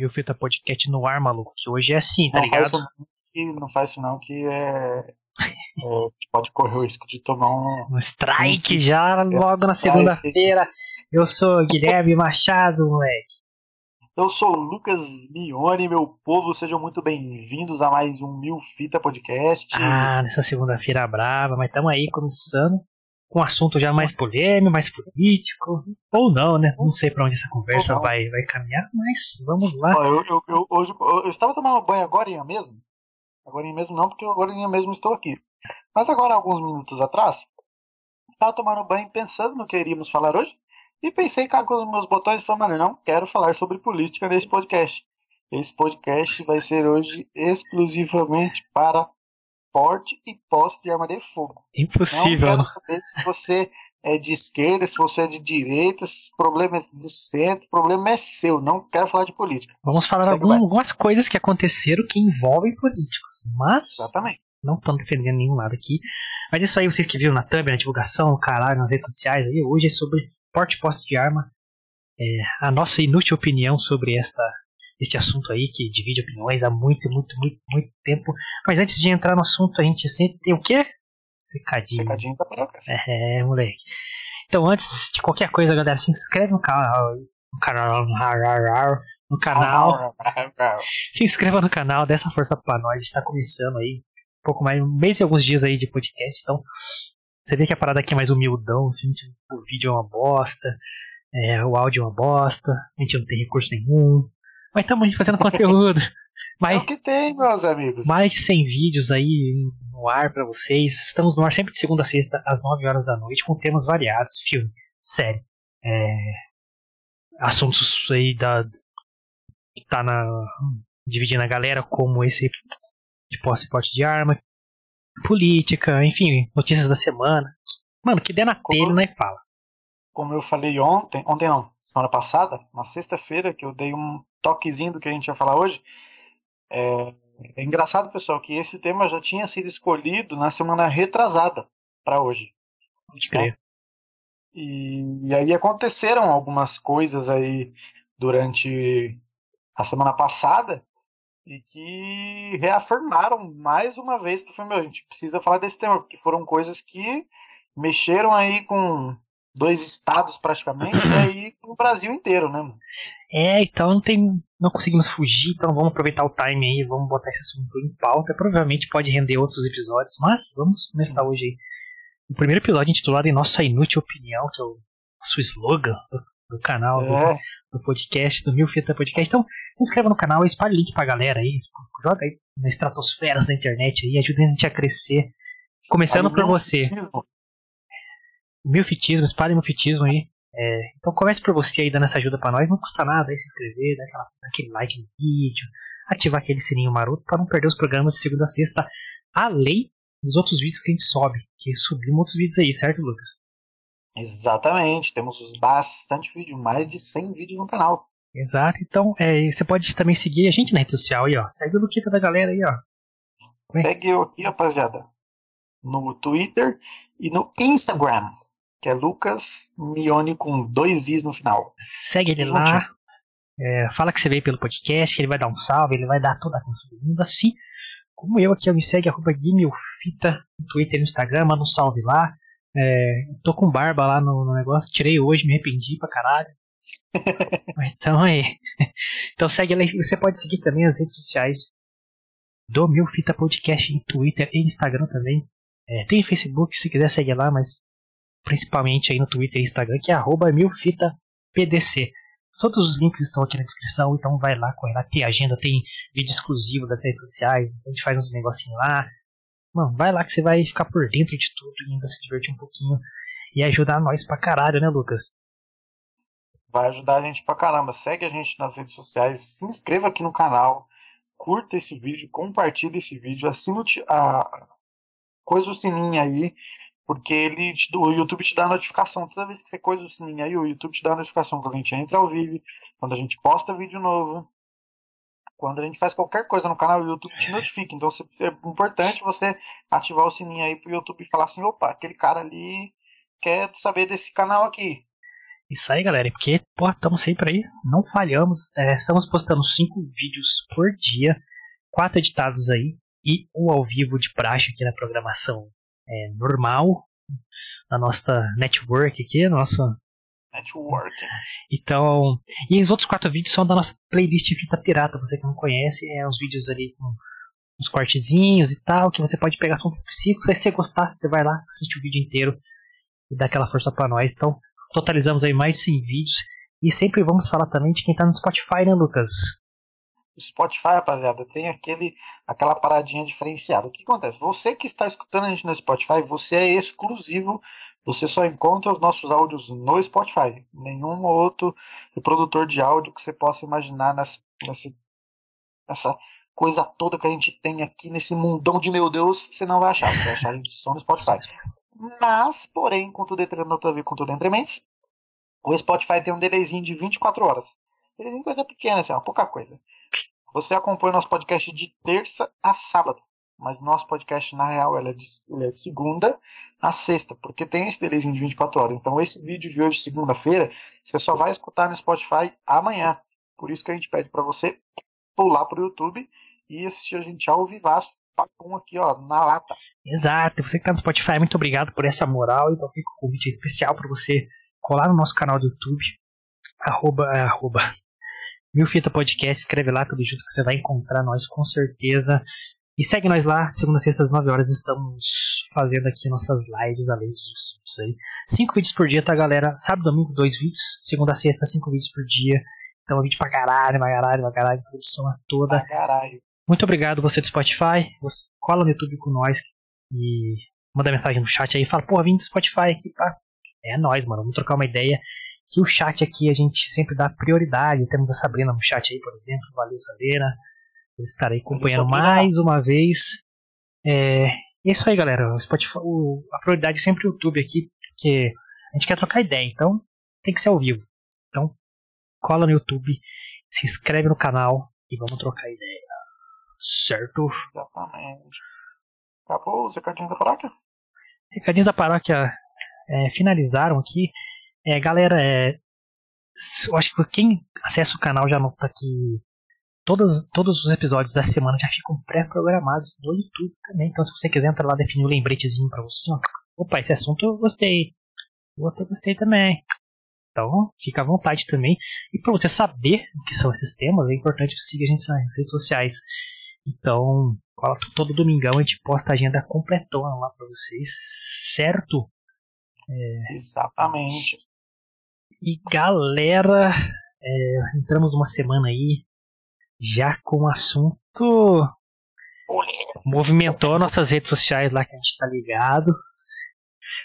Viu Fita Podcast no ar, maluco? Que hoje é assim, tá não ligado? Faz isso, não faz isso não, que é, é, pode correr o risco de tomar um. Um strike um, já logo na segunda-feira. Eu sou Guilherme Machado, moleque. Eu sou o Lucas Mione, meu povo, sejam muito bem-vindos a mais um Mil Fita Podcast. Ah, nessa segunda-feira brava, mas estamos aí começando com um assunto já mais polêmico, mais político, ou não, né? Não sei para onde essa conversa vai, vai caminhar, mas vamos lá. Eu, eu, eu, hoje, eu estava tomando banho agora mesmo, agora mesmo não, porque agora mesmo estou aqui. Mas agora, alguns minutos atrás, estava tomando banho pensando no que iríamos falar hoje, e pensei com os meus botões e falei, mano, não quero falar sobre política nesse podcast. Esse podcast vai ser hoje exclusivamente para porte e posse de arma de fogo. Impossível. Não quero saber se você é de esquerda, se você é de direita, se o problema é do centro, o problema é seu. Não quero falar de política. Vamos falar algum, algumas coisas que aconteceram que envolvem políticos. Mas. Exatamente. Não estão defendendo nenhum lado aqui. Mas isso aí, vocês que viram na thumb, na divulgação, no caralho, nas redes sociais aí, hoje é sobre porte e posse de arma. É, a nossa inútil opinião sobre esta, este assunto aí, que divide opiniões há muito, muito, muito, muito tempo. Mas antes de entrar no assunto, a gente sempre tem o quê? Secadinho. Secadinho da Parocas. É, moleque. Então, antes de qualquer coisa, galera, se inscreve no canal. No canal. No canal. se inscreva no canal, dê essa força pra nós. Está começando aí. Um pouco mais, um mês e alguns dias aí de podcast. Então, você vê que a parada aqui é mais humildão, assim, tipo, o vídeo é uma bosta, é, o áudio é uma bosta, a gente não tem recurso nenhum. Mas estamos fazendo conteúdo. Mais, é o que tem, meus amigos. Mais de 100 vídeos aí no ar para vocês. Estamos no ar sempre de segunda a sexta, às 9 horas da noite, com temas variados, filme, série, é, assuntos aí da. que tá na. dividindo a galera, como esse de posse e porte de arma, política, enfim, notícias da semana. Mano, que der na telha, ele não é fala. Como eu falei ontem, ontem não, semana passada, na sexta-feira, que eu dei um toquezinho do que a gente ia falar hoje. É, é engraçado, pessoal, que esse tema já tinha sido escolhido na semana retrasada para hoje. Pode crer. E, e aí aconteceram algumas coisas aí durante a semana passada e que reafirmaram mais uma vez que foi meu, a gente precisa falar desse tema, porque foram coisas que mexeram aí com dois estados praticamente e aí o Brasil inteiro, né? É, então não tem, não conseguimos fugir, então vamos aproveitar o time aí, vamos botar esse assunto em pauta, provavelmente pode render outros episódios, mas vamos começar Sim. hoje aí. O primeiro episódio intitulado em Nossa Inútil Opinião, que é o nosso slogan do, do canal, é. do, do, podcast, do Mil Fita Podcast. Então, se inscreva no canal, espalhe o link pra galera aí, joga aí na estratosfera da internet aí, ajuda a gente a crescer. Começando por você. Milfitismo, espalhe milfitismo aí. É, então comece por você aí dando essa ajuda para nós, não custa nada aí se inscrever, dar aquela, aquele like no vídeo, ativar aquele sininho maroto para não perder os programas de segunda a sexta, além dos outros vídeos que a gente sobe, que subimos outros vídeos aí, certo, Lucas? Exatamente, temos bastante vídeo, mais de 100 vídeos no canal. Exato, então é, você pode também seguir a gente na rede social aí, ó. Segue o Luquita da galera aí, ó. É? Segue eu aqui, rapaziada. No Twitter e no Instagram, que é Lucas Mione com dois Is no final. Segue ele lá. É, fala que você veio pelo podcast, que ele vai dar um salve, ele vai dar toda a atenção do mundo, assim como eu aqui, eu me segue arroba Fita no Twitter e no Instagram, manda um salve lá. É, tô com barba lá no, no, negócio, tirei hoje, me arrependi pra caralho. então aí. Então segue lá. Você pode seguir também as redes sociais do Mil Fita Podcast em Twitter e Instagram também. É, tem Facebook, se quiser segue lá, mas principalmente aí no Twitter e Instagram, que é arroba milfitapdc. Todos os links estão aqui na descrição, então vai lá, corre lá, tem agenda, tem vídeo exclusivo das redes sociais, a gente faz uns negocinhos lá. Mano, vai lá que você vai ficar por dentro de tudo e ainda se divertir um pouquinho e ajudar nós pra caralho, né, Lucas? Vai ajudar a gente pra caramba. Segue a gente nas redes sociais, se inscreva aqui no canal, curta esse vídeo, compartilhe esse vídeo, assina a coisa o sininho aí, porque ele o YouTube te dá notificação. Toda vez que você coisa o sininho aí, o YouTube te dá notificação quando a gente entra ao vivo, quando a gente posta vídeo novo. Quando a gente faz qualquer coisa no canal, o YouTube te notifica. Então é importante você ativar o sininho aí pro YouTube falar assim, opa, aquele cara ali quer saber desse canal aqui. Isso aí, galera. Porque, pô, estamos sempre aí, não falhamos. É, estamos postando cinco vídeos por dia, quatro editados aí, e um ao vivo de praxe aqui na programação é, normal, na nossa network aqui, nossa Network. Então, e os outros quatro vídeos são da nossa playlist Fita Pirata. Você que não conhece, é uns vídeos ali com uns cortezinhos e tal, que você pode pegar assuntos específicos. Aí se você gostar, você vai lá, assiste o vídeo inteiro e dá aquela força para nós. Então, totalizamos aí mais 100 vídeos. E sempre vamos falar também de quem tá no Spotify, né, Lucas? Spotify, rapaziada, tem aquele, aquela paradinha diferenciada. O que acontece? Você que está escutando a gente no Spotify, você é exclusivo. Você só encontra os nossos áudios no Spotify. Nenhum outro reprodutor de áudio que você possa imaginar nessa, nessa, coisa toda que a gente tem aqui nesse mundão de meu Deus, você não vai achar. Você vai achar só no Spotify. Mas, porém, contudo, entretanto, contudo, entre mentes, o Spotify tem um delayzinho de 24 horas. Delayzinho coisa pequena, assim, pouca coisa. Você acompanha nosso podcast de terça a sábado. Mas nosso podcast, na real, ele é, de, ele é de segunda a sexta, porque tem esse delayzinho de 24 horas. Então, esse vídeo de hoje, segunda-feira, você só vai escutar no Spotify amanhã. Por isso que a gente pede para você pular pro YouTube e assistir a gente ao vivaço, papum aqui, ó, na lata. Exato. Você que tá no Spotify, muito obrigado por essa moral. Então, fica o convite especial para você colar no nosso canal do YouTube, arroba, arroba Mil Fita Podcast, escreve lá tudo junto que você vai encontrar nós com certeza. E segue nós lá, segunda a sexta às 9 horas estamos fazendo aqui nossas lives além disso aí. Cinco vídeos por dia, tá galera? Sábado domingo, dois vídeos. Segunda a sexta, cinco vídeos por dia. Então vídeo pra caralho, pra caralho, pra caralho, produção toda. Pra caralho. Muito obrigado você do Spotify. Você cola no YouTube com nós e manda mensagem no chat aí. Fala, porra, vim do Spotify aqui, pá. É nóis, mano. Vamos trocar uma ideia que o chat aqui a gente sempre dá prioridade. Temos a Sabrina no chat aí, por exemplo. Valeu, Sabrina, por estar aí acompanhando mais uma vez. É, é isso aí, galera. O Spotify, o, a prioridade é sempre o YouTube aqui, porque a gente quer trocar ideia, então tem que ser ao vivo. Então, cola no YouTube, se inscreve no canal e vamos trocar ideia. Certo? Exatamente. Acabou os recadinhos da paróquia? Recadinhos da paróquia é, finalizaram aqui. É, galera, é, eu acho que quem acessa o canal já nota que todos, todos os episódios da semana já ficam pré-programados no YouTube também. Então, se você quiser entrar lá definir um lembretezinho para você, ó, opa, esse assunto eu gostei, o outro eu gostei também. Então, fica à vontade também. E para você saber o que são esses temas, é importante você seguir a gente nas redes sociais. Então, todo domingão a gente posta a agenda completona lá para vocês, certo? É... Exatamente. E galera, é, entramos uma semana aí já com o assunto. Movimentou nossas redes sociais lá que a gente tá ligado.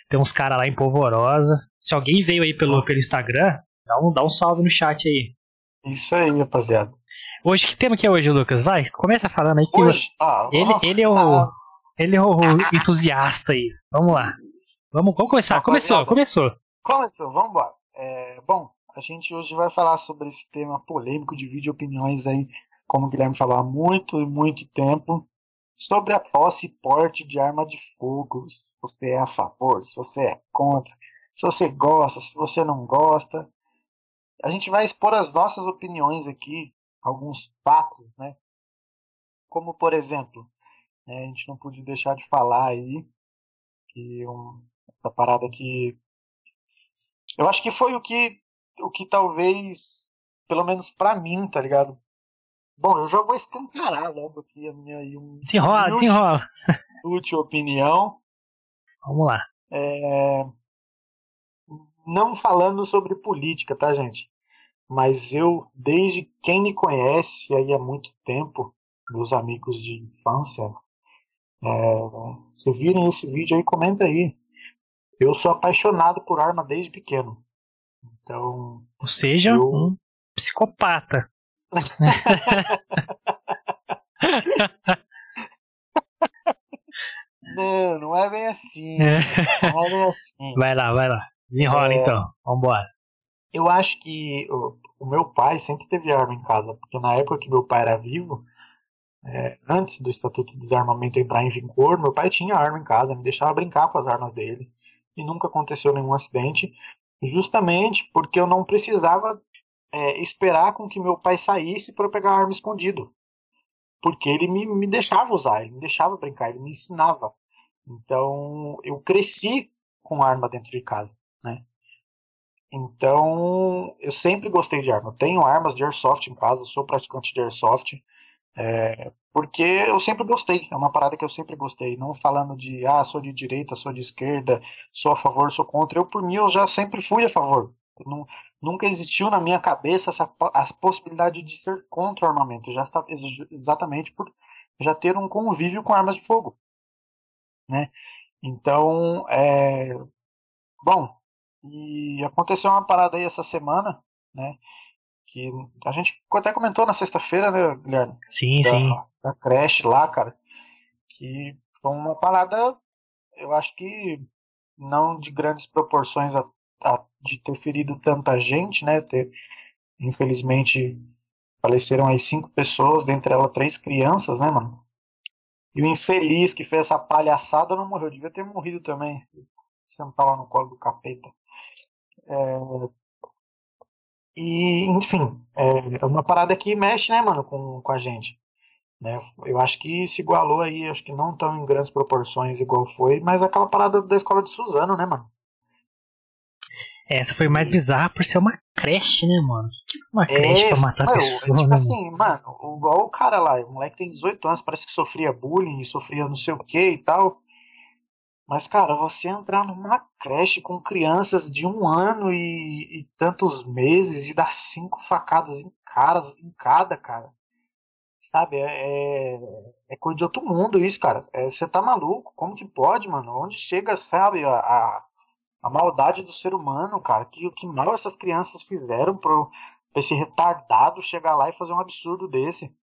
Tem uns caras lá em Polvorosa. Se alguém veio aí pelo, pelo Instagram, dá um, dá um salve no chat aí. Isso aí, rapaziada. Hoje, que tema que é hoje, Lucas? Vai, começa falando aí que hoje, ah, ele, ele é o. Ah, ele é o entusiasta aí. Vamos lá. Vamos, vamos começar. Começou, começou. Começou, vamos embora. É, bom, a gente hoje vai falar sobre esse tema polêmico, divide opiniões aí, como o Guilherme falou há muito e muito tempo, sobre a posse e porte de arma de fogo. Se você é a favor, se você é contra, se você gosta, se você não gosta. A gente vai expor as nossas opiniões aqui, alguns fatos, né? Como, por exemplo, né, a gente não podia deixar de falar aí que um, essa parada que eu acho que foi o que o que talvez pelo menos para mim, tá ligado? Bom, eu já vou escancarar logo aqui a minha aí um desenrola, desenrola. Útil opinião. Vamos lá. É... Não falando sobre política, tá, gente? Mas eu, desde quem me conhece aí há muito tempo, meus amigos de infância, é... se virem esse vídeo aí, comenta aí. Eu sou apaixonado por arma desde pequeno. Então. Ou seja, eu... um psicopata. não, não é bem assim. É. Não é bem assim. Vai lá, vai lá. Desenrola é... então. Vambora. Eu acho que o, o, meu pai sempre teve arma em casa, porque na época que meu pai era vivo, é, antes do Estatuto do Desarmamento entrar em vigor, meu pai tinha arma em casa, me deixava brincar com as armas dele e nunca aconteceu nenhum acidente. justamente porque eu não precisava é, esperar com que meu pai saísse para pegar a arma escondido. Porque ele me, me deixava usar, ele me deixava brincar, ele me ensinava. Então eu cresci com arma dentro de casa, né? Então eu sempre gostei de arma. Eu tenho armas de airsoft em casa, sou praticante de airsoft. É, porque eu sempre gostei, é uma parada que eu sempre gostei, não falando de ah, sou de direita, sou de esquerda, sou a favor, sou contra. Eu, por mim, eu já sempre fui a favor. Não, nunca existiu na minha cabeça essa, a possibilidade de ser contra o armamento, já está exatamente por já ter um convívio com armas de fogo. Né? Então, é, bom, e aconteceu uma parada aí essa semana, né? Que a gente até comentou na sexta-feira, né, Guilherme? Sim, da, sim. Da creche lá, cara, que foi uma parada, eu acho que não de grandes proporções a, a, de ter ferido tanta gente, né? Ter, infelizmente, faleceram aí cinco pessoas, dentre elas três crianças, né, mano? E o infeliz que fez essa palhaçada não morreu, devia ter morrido também. Sentar lá no colo do capeta. É, e, enfim, é, é uma parada que mexe, né, mano, com, com a gente. Né? Eu acho que se igualou aí, acho que não tão em grandes proporções igual foi, mas aquela parada da escola de Suzano, né, mano? Essa foi mais bizarra por ser uma creche, né, mano? Que uma é, creche pra matar mano, pessoas, Tipo né, assim, mano, igual o cara lá, o moleque tem 18 anos, parece que sofria bullying, sofria não sei o que e tal. Mas, cara, você entrar numa creche com crianças de um ano e, e tantos meses e dar cinco facadas em, caras, em cada, cara. Sabe? É, é, é coisa de outro mundo isso, cara. É, você tá maluco? Como que pode, mano? Onde chega, sabe, a, a, a maldade do ser humano, cara? Que, que mal essas crianças fizeram pro, pra esse retardado chegar lá e fazer um absurdo desse?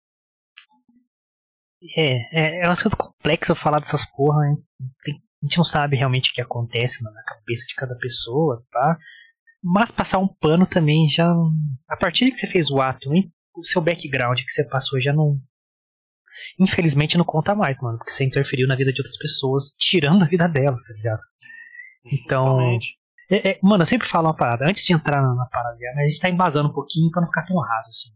É, é, é um assunto complexo falar dessas porra, hein? Tem a gente não sabe realmente o que acontece na cabeça de cada pessoa, tá? Mas passar um pano também já. A partir de que você fez o ato, hein? o seu background que você passou já não. Infelizmente não conta mais, mano. Porque você interferiu na vida de outras pessoas, tirando a vida delas, tá ligado? Então. É, é, mano, eu sempre falo uma parada. Antes de entrar na, na parada, a gente tá embasando um pouquinho pra não ficar tão raso assim.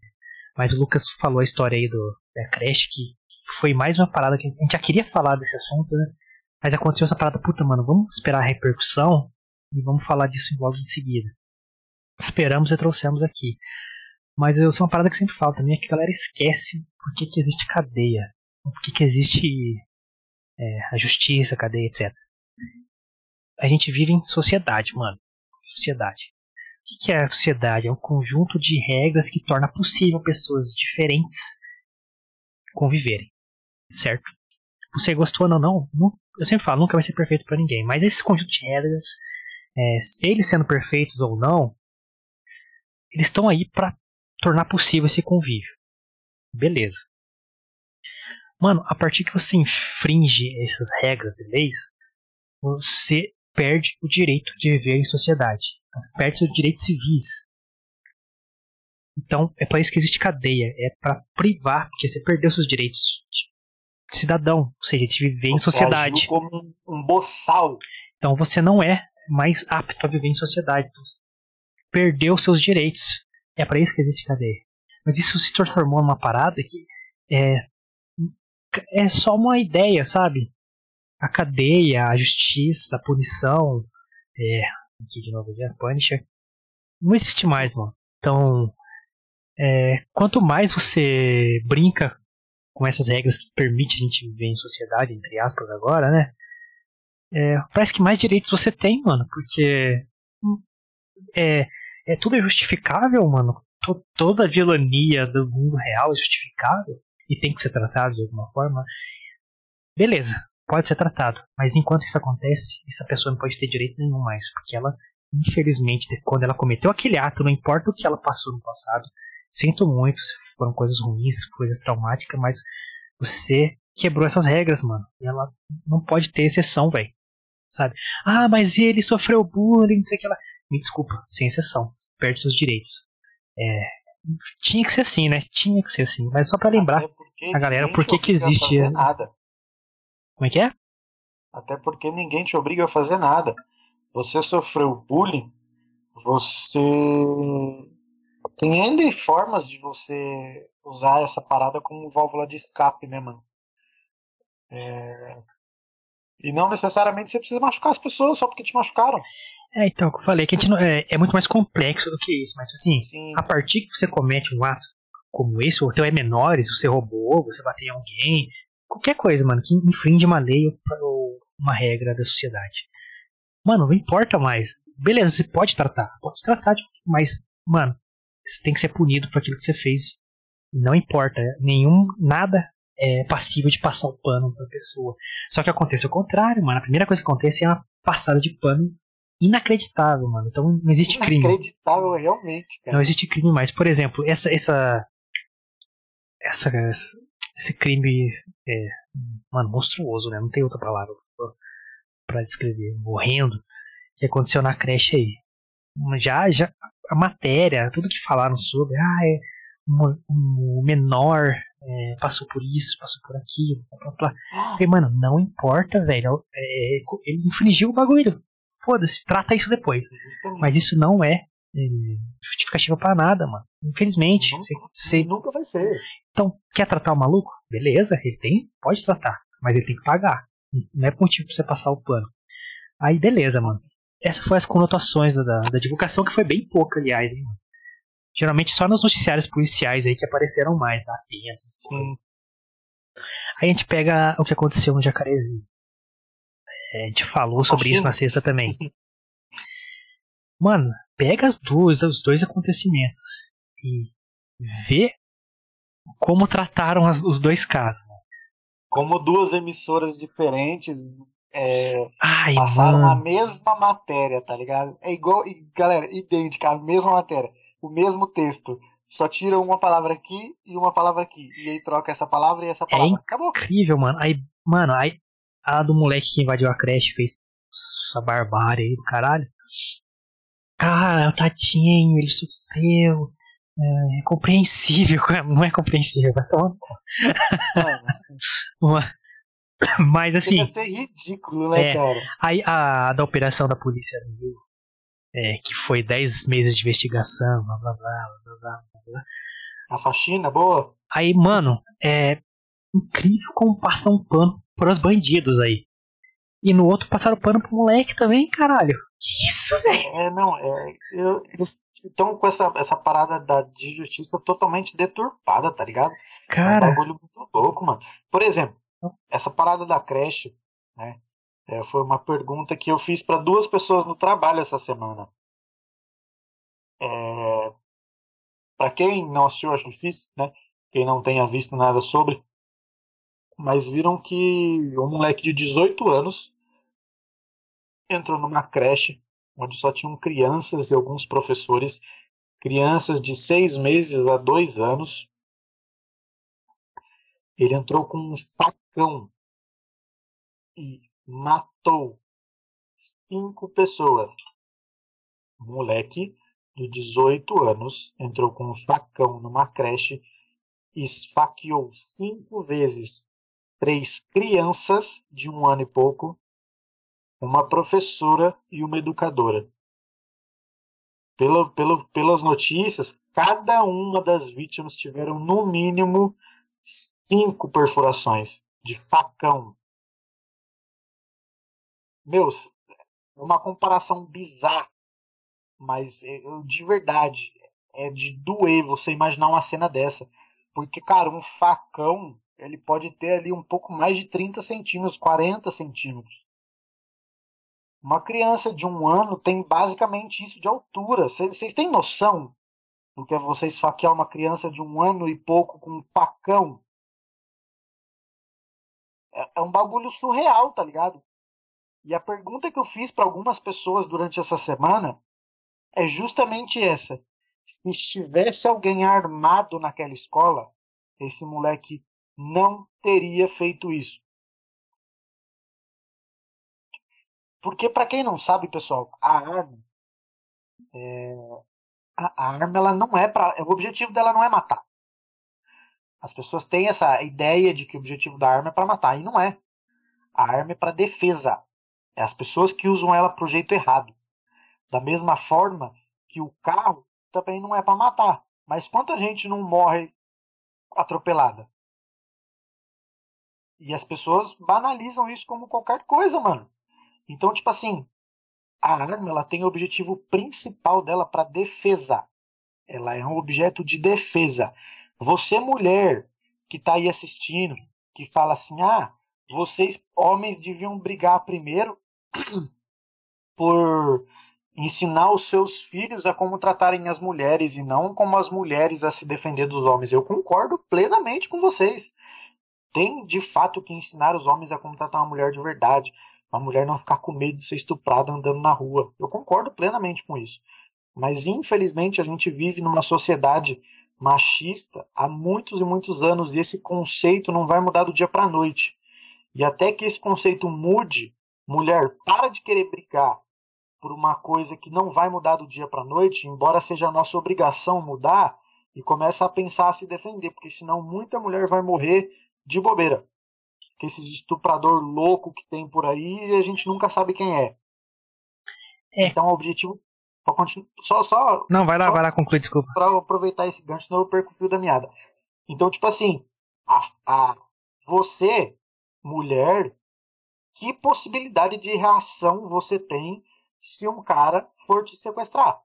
Mas o Lucas falou a história aí do, da creche, que foi mais uma parada que a gente já queria falar desse assunto, né? Mas aconteceu essa parada, puta, mano, vamos esperar a repercussão e vamos falar disso logo em seguida. Esperamos e trouxemos aqui. Mas eu sou uma parada que sempre falo também, é que a galera esquece por que, que existe cadeia, por que, que existe é, a justiça, cadeia, etc. A gente vive em sociedade, mano. Sociedade. O que, que é a sociedade? É um conjunto de regras que torna possível pessoas diferentes conviverem, certo? Você gostou ou não, não eu sempre falo, nunca vai ser perfeito para ninguém, mas esse conjunto de regras, é, eles sendo perfeitos ou não, eles estão aí para tornar possível esse convívio. Beleza. Mano, a partir que você infringe essas regras e leis, você perde o direito de viver em sociedade. Você perde seus direitos civis. Então, é para isso que existe cadeia. É para privar, porque você perdeu seus direitos cidadão, ou seja, de viver você em sociedade. como um, um boçal. Então você não é mais apto a viver em sociedade. Você perdeu seus direitos. É para isso que existe cadeia. Mas isso se transformou numa parada que é, é só uma ideia, sabe? A cadeia, a justiça, a punição, é, aqui de novo, a Punisher, não existe mais, mano. Então, é, quanto mais você brinca com essas regras que permitem a gente viver em sociedade, entre aspas, agora, né? É, parece que mais direitos você tem, mano, porque hum, é, é tudo é justificável, mano. T toda a vilania do mundo real é justificável e tem que ser tratado de alguma forma. Beleza, pode ser tratado, mas enquanto isso acontece, essa pessoa não pode ter direito nenhum mais, porque ela, infelizmente, quando ela cometeu aquele ato, não importa o que ela passou no passado, sinto muito foram coisas ruins, coisas traumáticas, mas você quebrou essas regras, mano. E ela não pode ter exceção, velho. Sabe? Ah, mas ele sofreu bullying, não sei o que lá. Me desculpa, sem exceção. Perde seus direitos. É, tinha que ser assim, né? Tinha que ser assim. Mas só para lembrar a galera por que que existe. Nada. Como é que é? Até porque ninguém te obriga a fazer nada. Você sofreu bullying, você tem ainda formas de você usar essa parada como válvula de escape, né, mano? É... E não necessariamente você precisa machucar as pessoas só porque te machucaram. É, então, como eu falei, que a gente não, é, é, muito mais complexo do que isso, mas assim, Sim. a partir que você comete um ato como esse, ou teu é menores, você roubou, você bateu em alguém, qualquer coisa, mano, que infringe uma lei ou uma regra da sociedade. Mano, não importa mais. Beleza, você pode tratar, pode tratar, mas, mano, você tem que ser punido por aquilo que você fez. Não importa, nenhum, nada é passível de passar o pano pra pessoa. Só que acontece o contrário, mano. A primeira coisa que acontece é uma passada de pano inacreditável, mano. Então não existe crime. Inacreditável, realmente, cara. Não existe crime mais. Por exemplo, essa. essa, essa esse crime é, mano, monstruoso, né? Não tem outra palavra para descrever. Morrendo. Que aconteceu na creche aí. Já, já, a matéria, tudo que falaram sobre, ah, é, o menor é, passou por isso, passou por aquilo, blá, blá, blá. Falei, mano, não importa, velho. É, ele infringiu o bagulho foda-se, trata isso depois. Mas isso não é, é justificativa para nada, mano. Infelizmente. Nunca, você, nunca vai ser. Então, quer tratar o maluco? Beleza, ele tem, pode tratar, mas ele tem que pagar. Não é motivo pra você passar o pano. Aí, beleza, mano. Essas foram as conotações da, da divulgação, que foi bem pouca, aliás, hein. Geralmente só nos noticiários policiais aí que apareceram mais, coisas. Aí a gente pega o que aconteceu no Jacarezinho. É, a gente falou sobre isso na sexta também. Mano, pega as duas, os dois acontecimentos e vê como trataram as, os dois casos. Como duas emissoras diferentes é, Ai, passaram mano. a mesma matéria, tá ligado? É igual, galera, idêntica, a mesma matéria, o mesmo texto. Só tira uma palavra aqui e uma palavra aqui. E aí troca essa palavra e essa é palavra. É Acabou. incrível, mano. Aí, mano, aí a do moleque que invadiu a creche fez essa barbárie aí do caralho. Ah, o tadinho, ele sofreu. É, é compreensível, não é compreensível, vai tomar Mas assim. Deve ser ridículo, né, é, cara? Aí a, a da operação da polícia é, que foi 10 meses de investigação, blá blá blá blá blá blá. A faxina, boa. Aí, mano, é incrível como passa um pano pros bandidos aí. E no outro passaram pano pro moleque também, caralho. Que isso, velho? É, não, é. Eu, eles estão com essa, essa parada da, de justiça totalmente deturpada, tá ligado? Cara. É um bagulho muito louco, mano. Por exemplo, essa parada da creche, né? É, foi uma pergunta que eu fiz para duas pessoas no trabalho essa semana. É, para quem não assistiu, acho difícil, né? Quem não tenha visto nada sobre, mas viram que um moleque de 18 anos entrou numa creche onde só tinham crianças e alguns professores, crianças de seis meses a dois anos. Ele entrou com um facão e matou cinco pessoas. Um moleque de 18 anos entrou com um facão numa creche e esfaqueou cinco vezes três crianças de um ano e pouco, uma professora e uma educadora. Pelo, pelo, pelas notícias, cada uma das vítimas tiveram no mínimo cinco perfurações de facão. Meus, é uma comparação bizarra, mas de verdade é de doer você imaginar uma cena dessa. Porque, cara, um facão ele pode ter ali um pouco mais de 30 centímetros, 40 centímetros. Uma criança de um ano tem basicamente isso de altura. Vocês têm noção do que é você esfaquear uma criança de um ano e pouco com um facão? É, é um bagulho surreal, tá ligado? E a pergunta que eu fiz para algumas pessoas durante essa semana é justamente essa. Se estivesse alguém armado naquela escola, esse moleque não teria feito isso. Porque, para quem não sabe, pessoal, a arma. É, a, arma ela não é para. O objetivo dela não é matar. As pessoas têm essa ideia de que o objetivo da arma é para matar, e não é. A arma é para defesa. É as pessoas que usam ela para o jeito errado. Da mesma forma que o carro também não é para matar. Mas quanta gente não morre atropelada? E as pessoas banalizam isso como qualquer coisa, mano. Então, tipo assim, a arma ela tem o objetivo principal dela para defesa. Ela é um objeto de defesa. Você, mulher, que tá aí assistindo, que fala assim: ah, vocês, homens, deviam brigar primeiro por ensinar os seus filhos a como tratarem as mulheres e não como as mulheres a se defender dos homens. Eu concordo plenamente com vocês. Tem de fato que ensinar os homens a como tratar uma mulher de verdade. A mulher não ficar com medo de ser estuprada andando na rua. Eu concordo plenamente com isso. Mas infelizmente a gente vive numa sociedade machista há muitos e muitos anos e esse conceito não vai mudar do dia para a noite. E até que esse conceito mude, mulher, para de querer brigar por uma coisa que não vai mudar do dia para a noite, embora seja a nossa obrigação mudar, e começa a pensar a se defender, porque senão muita mulher vai morrer de bobeira. Que esse estuprador louco que tem por aí, a gente nunca sabe quem é. é. Então, o objetivo só, só. Não, vai lá, vai lá concluir, desculpa. Pra aproveitar esse gancho, senão eu perco o fio da meada. Então, tipo assim, a, a, você, mulher, que possibilidade de reação você tem se um cara for te sequestrar?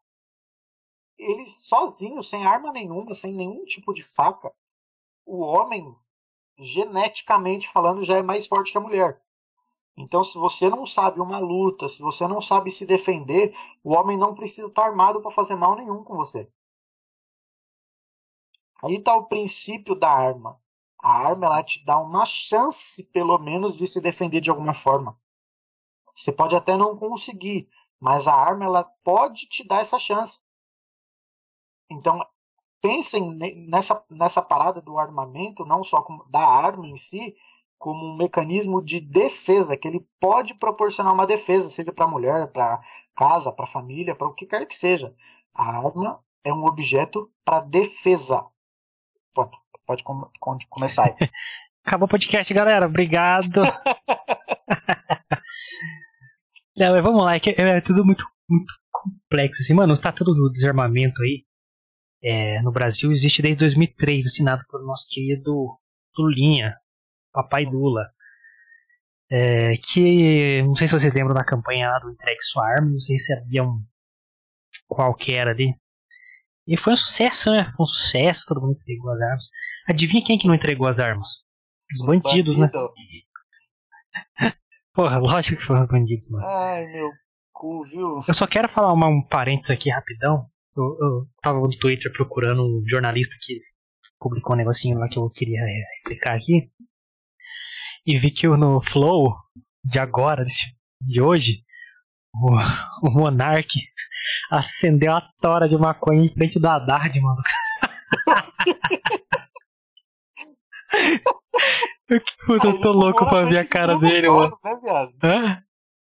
Ele sozinho, sem arma nenhuma, sem nenhum tipo de faca, o homem, geneticamente falando, já é mais forte que a mulher. Então, se você não sabe uma luta, se você não sabe se defender, o homem não precisa estar armado para fazer mal nenhum com você. Aí está o princípio da arma. A arma ela te dá uma chance, pelo menos, de se defender de alguma forma. Você pode até não conseguir, mas a arma ela pode te dar essa chance. Então, pensem nessa, nessa parada do armamento, não só da arma em si, como um mecanismo de defesa, que ele pode proporcionar uma defesa, seja para a mulher, para casa, para a família, para o que quer que seja. A arma é um objeto para defesa. Pode, pode com, com, começar aí. Acabou o podcast, galera. Obrigado. Não, vamos lá, é, é, tudo muito, muito complexo. Assim, mano, o Estatuto do Desarmamento aí é, no Brasil existe desde 2003, assinado pelo nosso querido Lulinha, Papai Lula. É, que não sei se vocês lembram da campanha lá do Entregue Sua Arma, não sei se havia um qualquer ali. E foi um sucesso, né? Foi um sucesso, todo mundo entregou as armas. Adivinha quem que não entregou as armas? Os bandidos, né? Bandido. né? Porra, lógico que foram os bandidos, mano. Ai, meu cu, viu? Eu só quero falar uma, um parênteses aqui rapidão. Eu, eu tava no Twitter procurando um jornalista que publicou um negocinho lá que eu queria replicar aqui e vi que no Flow de agora, de hoje, o, o Monark acendeu a tora de maconha em frente do Haddad, mano. Puta, eu tô louco pra ver a cara dele, Covas, mano. Né, viado? Hã?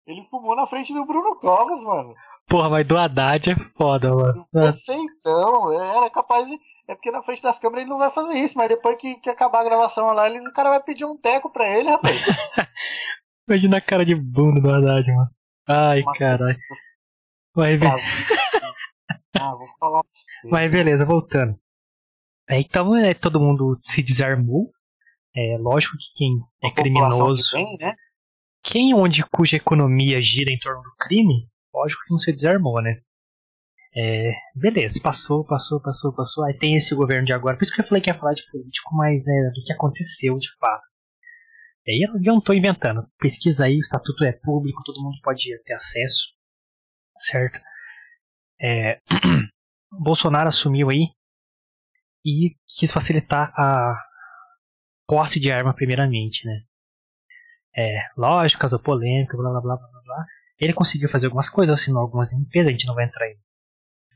Ele fumou na frente do Bruno Covas, mano. Porra, mas do Haddad é foda, mano. Perfeitão, era capaz de. É porque na frente das câmeras ele não vai fazer isso, mas depois que, que acabar a gravação lá, ele, o cara vai pedir um teco pra ele, rapaz. Imagina a cara de bunda do Haddad, mano. Ai, caralho. Vai ver. ah, vou falar pra você. Mas beleza, voltando. É, então é, todo mundo se desarmou. É lógico que quem é criminoso. Que vem, né? Quem onde cuja economia gira em torno do crime, lógico que se desarmou, né? É, beleza, passou, passou, passou, passou. Aí tem esse governo de agora. Por isso que eu falei que ia falar de político, mas é do que aconteceu de fato. E aí eu não estou inventando. Pesquisa aí, o estatuto é público, todo mundo pode ter acesso, certo? É, Bolsonaro assumiu aí e quis facilitar a posse de arma primeiramente, né? É, lógico, causou polêmica, blá blá blá blá blá. Ele conseguiu fazer algumas coisas, assinou algumas empresas, a gente não vai entrar em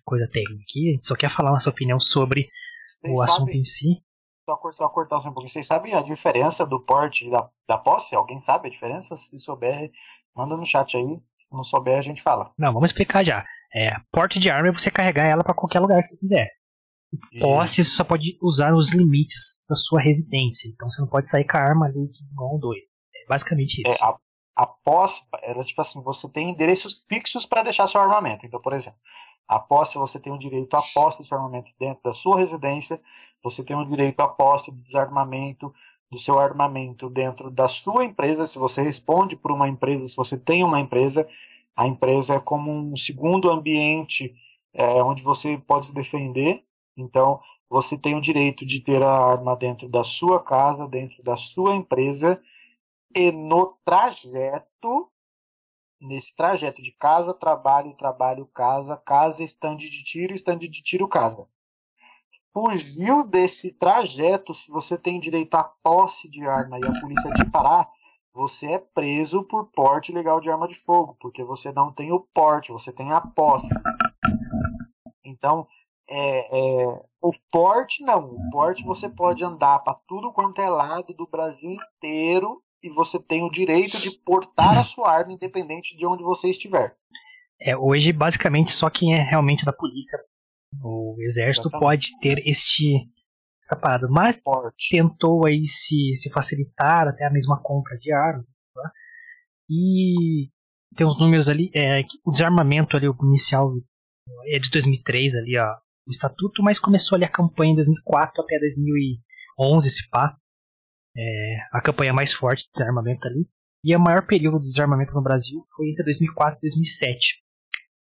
coisa técnica aqui, a gente só quer falar nossa opinião sobre Vocês o assunto em si. Só cortar, cortar um pouquinho. Vocês sabem a diferença do porte da, da posse? Alguém sabe a diferença? Se souber, manda no chat aí. Se não souber, a gente fala. Não, vamos explicar já. É, porte de arma é você carregar ela para qualquer lugar que você quiser. Posse você só pode usar nos limites da sua residência. Então você não pode sair com a arma ali igual um doido. É basicamente isso. É, a, a posse, ela tipo assim, você tem endereços fixos para deixar seu armamento. Então, por exemplo, A posse, você tem o direito à posse desse armamento dentro da sua residência, você tem o direito à posse do desarmamento do seu armamento dentro da sua empresa, se você responde por uma empresa, se você tem uma empresa, a empresa é como um segundo ambiente é, onde você pode se defender. Então, você tem o direito de ter a arma dentro da sua casa, dentro da sua empresa, e no trajeto, nesse trajeto de casa, trabalho, trabalho, casa, casa, estande de tiro, estande de tiro, casa. Fugiu desse trajeto, se você tem direito à posse de arma e a polícia te parar, você é preso por porte legal de arma de fogo, porque você não tem o porte, você tem a posse. Então, é, é, o porte não. O porte você pode andar para tudo quanto é lado do Brasil inteiro e você tem o direito de portar a sua arma independente de onde você estiver. É, hoje, basicamente, só quem é realmente da polícia, o exército, Exatamente. pode ter este esta parada. Mas Porte. tentou aí se, se facilitar até a mesma compra de armas. Tá? E tem uns números ali, é, o desarmamento ali, o inicial é de 2003 ali, ó, o estatuto, mas começou ali a campanha em 2004 até 2011, se pá é, a campanha mais forte de desarmamento ali. E o maior período de desarmamento no Brasil foi entre 2004 e 2007.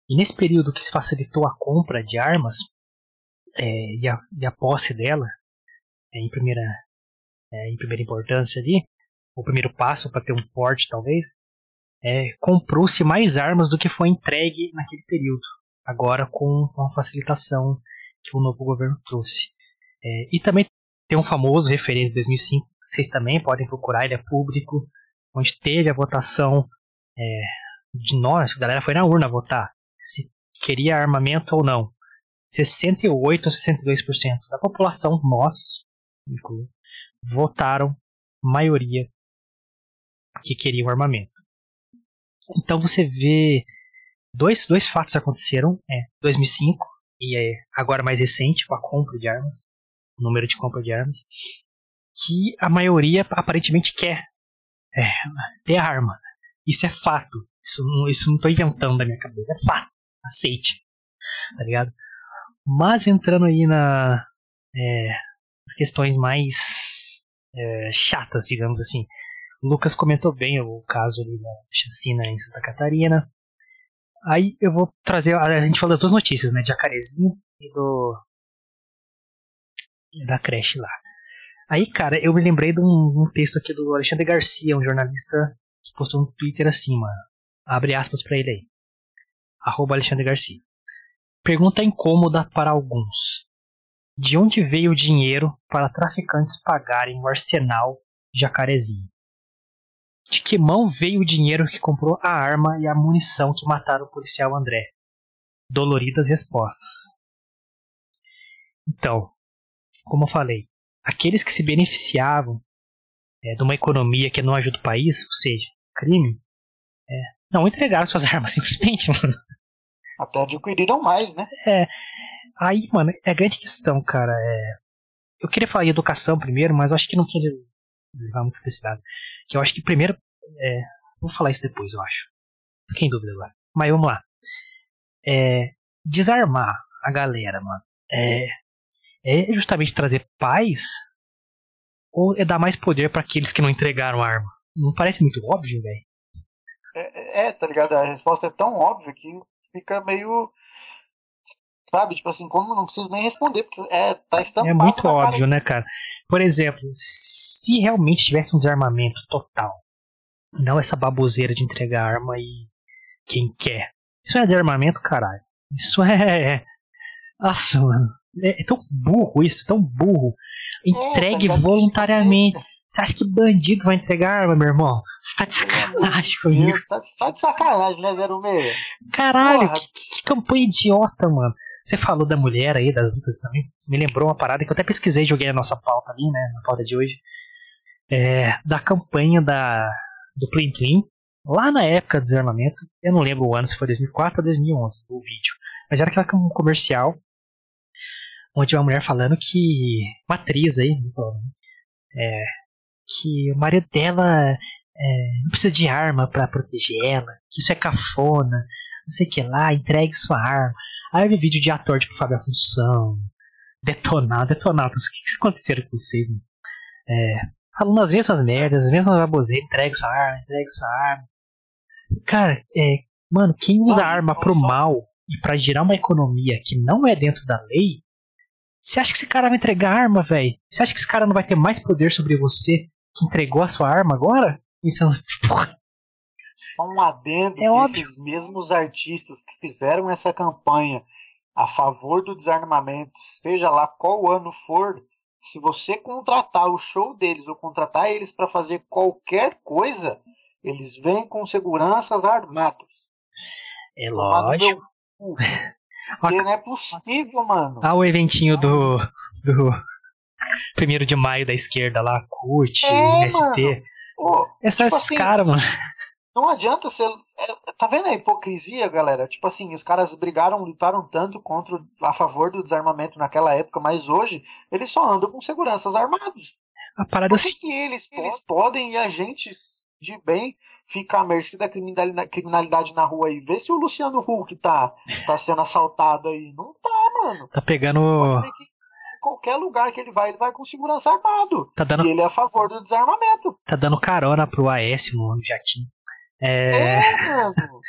E nesse período que se facilitou a compra de armas é, e, a, e, a, posse dela, é, em, primeira, é, em primeira importância ali, o primeiro passo para ter um porte talvez, é, comprou-se mais armas do que foi entregue naquele período, agora com, com a facilitação que o novo governo trouxe. É, e também tem um famoso referendo de 2005, vocês também podem procurar, ele é público, onde teve a votação é, de nós, a galera foi na urna votar se queria armamento ou não. 68 ou 62% da população, nós, votaram maioria que queriam armamento. Então você vê dois, dois fatos aconteceram, é 2005 e é agora mais recente com a compra de armas número de compra de armas, que a maioria aparentemente quer é, ter arma. Isso é fato. Isso não, isso não inventando da minha cabeça. É fato. Aceite. Tá ligado? Mas entrando aí na é, as questões mais é, chatas, digamos assim. O Lucas comentou bem o caso ali da chacina em Santa Catarina. Aí eu vou trazer. A gente falou das duas notícias, né? De Jacarezinho e do da creche lá. Aí, cara, eu me lembrei de um, um, texto aqui do Alexandre Garcia, um jornalista que postou no Twitter assim, mano. Abre aspas para ele aí. Arroba Alexandre Garcia. Pergunta incômoda para alguns. De onde veio o dinheiro para traficantes pagarem o arsenal Jacarezinho? De que mão veio o dinheiro que comprou a arma e a munição que mataram o policial André? Doloridas respostas. Então, como eu falei, aqueles que se beneficiavam é, de uma economia que não ajuda o país, ou seja, crime, é, não entregaram suas armas simplesmente, mano. Até adquiriram mais, né? É. Aí, mano, é grande questão, cara. É, eu queria falar em educação primeiro, mas eu acho que não queria levar muito pra esse lado. Que eu acho que primeiro. É, vou falar isso depois, eu acho. Fiquei em dúvida agora. Mas vamos lá. É, desarmar a galera, mano. É, é justamente trazer paz ou é dar mais poder para aqueles que não entregaram a arma? Não parece muito óbvio, velho? É, é, tá ligado? A resposta é tão óbvia que fica meio. Sabe, tipo assim, como não preciso nem responder, porque é, tá estampado. É muito óbvio, cara. né, cara? Por exemplo, se realmente tivesse um desarmamento total, não essa baboseira de entregar arma e quem quer. Isso é desarmamento, caralho. Isso é. Nossa, mano. É, é tão burro isso, tão burro. Entregue é, tá voluntariamente. Você acha que bandido vai entregar arma, meu irmão? Você tá de sacanagem comigo. Deus, tá, tá de sacanagem, né, 06? Caralho, que, que, campanha idiota, mano. Você falou da mulher aí, das lutas também. Me lembrou uma parada que eu até pesquisei joguei na nossa pauta ali, né? Na pauta de hoje. É, da campanha da, do Plim Plim. Lá na época do desarmamento. Eu não lembro o ano, se foi 2004 ou 2011, o vídeo. Mas era aquela comercial onde uma mulher falando que. Uma atriz aí, é, que o marido dela é, não precisa de arma para proteger ela, que isso é cafona, não sei o que lá, entregue sua arma. Aí eu vi vídeo de ator tipo Fábio Assunção, detonado, detonados. O que, que aconteceu com vocês, mano? É, falando as mesmas merdas, as mesmas baboseiras, entregue sua arma, entregue sua arma. Cara, é, mano, quem usa Mano, arma pro só. mal e pra gerar uma economia que não é dentro da lei, você acha que esse cara vai entregar arma, velho? Você acha que esse cara não vai ter mais poder sobre você que entregou a sua arma agora? Isso é um- Só um adendo É esses mesmos artistas que fizeram essa campanha a favor do desarmamento, seja lá qual ano for, se você contratar o show deles ou contratar eles para fazer qualquer coisa, eles vêm com seguranças armados. é lógico. Porque não é possível, mano. Ah, o eventinho do. do. Primeiro de maio da esquerda lá, CUT, É, MST. Ô, É só tipo esses assim, caras, mano. Não adianta ser. é, tá vendo a hipocrisia, galera? Tipo assim, os caras brigaram, lutaram tanto contra, a favor do desarmamento naquela época, mas hoje eles só andam com seguranças armados. A parada Por assim. que, que eles, eles podem e a gente de bem fica à mercê da criminalidade, na rua aí? Vê se o Luciano Huck tá, tá sendo assaltado aí. Não tá, mano. Tá pegando. Que em qualquer lugar que ele vai, ele vai com segurança armado. Tá dando, E ele é a favor do desarmamento. tá dando carona pro AS, mano, jatinho. É. É, mano.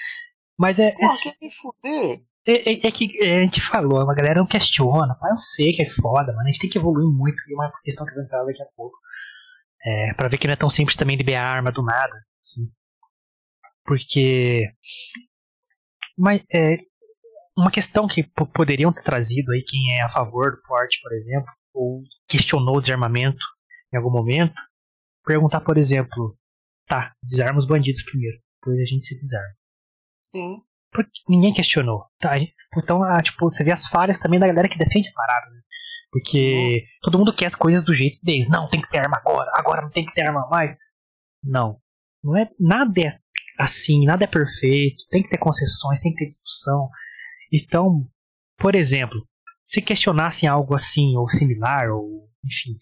Mas é. é, Porra, quer me fuder? é- é- é que é, a gente falou, a galera não questiona. Mas eu sei que é foda, mano. A gente tem que evoluir muito. E uma questão que eu vou entrar daqui a pouco. É, pra ver que não é tão simples também liberar arma do nada. Assim. Porque. Mas é, uma questão que po- poderiam ter trazido aí quem é a favor do porte, por exemplo, ou questionou o desarmamento em algum momento, perguntar, por exemplo, tá, desarma os bandidos primeiro, depois a gente se desarma. Sim. Porque ninguém questionou. Tá? Então, ah, tipo, você vê as falhas também da galera que defende a parada, né? Porque todo mundo quer as coisas do jeito deles. Não, tem que ter arma agora, agora não tem que ter arma mais. Não. Não é nada é assim, nada é perfeito, tem que ter concessões, tem que ter discussão. Então, por exemplo, se questionassem algo assim, ou similar, ou enfim,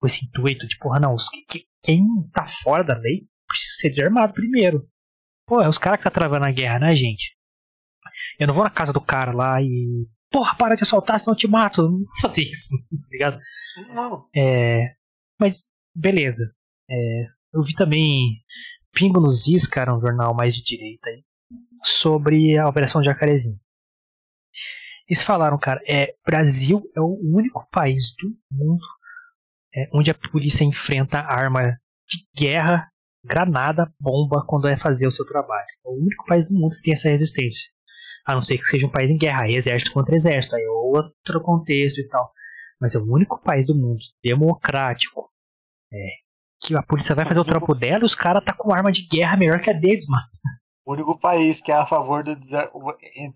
com esse intuito de, porra, não, os, que- quem tá fora da lei precisa ser desarmado primeiro. Pô, é os caras que tá travando a guerra, né, gente? Eu não vou na casa do cara lá e. Porra, para de assaltar, senão eu te mato. Eu Não vou fazer isso, tá ligado? Não. É, mas, beleza. É, eu vi também Pingo nos Is, cara, um jornal mais de direita aí, sobre a Operação Jacarezinho. Eles falaram, cara, é, Brasil é o único país do mundo é, onde a polícia enfrenta arma de guerra, granada, bomba quando vai fazer o seu trabalho. É o único país do mundo que tem essa resistência. A não ser que seja um país em guerra, aí exército contra exército, aí é outro contexto e tal. Mas é o único país do mundo democrático é, que a polícia vai fazer o trampo dela e os caras tá com arma de guerra melhor que a deles, mano. O único país que é a favor do, desar-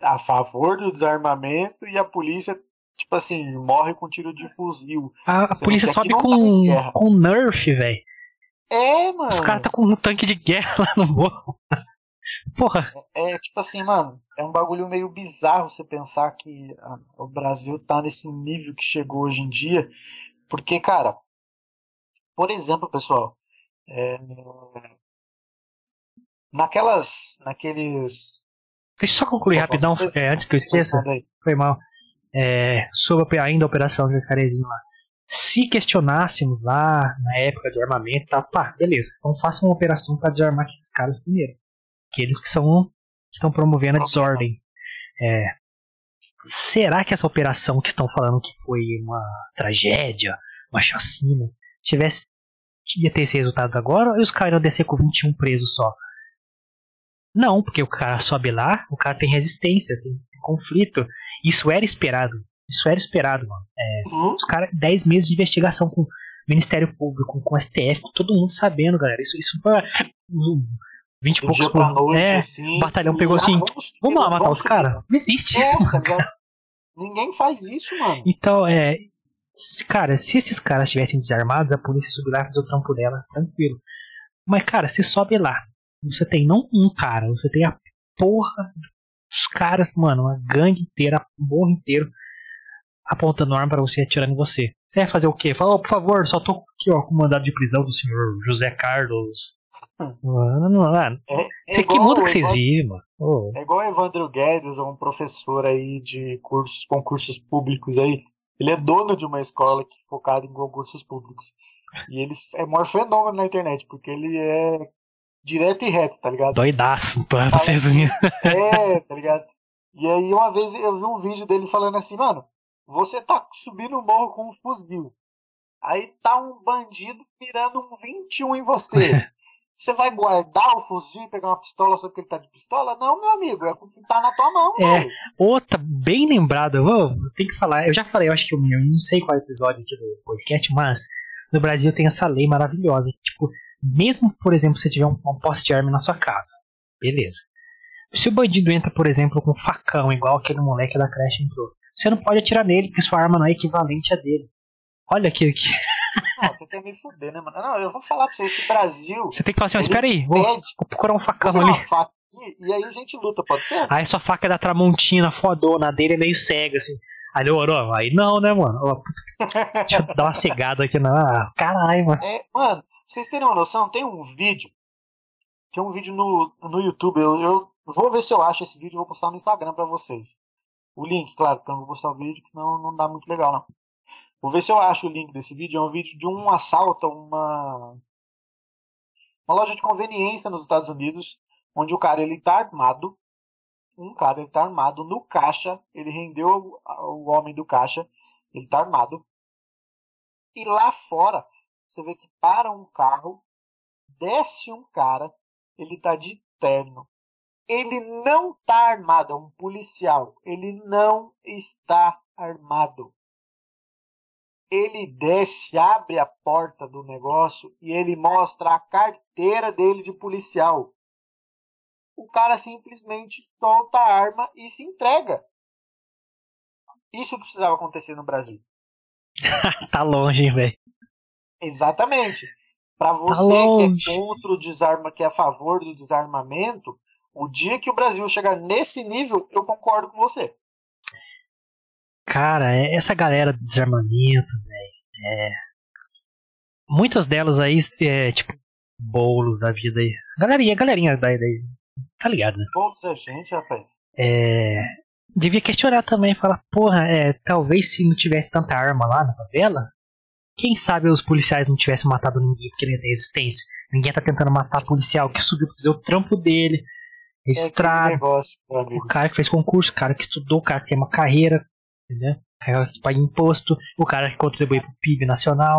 a favor do desarmamento e a polícia, tipo assim, morre com tiro de fuzil. A, a polícia sobe não tá com, com Nerf, velho. É, mano. Os caras tá com um tanque de guerra lá no morro. Porra, É tipo assim, mano, é um bagulho meio bizarro você pensar que ah, o Brasil tá nesse nível que chegou hoje em dia. Porque, cara, por exemplo, pessoal, é, naquelas. naqueles. deixa eu só concluir Por rapidão, é, antes que eu esqueça. Foi mal. É, sobre ainda a Operação Jacarezinho lá. Se questionássemos lá na época de armamento, tá, pá, beleza. Então faça uma operação para desarmar aqueles caras primeiro. Aqueles que são que estão promovendo a desordem. É, será que essa operação que estão falando que foi uma tragédia, uma chacina, tivesse ia ter esse resultado agora ou os caras iam descer com 21 presos só? Não, porque o cara sobe lá, o cara tem resistência, tem, tem conflito. Isso era esperado. Isso era esperado, mano. Uhum. Os caras, 10 meses de investigação com o Ministério Público, com o STF, com todo mundo sabendo, galera. Isso, isso foi um, 20 e poucos por- noite, é, assim. o batalhão pegou Ah, assim, Vamos, Vamos lá matar os subir. caras? Não existe É, isso, mano. Ninguém faz isso, mano. Então, é. Cara, se esses caras estivessem desarmados, a polícia subir lá e fazer o trampo dela, tranquilo. Mas, cara, você sobe lá. Você tem não um cara, você tem a porra dos caras, mano, uma gangue inteira, um morro inteiro, apontando arma pra você e atirando em você. Você vai fazer o quê? Fala, "Ô, por favor, só tô aqui, ó, com mandado de prisão do senhor José Carlos Mano, mano. É, é que mundo que vocês vivem, mano? Ô, É igual o Evandro Guedes, um professor aí de cursos, concursos públicos aí. Ele é dono de uma escola que focada em concursos públicos. E ele é o maior fenômeno na internet, porque ele é direto e reto, tá ligado? doidaço, pra vocês verem. É, tá ligado? E aí uma vez eu vi um vídeo dele falando assim, mano, você tá subindo o morro com um fuzil. Aí tá um bandido mirando um 21 em você. Você vai guardar o fuzil e pegar uma pistola só porque ele tá de pistola? Não, meu amigo, é porque tá na tua mão, É. velho. Outra, bem lembrada, eu vou- tenho que falar, eu já falei, eu acho que eu, eu não sei qual episódio aqui do podcast, mas no Brasil tem essa lei maravilhosa que, tipo, mesmo, por exemplo, se tiver um, um poste de arma na sua casa, beleza. Se o bandido entra, por exemplo, com um facão, igual aquele moleque da creche entrou, você não pode atirar nele, porque sua arma não é equivalente a dele. Olha que, que Não, você quer me fuder, né, mano? Não, eu vou falar pra você, esse Brasil você tem que falar assim, espera aí, vou, vou procurar um facão uma ali. faca aqui, e aí a gente luta, pode ser? Aí sua faca é da Tramontina, fodona, a dele é meio cega, assim. Aí, ô, ô, aí não, né, mano? Ó, Deixa eu dar uma cegada aqui na. Ah, Caralho, mano. É, mano, vocês terem uma noção, tem um vídeo. Tem um vídeo no, no YouTube. Eu, eu vou ver se eu acho esse vídeo e vou postar no Instagram pra vocês. O link, claro, porque eu não vou postar o vídeo, que não, não dá muito legal, não. Vou ver se eu acho o link desse vídeo. É um vídeo de um assalto a uma. Uma loja de conveniência nos Estados Unidos, onde o cara ele tá armado. Um cara ele tá armado no caixa. Ele rendeu o, homem do caixa. Ele tá armado. E lá fora, você vê que para um carro, desce um cara, ele tá de terno. Ele não tá armado, é um policial. Ele não está armado. Ele desce, abre a porta do negócio e ele mostra a carteira dele de policial. O cara simplesmente solta a arma e se entrega. Isso precisava acontecer no Brasil. Tá longe, velho. Exatamente. Para você que longe. é contra o desarma, que é a favor do desarmamento, o dia que o Brasil chegar nesse nível, eu concordo com você. Cara, é- essa galera do desarmamento, velho. É. Muitas delas aí, é, tipo, bolos da vida aí. Galerinha, galerinha da, da, Tá ligado, né? Todos a gente, rapaz. É. Devia questionar também, falar, porra, é, talvez se não tivesse tanta arma lá na favela, quem sabe os policiais não tivessem matado ninguém porque ele tem resistência. Ninguém tá tentando matar policial que subiu pra fazer o trampo dele, É estrada, negócio, meu amigo. o cara que fez concurso, o cara que estudou, o cara que tem uma carreira, entendeu? O cara que paga imposto, o cara que contribui pro PIB nacional.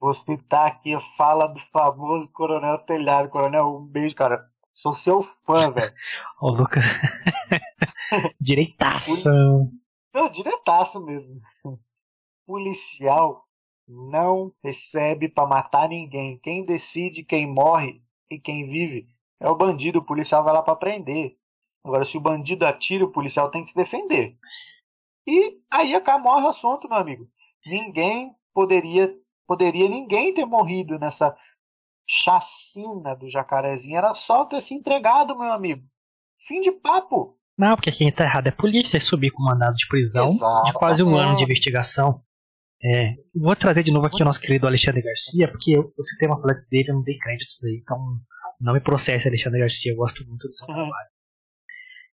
Você tá aqui, fala do famoso Coronel Telhado. Coronel, um beijo, cara. Sou seu fã, velho. Ó, o Lucas. Direitaço. Não, diretaço mesmo. Policial não recebe pra matar ninguém. Quem decide quem morre e quem vive é o bandido. O policial vai lá pra prender. Agora, se o bandido atira, o policial tem que se defender. E aí acá morre o assunto, meu amigo. Ninguém poderia, poderia ninguém ter morrido nessa chacina do jacarezinho. Era só ter se entregado, meu amigo. Fim de papo. Não, porque quem tá errado é a polícia, é subir com mandado de prisão de quase um ano de investigação. É, vou trazer de novo aqui o nosso querido Alexandre Garcia, porque eu, eu citei uma frase dele, eu não dei créditos aí, então não me processe Alexandre Garcia, eu gosto muito do seu Uhum. trabalho.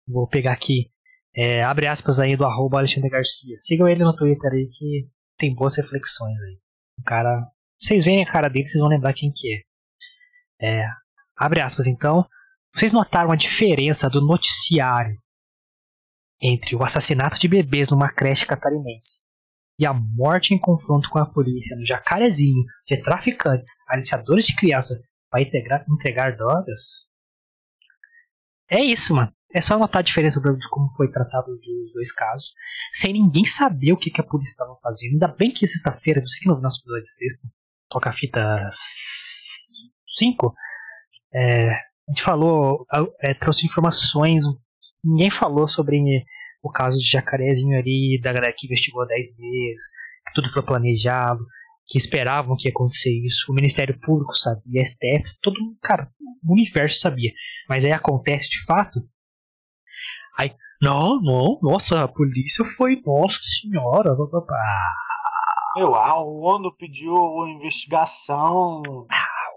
Vou pegar aqui, é, abre aspas aí do arroba Alexandre Garcia. Sigam ele no Twitter aí que tem boas reflexões aí. O cara, vocês veem a cara dele, vocês vão lembrar quem que é. é. Abre aspas então. Vocês notaram a diferença do noticiário entre o assassinato de bebês numa creche catarinense e a morte em confronto com a polícia no Jacarezinho de traficantes, aliciadores de criança para entregar, entregar drogas? É isso, mano. É só notar a diferença de como foi tratado os dois, casos, sem ninguém saber o que, que a polícia estava fazendo. Ainda bem que sexta-feira, você que não viu nosso episódio de sexta, toca a fita 5, é, a gente falou, é, trouxe informações, ninguém falou sobre o caso de Jacarezinho ali, da galera que investigou há 10 meses, que tudo foi planejado, que esperavam que ia acontecer isso, o Ministério Público sabia, STF, todo mundo, cara, o universo sabia. Mas aí acontece de fato. Aí, não, não, nossa, a polícia foi, nossa senhora, blá, blá, blá. Meu, a ONU pediu investigação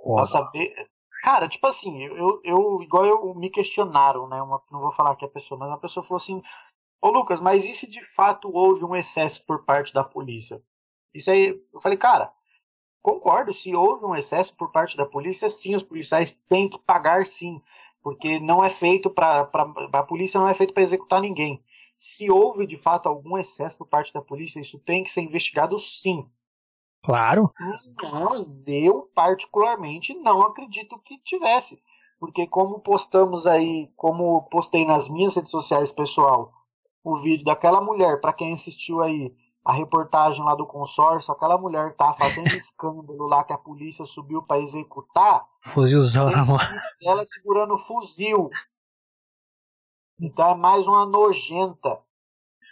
Ó, pra saber. Cara, tipo assim, eu, eu igual eu me questionaram, né? Uma, não vou falar que a pessoa, mas uma pessoa falou assim: Ô Lucas, mas e se de fato houve um excesso por parte da polícia? Isso aí, eu falei, cara, concordo, se houve um excesso por parte da polícia, sim, os policiais têm que pagar sim, porque não é feito para a polícia não é feito para executar ninguém. Se houve de fato algum excesso por parte da polícia, isso tem que ser investigado sim. Claro. Mas eu, particularmente, não acredito que tivesse. Porque como postamos aí, como postei nas minhas redes sociais, pessoal, o vídeo daquela mulher, para quem assistiu aí a reportagem lá do consórcio, aquela mulher tá fazendo escândalo lá que a polícia subiu para executar. Fuzilzão, amor. Ela segurando o fuzil. Então é mais uma nojenta,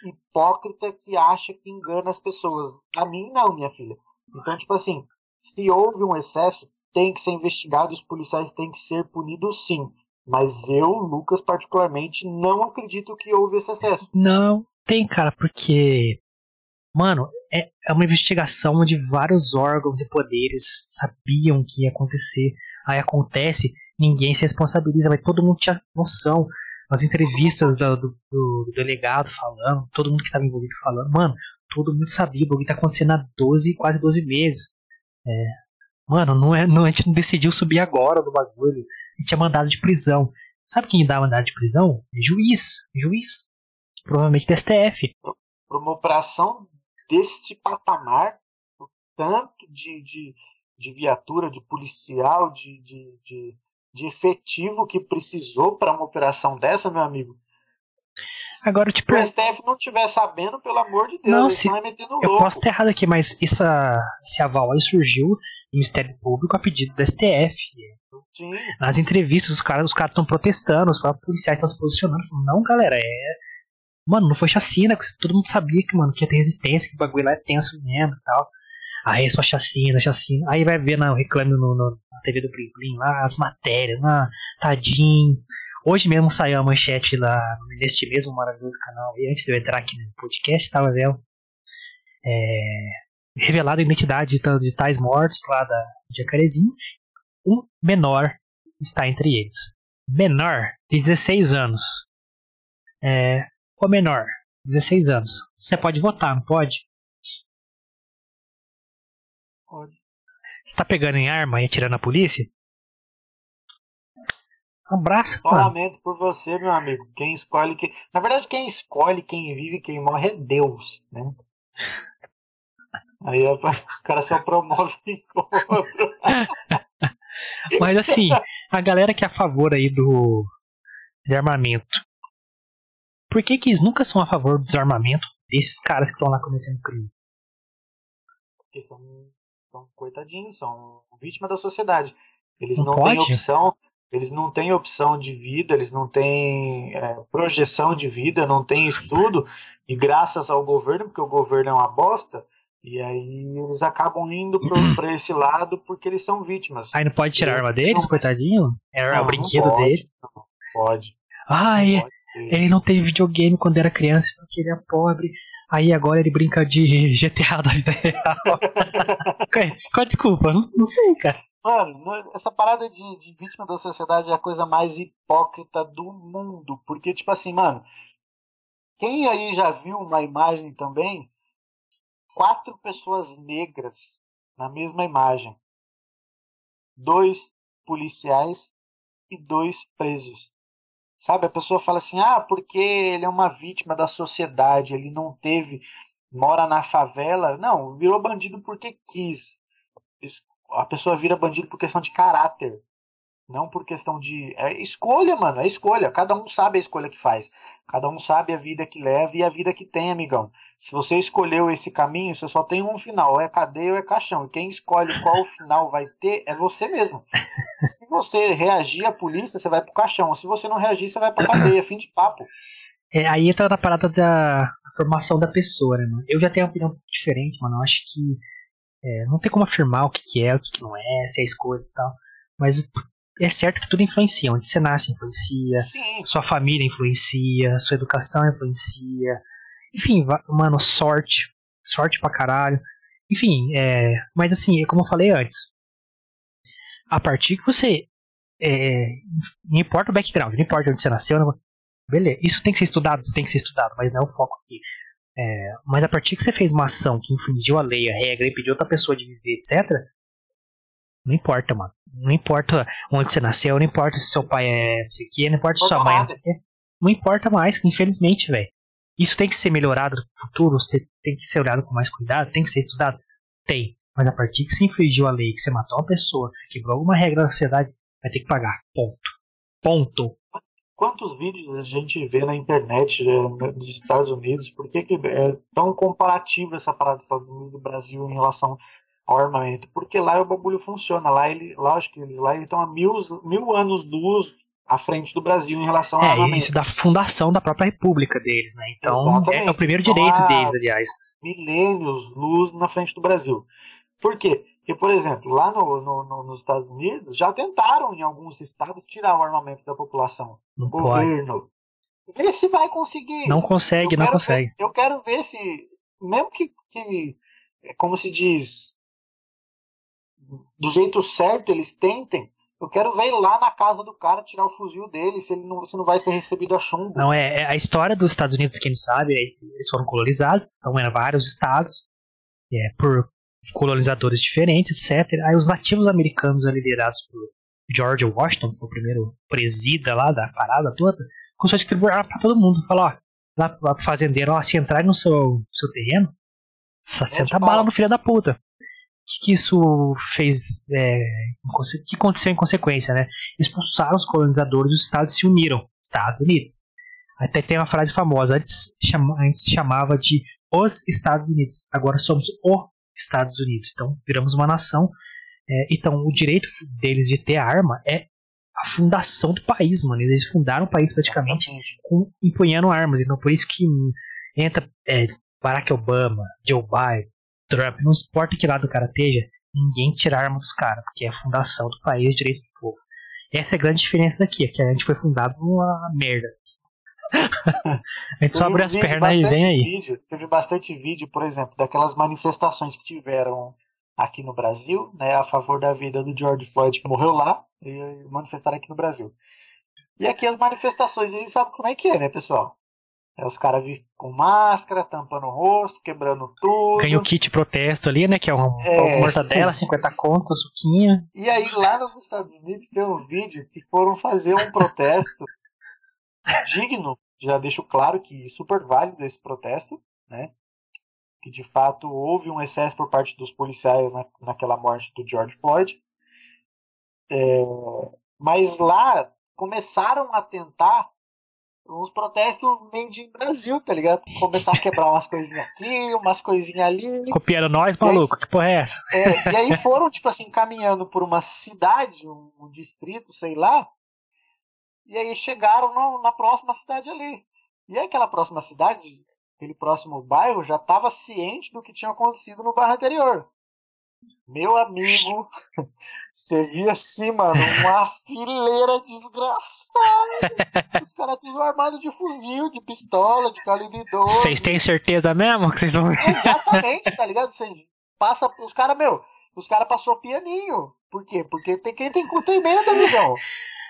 hipócrita que acha que engana as pessoas. A mim não, minha filha. Então, tipo assim, se houve um excesso, tem que ser investigado, os policiais têm que ser punidos sim. Mas eu, Lucas, particularmente, não acredito que houve esse excesso. Não, tem, cara, porque. Mano, é, é uma investigação onde vários órgãos e poderes sabiam que ia acontecer. Aí acontece, ninguém se responsabiliza, mas todo mundo tinha noção. As entrevistas do, do, do delegado falando, todo mundo que estava envolvido falando, mano, todo mundo sabia, o bagulho tá acontecendo há 12, quase 12 meses. É, mano, não é, não, a gente não decidiu subir agora do bagulho. A gente tinha mandado de prisão. Sabe quem dá mandado de prisão? Juiz. Juiz. Provavelmente do STF. Por uma operação deste patamar, tanto de, de, de viatura, de policial, de, de, de, de efetivo que precisou para uma operação dessa, meu amigo, Agora, tipo. Se o STF não estiver sabendo, pelo amor de Deus, não, se, vai metendo louco. Eu posso estar errado aqui, mas essa, esse aval aí surgiu do Ministério Público a pedido do STF. Sim. Nas entrevistas, os caras os caras estão protestando, os policiais estão se posicionando. Não, galera, é. Mano, não foi chacina, todo mundo sabia que, mano, que ia ter resistência, que o bagulho lá é tenso mesmo e tal. Aí é só chacina, chacina. Aí vai ver na reclame no, no, na TV do Blim Blim lá, as matérias, na tadinho. Hoje mesmo saiu a manchete lá neste mesmo maravilhoso canal. E antes de eu entrar aqui no podcast, estava vendo. É, revelada a identidade de, tais mortos lá da Jacarezinho. Um menor está entre eles. Menor, 16 anos. É, o menor, 16 anos. Você pode votar, não pode? Pode. Você tá pegando em arma e atirando na polícia? Um abraço. Só lamento por você, meu amigo. Quem escolhe que. Na verdade, quem escolhe, quem vive, quem morre é Deus, né? Aí os caras só promovem encontro. Mas assim, a galera que é a favor aí do desarmamento. Por que que eles nunca são a favor do desarmamento desses caras que estão lá cometendo crime? Porque são, são coitadinhos, são vítimas da sociedade. Eles não, não têm opção, eles não têm opção de vida, eles não têm é, projeção de vida, não têm estudo, e graças ao governo, porque o governo é uma bosta, e aí eles acabam indo para esse lado porque eles são vítimas. Aí não pode tirar a arma deles, não, coitadinho? É o brinquedo pode, deles? Não, pode. Ai, não pode ele não teve videogame quando era criança porque ele é pobre. Aí agora ele brinca de GTA da vida real. Qual a desculpa? Não, não sei, cara. Mano, essa parada de, de vítima da sociedade é a coisa mais hipócrita do mundo. Porque, tipo assim, mano, quem aí já viu uma imagem também? Quatro pessoas negras na mesma imagem. Dois policiais e dois presos. Sabe, a pessoa fala assim: ah, porque ele é uma vítima da sociedade, ele não teve, mora na favela. Não, virou bandido porque quis a pessoa vira bandido por questão de caráter. Não por questão de. É escolha, mano. É escolha. Cada um sabe a escolha que faz. Cada um sabe a vida que leva e a vida que tem, amigão. Se você escolheu esse caminho, você só tem um final. É cadeia ou é caixão. E quem escolhe qual final vai ter é você mesmo. Se você reagir à polícia, você vai pro caixão. Se você não reagir, você vai pra cadeia. Fim de papo. É, aí entra na parada da formação da pessoa, né, mano? Eu já tenho uma opinião diferente, mano. Eu acho que é, não tem como afirmar o que, que é, o que, que não é, se é escolha e tal. Mas é certo que tudo influencia. Onde você nasce influencia, Sim. sua família influencia, sua educação influencia. Enfim, mano, sorte. Sorte pra caralho. Enfim, é, mas assim, como eu falei antes, a partir que você é, não importa o background, não importa onde você nasceu, não, beleza, isso tem que ser estudado, tem que ser estudado, mas não é o foco aqui. É, mas a partir que você fez uma ação que infringiu a lei, a regra, impediu outra pessoa de viver, etc., não importa, mano. Não importa onde você nasceu, não importa se seu pai é isso aqui, não importa se sua mãe é isso aqui. Não importa mais, infelizmente, velho. Isso tem que ser melhorado no futuro, tem que ser olhado com mais cuidado, tem que ser estudado? Tem. Mas a partir que você infringiu a lei, que você matou uma pessoa, que você quebrou alguma regra da sociedade, vai ter que pagar. Ponto. Ponto. Quantos vídeos a gente vê na internet né, dos Estados Unidos? Por que, que é tão comparativo essa parada dos Estados Unidos e do Brasil em relação ao armamento? Porque lá o bagulho funciona. Lá, ele, lógico que eles lá estão há mil, mil anos luz à frente do Brasil em relação ao é, armamento. isso da fundação da própria república deles, né? Então Exatamente. é o primeiro então, direito deles, aliás. Milênios luz na frente do Brasil. Por quê? Porque, por exemplo, lá no, no, no, nos Estados Unidos já tentaram em alguns estados tirar o armamento da população. Não governo. Vê se vai conseguir. Não consegue, não consegue. Ver, eu quero ver se, mesmo que, que, como se diz, do jeito certo eles tentem, eu quero ver lá na casa do cara tirar o fuzil dele, se ele não, se não vai ser recebido a chumbo. Não, é, é a história dos Estados Unidos, quem não sabe, é, eles foram colonizados, então eram vários estados, é, por colonizadores diferentes, etc. Aí os nativos americanos, liderados por George Washington, que foi o primeiro presida lá da parada toda, começou a distribuir arma pra todo mundo. Falou, ó, lá pro fazendeiro, ó, se entrar no seu, seu terreno, senta bala no filho da puta que, que isso fez. É, o que aconteceu em consequência, né? Expulsaram os colonizadores os Estados se uniram, Estados Unidos. Até tem uma frase famosa, antes, chama, antes se chamava de os Estados Unidos, agora somos o Estados Unidos. Então viramos uma nação. É, então o direito deles de ter arma é a fundação do país, mano. Eles fundaram o país praticamente com, empunhando armas. Então por isso que entra é, Barack Obama, Joe Biden, Trump, não importa que lado o cara esteja, ninguém tira a arma dos caras, porque é a fundação do país, direito do povo. Essa é a grande diferença daqui, é que a gente foi fundado numa merda. a gente só abre as pernas e vem aí. Vídeo, teve bastante vídeo, por exemplo, daquelas manifestações que tiveram aqui no Brasil, né, a favor da vida do George Floyd que morreu lá, e manifestaram aqui no Brasil. E aqui as manifestações, eles sabem como é que é, né, pessoal? É, os caras com máscara, tampando o rosto, quebrando tudo. Ganha o kit protesto ali, né? Que é uma, é. mortadela, 50 contas, suquinha. E aí lá nos Estados Unidos tem um vídeo que foram fazer um protesto digno. Já deixo claro que super válido esse protesto, né? Que de fato houve um excesso por parte dos policiais na, naquela morte do George Floyd. É, mas lá começaram a tentar uns protestos made in Brasil, tá ligado? Começar a quebrar umas coisinhas aqui, umas coisinhas ali. Copiando nós, maluco, aí, que porra é essa? É, e aí foram, tipo assim, caminhando por uma cidade, um, um distrito, sei lá, e aí chegaram no, na próxima cidade ali. E aí aquela próxima cidade, aquele próximo bairro, já estava ciente do que tinha acontecido no bairro anterior. Meu amigo, você via assim, mano, uma fileira desgraçada. Os caras tudo armado de fuzil, de pistola, de calibre 12. Vocês têm certeza mesmo que vocês vão. Exatamente, tá ligado? Vocês passa, os caras, meu, os caras passou pianinho. Por quê? Porque tem quem tem, tem medo, amigão.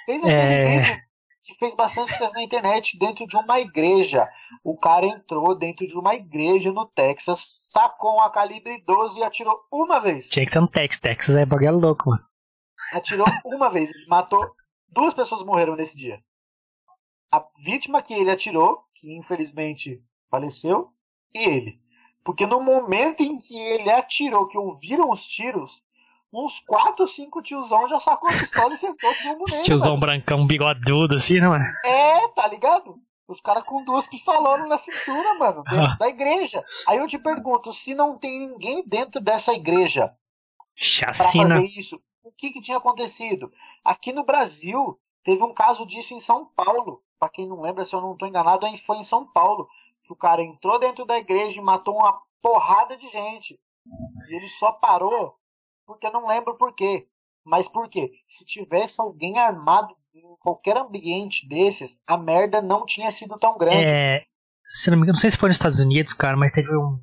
Tem é... vídeo que fez bastante sucesso na internet dentro de uma igreja. O cara entrou dentro de uma igreja no Texas, sacou uma calibre 12 e atirou uma vez. Tinha que ser no Texas. Texas é bagulho louco, mano. Atirou uma vez. Matou. Duas pessoas morreram nesse dia. A vítima que ele atirou, que infelizmente faleceu, e ele. Porque no momento em que ele atirou, que ouviram os tiros, uns 4 ou 5 tiozão já sacou a pistola e sentou fumo nele. Tiozão mano. brancão, bigodudo assim, não é? É, tá ligado? Os caras com duas pistolonas na cintura, mano, dentro ah. da igreja. Aí eu te pergunto, se não tem ninguém dentro dessa igreja Chacina. pra fazer isso, o que que tinha acontecido? Aqui no Brasil, teve um caso disso em São Paulo. Pra quem não lembra, se eu não tô enganado, foi em São Paulo. Que o cara entrou dentro da igreja e matou uma porrada de gente. E ele só parou porque eu não lembro por quê. Mas por quê? Se tivesse alguém armado em qualquer ambiente desses, a merda não tinha sido tão grande. É, se não me engano, não sei se foi nos Estados Unidos, cara, mas teve um.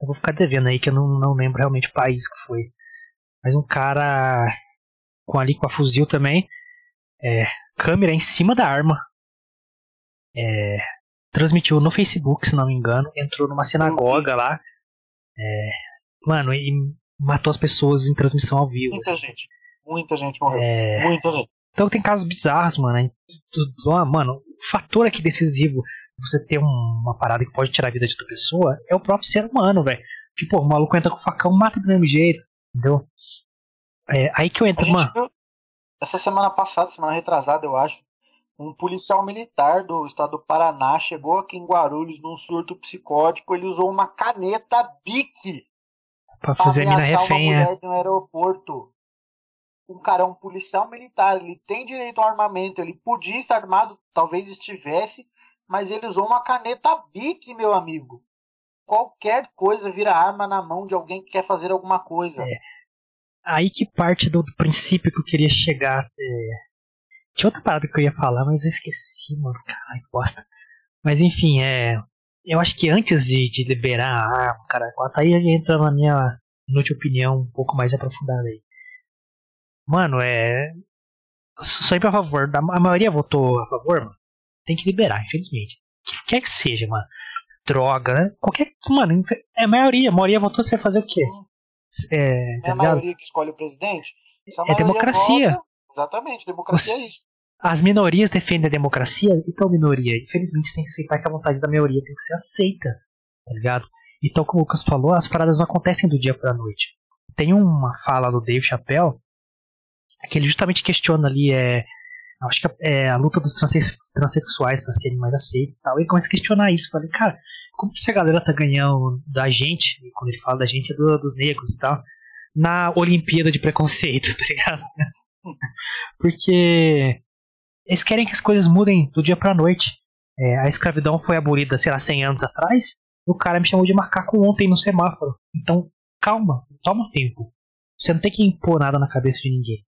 Eu vou ficar devendo aí que eu não, não lembro realmente o país que foi. Mas um cara com ali com a fuzil também. é, câmera em cima da arma. É, transmitiu no Facebook, se não me engano. Entrou numa sinagoga lá. É, mano, e matou as pessoas em transmissão ao vivo. Muita gente. Muita gente morreu. É... Muita gente. Então tem casos bizarros, mano. Mano, o fator aqui decisivo você ter uma parada que pode tirar a vida de outra pessoa é o próprio ser humano, velho. Tipo, o maluco entra com o facão, mata do mesmo jeito, entendeu? É, aí que eu entro, mano. Viu, essa semana passada, semana retrasada, eu acho, um policial militar do estado do Paraná chegou aqui em Guarulhos num surto psicótico. Ele usou uma caneta bique pra fazer pra mina refém. Uma mulher no aeroporto. Um cara é um policial militar, ele tem direito ao armamento, ele podia estar armado, talvez estivesse, mas ele usou uma caneta bique, meu amigo. Qualquer coisa vira arma na mão de alguém que quer fazer alguma coisa. É. Aí que parte do, do princípio que eu queria chegar. É... Tinha outra parada que eu ia falar, mas eu esqueci, mano. Caralho, bosta. Mas enfim, é. Eu acho que antes de, de liberar a arma, cara, aí a gente entra na minha inútil opinião um pouco mais aprofundada aí. Mano, é. Só ir pra favor. A maioria votou a favor, mano tem que liberar, infelizmente. Que quer que seja, mano. Droga, né? Qualquer. Mano, é a maioria. A maioria votou, você vai fazer o quê? É, tá é a maioria que escolhe o presidente? É democracia. Vota, exatamente, democracia Os, é isso. As minorias defendem a democracia, então minoria. Infelizmente, tem que aceitar que a vontade da maioria tem que ser aceita, tá ligado? Então, como o Lucas falou, as paradas não acontecem do dia pra noite. Tem uma fala do Dave Chappelle que ele justamente questiona ali é, acho que é a luta dos transexuais para serem mais aceitos e tal. E começa a questionar isso. Falei, cara, como que essa galera tá ganhando da gente, quando ele fala da gente, é do, dos negros e tal, na Olimpíada de Preconceito, tá ligado? Porque eles querem que as coisas mudem do dia pra noite. É, a escravidão foi abolida, sei lá, 100 anos atrás. O cara me chamou de macaco ontem no semáforo. Então, calma, toma tempo. Você não tem que impor nada na cabeça de ninguém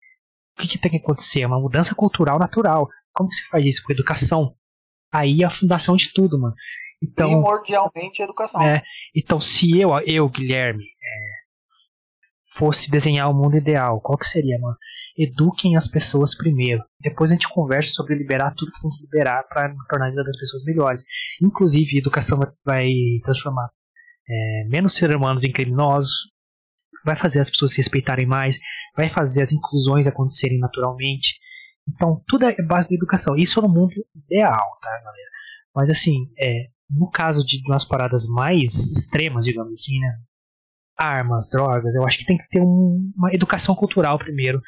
o que, que tem que acontecer? É uma mudança cultural natural. Como que se faz isso? Com educação. Aí é a fundação de tudo, mano. Então, Primordialmente educação. É, então, se eu, eu Guilherme, é, fosse desenhar o mundo ideal, qual que seria, mano? Eduquem as pessoas primeiro. Depois a gente conversa sobre liberar tudo que tem que liberar para tornar a vida das pessoas melhores. Inclusive, educação vai transformar é, menos seres humanos em criminosos, vai fazer as pessoas se respeitarem mais, vai fazer as inclusões acontecerem naturalmente. Então, tudo é base da educação. Isso no mundo ideal, tá, galera? Mas, assim, é, no caso de umas paradas mais extremas, digamos assim, né? Armas, drogas, eu acho que tem que ter um, uma educação cultural primeiro.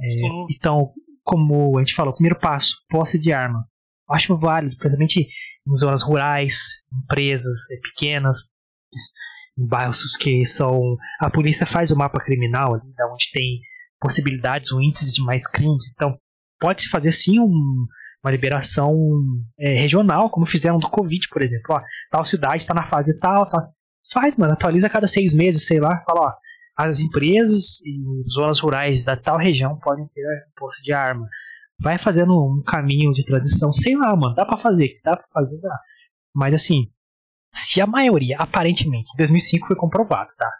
É, então, como a gente falou, primeiro passo, posse de arma. Eu acho válido, principalmente em zonas rurais, empresas é, pequenas, em bairros que são. A polícia faz o mapa criminal ali, da onde tem possibilidades ou índices de mais crimes. Então, pode-se fazer sim um, uma liberação é, regional, como fizeram do Covid, por exemplo. Ó, tal cidade está na fase tal, tal. Faz, mano, atualiza a cada seis meses, sei lá, fala, ó, as empresas e zonas rurais da tal região podem ter posse de arma. Vai fazendo um caminho de transição, sei lá, mano, dá pra fazer, dá pra fazer, dá. Mas assim, se a maioria, aparentemente, 2005 foi comprovado, tá?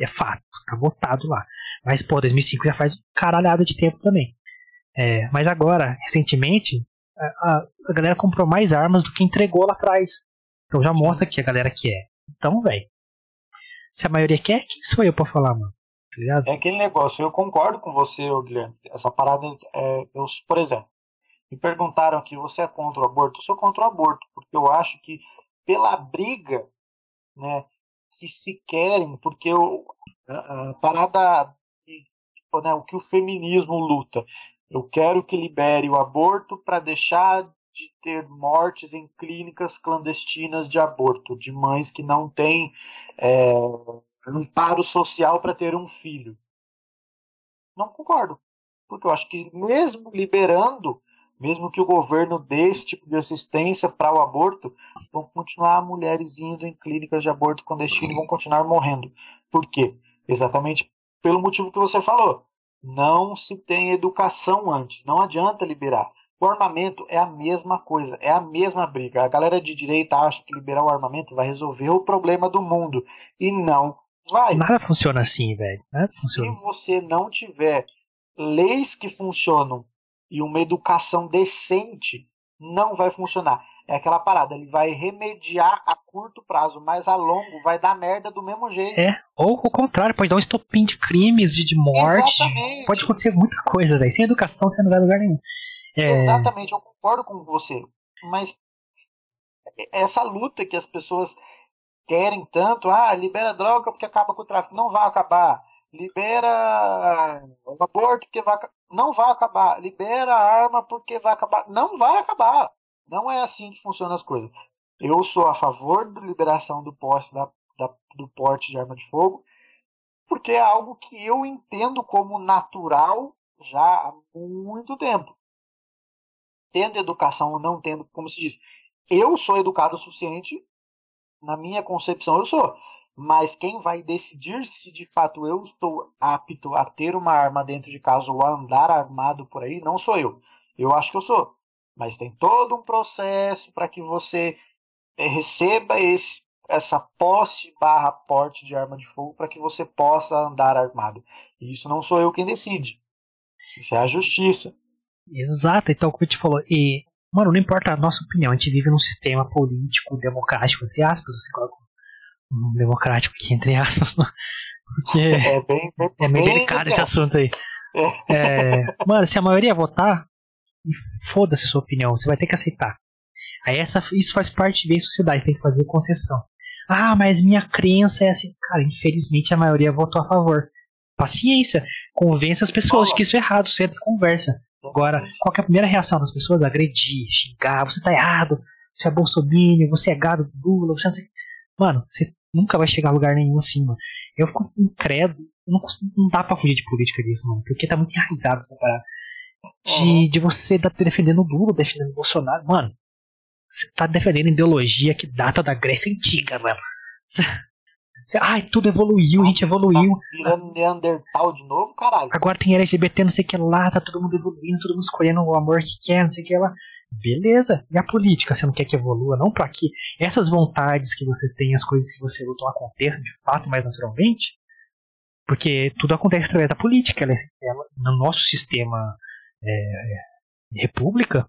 É fato, tá votado lá. Mas, pô, 2005 já faz caralhada de tempo também. É, mas agora, recentemente, a, a, galera comprou mais armas do que entregou lá atrás. Então já mostra que a galera quer. Então, velho. Se a maioria quer, quem sou eu pra falar, mano? Tá é aquele negócio, eu concordo com você, Guilherme. Essa parada, é, eu, por exemplo, me perguntaram aqui, você é contra o aborto? Eu sou contra o aborto, porque eu acho que pela briga né, que se querem, porque o, a, a parada, tipo, né, o que o feminismo luta. Eu quero que libere o aborto para deixar de ter mortes em clínicas clandestinas de aborto, de mães que não têm é, amparo social para ter um filho. Não concordo. Porque eu acho que mesmo liberando, mesmo que o governo dê esse tipo de assistência para o aborto, vão continuar mulheres indo em clínicas de aborto clandestino e vão continuar morrendo. Por quê? Exatamente pelo motivo que você falou. Não se tem educação antes, não adianta liberar. O armamento é a mesma coisa, é a mesma briga. A galera de direita acha que liberar o armamento vai resolver o problema do mundo. E não vai. Nada funciona assim, velho. Se funciona. você não tiver leis que funcionam e uma educação decente, não vai funcionar. É aquela parada, ele vai remediar a curto prazo, mas a longo vai dar merda do mesmo jeito. É, ou o contrário, pode dar um estopim de crimes e de morte. Exatamente. Pode acontecer muita coisa, velho. Sem educação você não vai a lugar nenhum. É, Exatamente, eu concordo com você. Mas essa luta que as pessoas querem tanto, ah, libera droga porque acaba com o tráfico. Não vai acabar. Libera o aborto porque vai não vai acabar. Libera a arma porque vai acabar. Não vai acabar. Não é assim que funcionam as coisas. Eu sou a favor da liberação do posse da, da, do porte de arma de fogo, porque é algo que eu entendo como natural já há muito tempo. Tendo educação ou não tendo, como se diz, eu sou educado o suficiente, na minha concepção eu sou. Mas quem vai decidir se de fato eu estou apto a ter uma arma dentro de casa ou a andar armado por aí, não sou eu. Eu acho que eu sou. Mas tem todo um processo para que você eh, receba esse, essa posse barra porte de arma de fogo para que você possa andar armado. E isso não sou eu quem decide. Isso é a justiça. Exato, então como a gente falou, e Mano, não importa a nossa opinião, a gente vive num sistema político democrático, entre aspas, você coloca um democrático aqui, entre aspas, porque É é meio delicado esse assunto aí. É, mano, se a maioria votar, foda-se a sua opinião, você vai ter que aceitar. Aí essa, isso faz parte de sociedade, tem que fazer concessão. Ah, mas minha crença é assim. Cara, infelizmente a maioria votou a favor. Paciência, convença as pessoas de que isso é errado, sempre conversa. Agora, qual que é a primeira reação das pessoas? Agredir, xingar, você tá errado, você é bolsominion, você é gado do Lula, você não sei... Mano, você nunca vai chegar a lugar nenhum assim, mano. Eu fico incrédulo, não, não dá pra fugir de política disso, mano, porque tá muito enraizado essa parada. De, de você tá defendendo o Lula, defendendo o Bolsonaro, mano. Você tá defendendo ideologia que data da Grécia Antiga, mano. Ai, tudo evoluiu, a gente evoluiu. Virando Neandertal de novo, caralho. Agora tem LGBT, não sei o que lá, tá todo mundo evoluindo, todo mundo escolhendo o amor que quer, não sei o que lá. Beleza. E a política, você não quer que evolua, não pra que essas vontades que você tem, as coisas que você lutou aconteçam de fato mais naturalmente? Porque tudo acontece através da política. Ela, é- ela- no nosso sistema é, de república,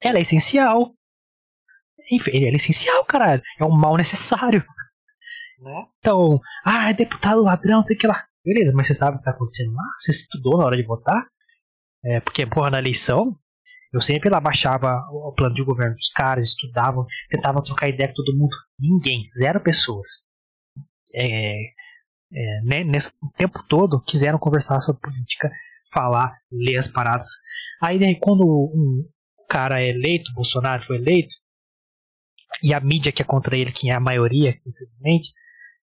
ela é essencial. Enfim, ela é essencial, caralho. É um mal necessário. Né? Então, ah, é deputado ladrão, sei que lá. Beleza, mas você sabe o que tá acontecendo lá? Você estudou na hora de votar? É, porque, porra, na eleição, eu sempre lá baixava o plano de governo dos caras, estudavam, tentavam trocar ideia com todo mundo. Ninguém, zero pessoas. É, é, né, nesse tempo todo, quiseram conversar sobre política, falar, ler as paradas. Aí, daí, quando um cara é eleito, Bolsonaro foi eleito, e a mídia que é contra ele, que é a maioria, infelizmente,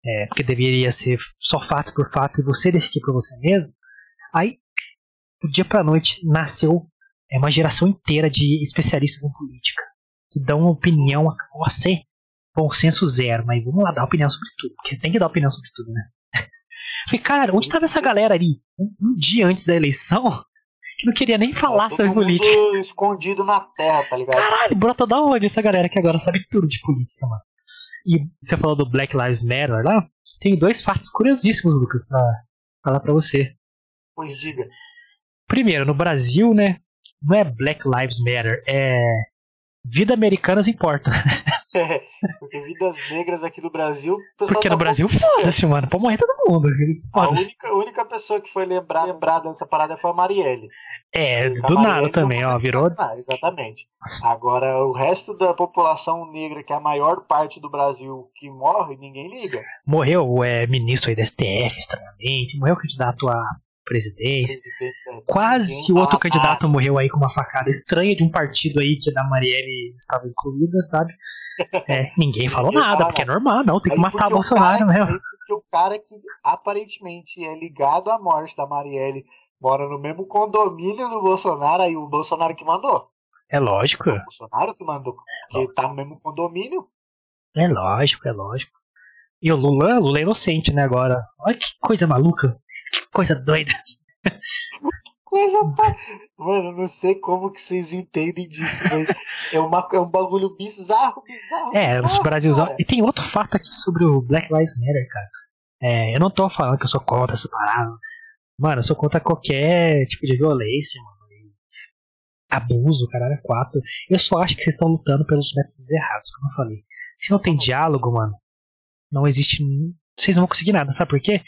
é, porque deveria ser só fato por fato e você decidir por você mesmo. Aí, do dia pra noite, nasceu é, uma geração inteira de especialistas em política que dão uma opinião a você, bom senso zero, mas vamos lá dar opinião sobre tudo, porque tem que dar opinião sobre tudo, né? Falei, cara, onde tava essa galera ali um, um dia antes da eleição que não queria nem falar Todo sobre política? escondido na terra, tá ligado? Caralho, brota da onde essa galera que agora sabe tudo de política, mano? E você falou do Black Lives Matter lá? Tem dois fatos curiosíssimos, Lucas, pra falar pra você. Pois diga. Primeiro, no Brasil, né? Não é Black Lives Matter, é. Vida Americanas Importa. Porque vidas negras aqui do Brasil. Porque tá no Brasil, foda-se, mano. Pode morrer todo mundo. A única, a única pessoa que foi lembrar, lembrada dessa parada foi a Marielle. É, A do nada também, não ó. Virou. Exatamente. Agora, o resto da população negra, que é a maior parte do Brasil que morre, ninguém liga. Morreu é, ministro aí da STF, estranhamente. Morreu candidato a presidência. República, Quase ninguém outro candidato morreu aí com uma facada estranha de um partido aí que a da Marielle estava incluída, sabe? É, ninguém falou Ninguém nada, fala porque é normal, não, tem que matar o Bolsonaro cara, mesmo. aí Porque o cara que aparentemente é ligado à morte da Marielle mora no mesmo condomínio do Bolsonaro, aí o Bolsonaro que mandou. É lógico, O Bolsonaro que mandou. Porque tá no mesmo condomínio. é lógico, é lógico. E o Lula, Lula é inocente, né, agora. Olha que coisa maluca, que coisa doida. Coisa pa... Mano, eu não sei como que vocês entendem disso, mas é, uma, é um bagulho bizarro, bizarro. É, os bizarro, Brasilzão. cara. E tem outro fato aqui sobre o Black Lives Matter, cara. É, eu não tô falando que eu sou contra essa parada. Mano, eu sou contra qualquer tipo de violência, mano. abuso, caralho, quatro. Eu só acho que vocês estão lutando pelos métodos errados, como eu falei. Se não tem diálogo, mano, não existe. Vocês não vão conseguir nada, sabe por quê?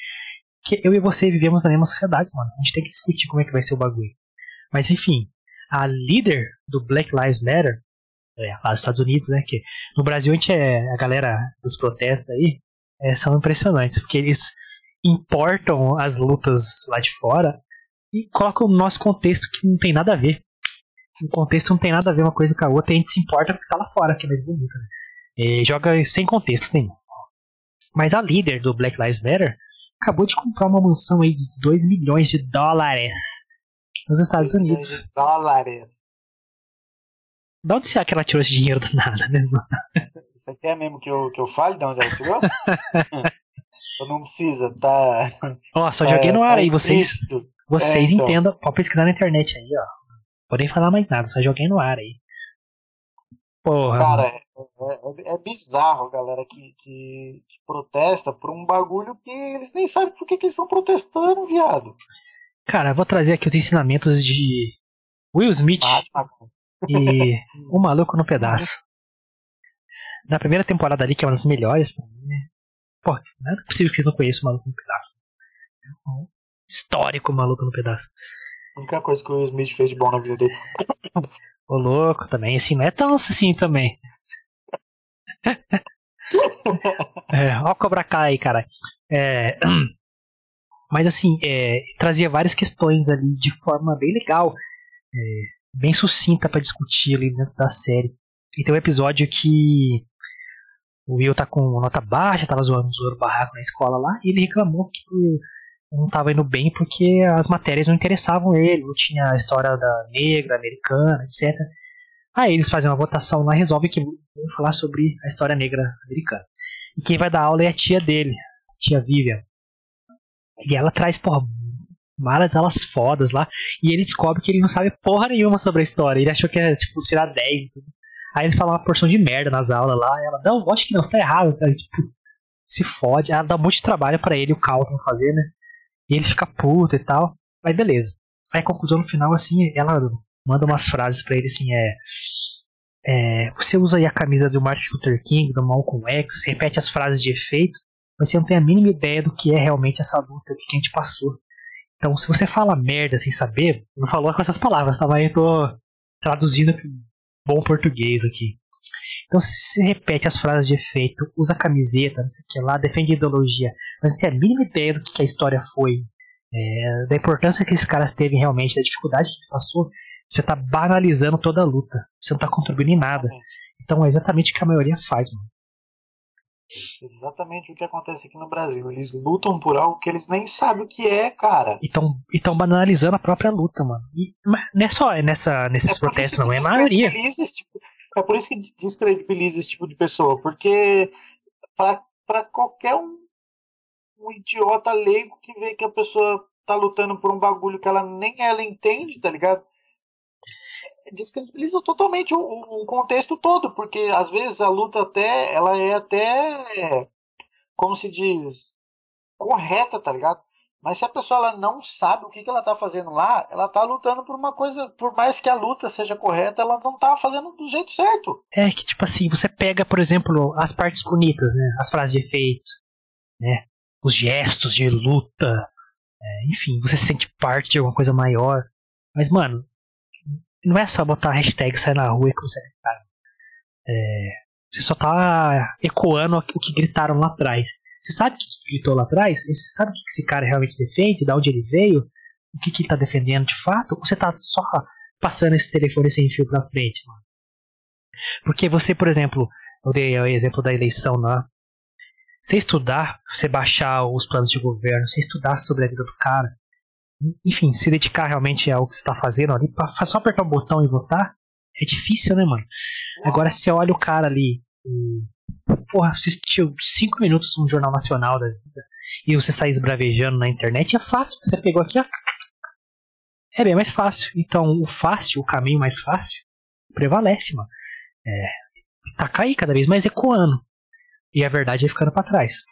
Porque eu e você vivemos na mesma sociedade, mano. A gente tem que discutir como é que vai ser o bagulho. Mas enfim, a líder do Black Lives Matter, é, lá dos Estados Unidos, né? Que no Brasil a gente é a galera dos protestos aí é, são impressionantes, porque eles importam as lutas lá de fora e colocam no nosso contexto que não tem nada a ver. O contexto não tem nada a ver uma coisa com a outra, a gente se importa porque tá lá fora, que é mais bonito. Né? E joga sem contexto nenhum. Mas a líder do Black Lives Matter acabou de comprar uma mansão aí de 2 milhões de dólares nos Estados Unidos. De dólares. De onde será que ela tirou esse dinheiro do nada, né, mano? Você quer mesmo que eu, que eu fale de onde ela tirou? não precisa, tá. Ó, só tá, joguei no ar tá aí, vocês. Vocês é, então. entendam. Pode pesquisar na internet aí, ó. Podem falar mais nada, só joguei no ar aí. Porra. Cara, é, é, é, bizarro, galera, que, que, que, protesta por um bagulho que eles nem sabem por que, que eles estão protestando, viado. Cara, eu vou trazer aqui os ensinamentos de Will Smith e O Maluco no Pedaço. Na primeira temporada ali, que é uma das melhores pra mim, né? Pô, não é possível que vocês não conheçam o Maluco no Pedaço. É um histórico Maluco no Pedaço. A única coisa que o Will Smith fez de bom na vida dele. Ô louco também, assim, não é tão assim também. é, ó o Cobra Kai aí, cara. É, mas assim, é, trazia várias questões ali de forma bem legal, é, bem sucinta para discutir ali dentro da série. E tem um episódio que o Will tá com nota baixa, tava zoando, zoando barraco na escola lá, e ele reclamou que não estava indo bem porque as matérias não interessavam ele, não tinha a história da negra, americana, etc. Aí eles fazem uma votação lá resolvem que vão falar sobre a história negra americana. E quem vai dar aula é a tia dele, a tia Vivian. E ela traz, porra, várias aulas fodas lá. E ele descobre que ele não sabe porra nenhuma sobre a história. Ele achou que ia, tipo, tirar 10. Aí ele fala uma porção de merda nas aulas lá. ela, não, acho que não, você tá errado. Tá? Tipo, se fode. Ela dá um monte de trabalho para ele, o Calton, fazer, né? E ele fica puto e tal. Aí beleza. Aí a conclusão no final, assim, ela manda umas frases para ele assim, é, é. Você usa aí a camisa do Martin Luther King, do Malcolm X, repete as frases de efeito, mas você não tem a mínima ideia do que é realmente essa luta, o que a gente passou. Então, se você fala merda sem saber, não falou com essas palavras, tá? Mas eu tô traduzindo bom português aqui. Então, se você repete as frases de efeito, usa camiseta, não sei o que lá, defende ideologia, mas não tem a mínima ideia do que a história foi, é, da importância que esses caras teve realmente, da dificuldade que passou, você está banalizando toda a luta. Você não está contribuindo em nada. Então é exatamente o que a maioria faz, mano. Exatamente o que acontece aqui no Brasil. Eles lutam por algo que eles nem sabem o que é, cara. E estão banalizando a própria luta, mano. E, não é só nessa, nesses é protestos, não, é a maioria. Tipo, é por isso que descredibiliza esse tipo de pessoa. Porque para qualquer um, um idiota leigo que vê que a pessoa tá lutando por um bagulho que ela nem ela entende, tá ligado? Descredibiliza totalmente o, o, contexto todo, porque às vezes a luta até ela é até como se diz correta, tá ligado? Mas se a pessoa ela não sabe o que, que ela tá fazendo lá, ela tá lutando por uma coisa, por mais que a luta seja correta, ela não tá fazendo do jeito certo. É que tipo assim, você pega, por exemplo, as partes bonitas, né? As frases de efeito, né? Os gestos de luta, é, enfim, você se sente parte de alguma coisa maior. Mas, mano, não é só botar hashtag sair na rua e você gritaram. É, você só tá ecoando o que gritaram lá atrás. Você sabe o que gritou lá atrás? Você sabe o que esse cara realmente defende? De onde ele veio? O que, que ele tá defendendo de fato? Ou você tá só passando esse telefone sem fio pra frente, mano? Porque você, por exemplo, eu dei o exemplo da eleição lá. Você estudar, você baixar os planos de governo, você estudar sobre a vida do cara, enfim, se dedicar realmente ao que você está fazendo ali, pra só apertar o botão e votar, é difícil, né, mano? Agora, se você olha o cara ali, e, porra, assistiu 5 minutos no Jornal Nacional da vida, e você sai esbravejando na internet, é fácil. Você pegou aqui, ó. É bem mais fácil. Então, o fácil, o caminho mais fácil, prevalece, mano. É, tá cada vez mais ecoando. E a verdade é ficando para trás.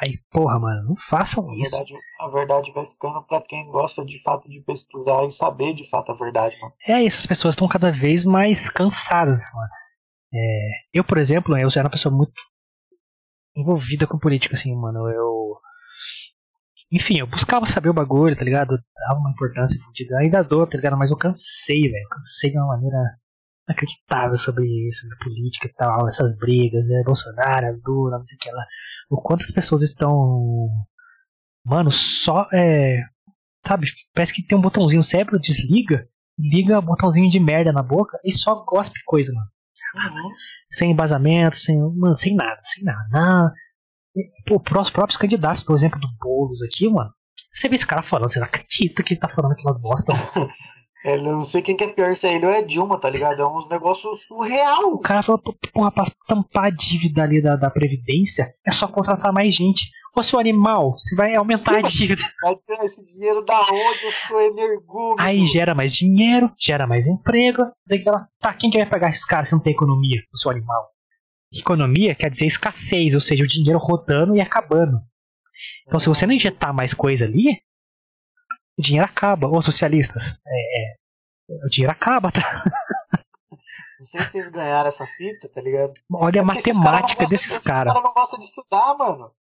Aí, porra, mano, não façam A isso. verdade, a verdade vai ficando pra quem gosta de fato de pesquisar e saber de fato a verdade, mano. É, essas pessoas estão cada vez mais cansadas, mano. É, eu, por exemplo, eu era uma pessoa muito envolvida com política, assim, mano. Eu. Enfim, eu buscava saber o bagulho, tá ligado? Eu dava uma importância. Ainda dou, tá ligado? Mas eu cansei, velho. Cansei de uma maneira inacreditável sobre isso, sobre política e tal, essas brigas, né? Bolsonaro, Lula, não sei o que lá. O quanto as pessoas estão. Mano, só. É, sabe? Parece que tem um botãozinho, o cérebro desliga, liga botãozinho de merda na boca e só gospe coisa, mano Uhum. sem embasamento, sem, mano, sem nada, sem nada. nada. Pô, pros próprios candidatos, por exemplo, do Boulos aqui, mano. Você vê esse cara falando, você não acredita que ele tá falando aquelas bosta. É, Eu não sei quem que é pior, se é ele ou é Dilma, tá ligado? É uns negócios surreal. O cara falou, porra, pra tampar a dívida ali da, da Previdência, é só contratar mais gente. Ô, seu animal, você vai aumentar a dívida. Vai dizer, esse dinheiro da onde eu sou energúmeno. Aí gera mais dinheiro, gera mais emprego. Dizer que ela, tá, quem que vai pagar esses caras se não tem economia, o seu animal? Economia quer dizer escassez, ou seja, o dinheiro rodando e acabando. Então, se você não injetar mais coisa ali, o dinheiro acaba. Ô, socialistas, é, é, o dinheiro acaba, tá? Não sei se vocês ganharam essa fita, tá ligado? Olha a É não matemática desses esses caras. caras não gostam de estudar, mano.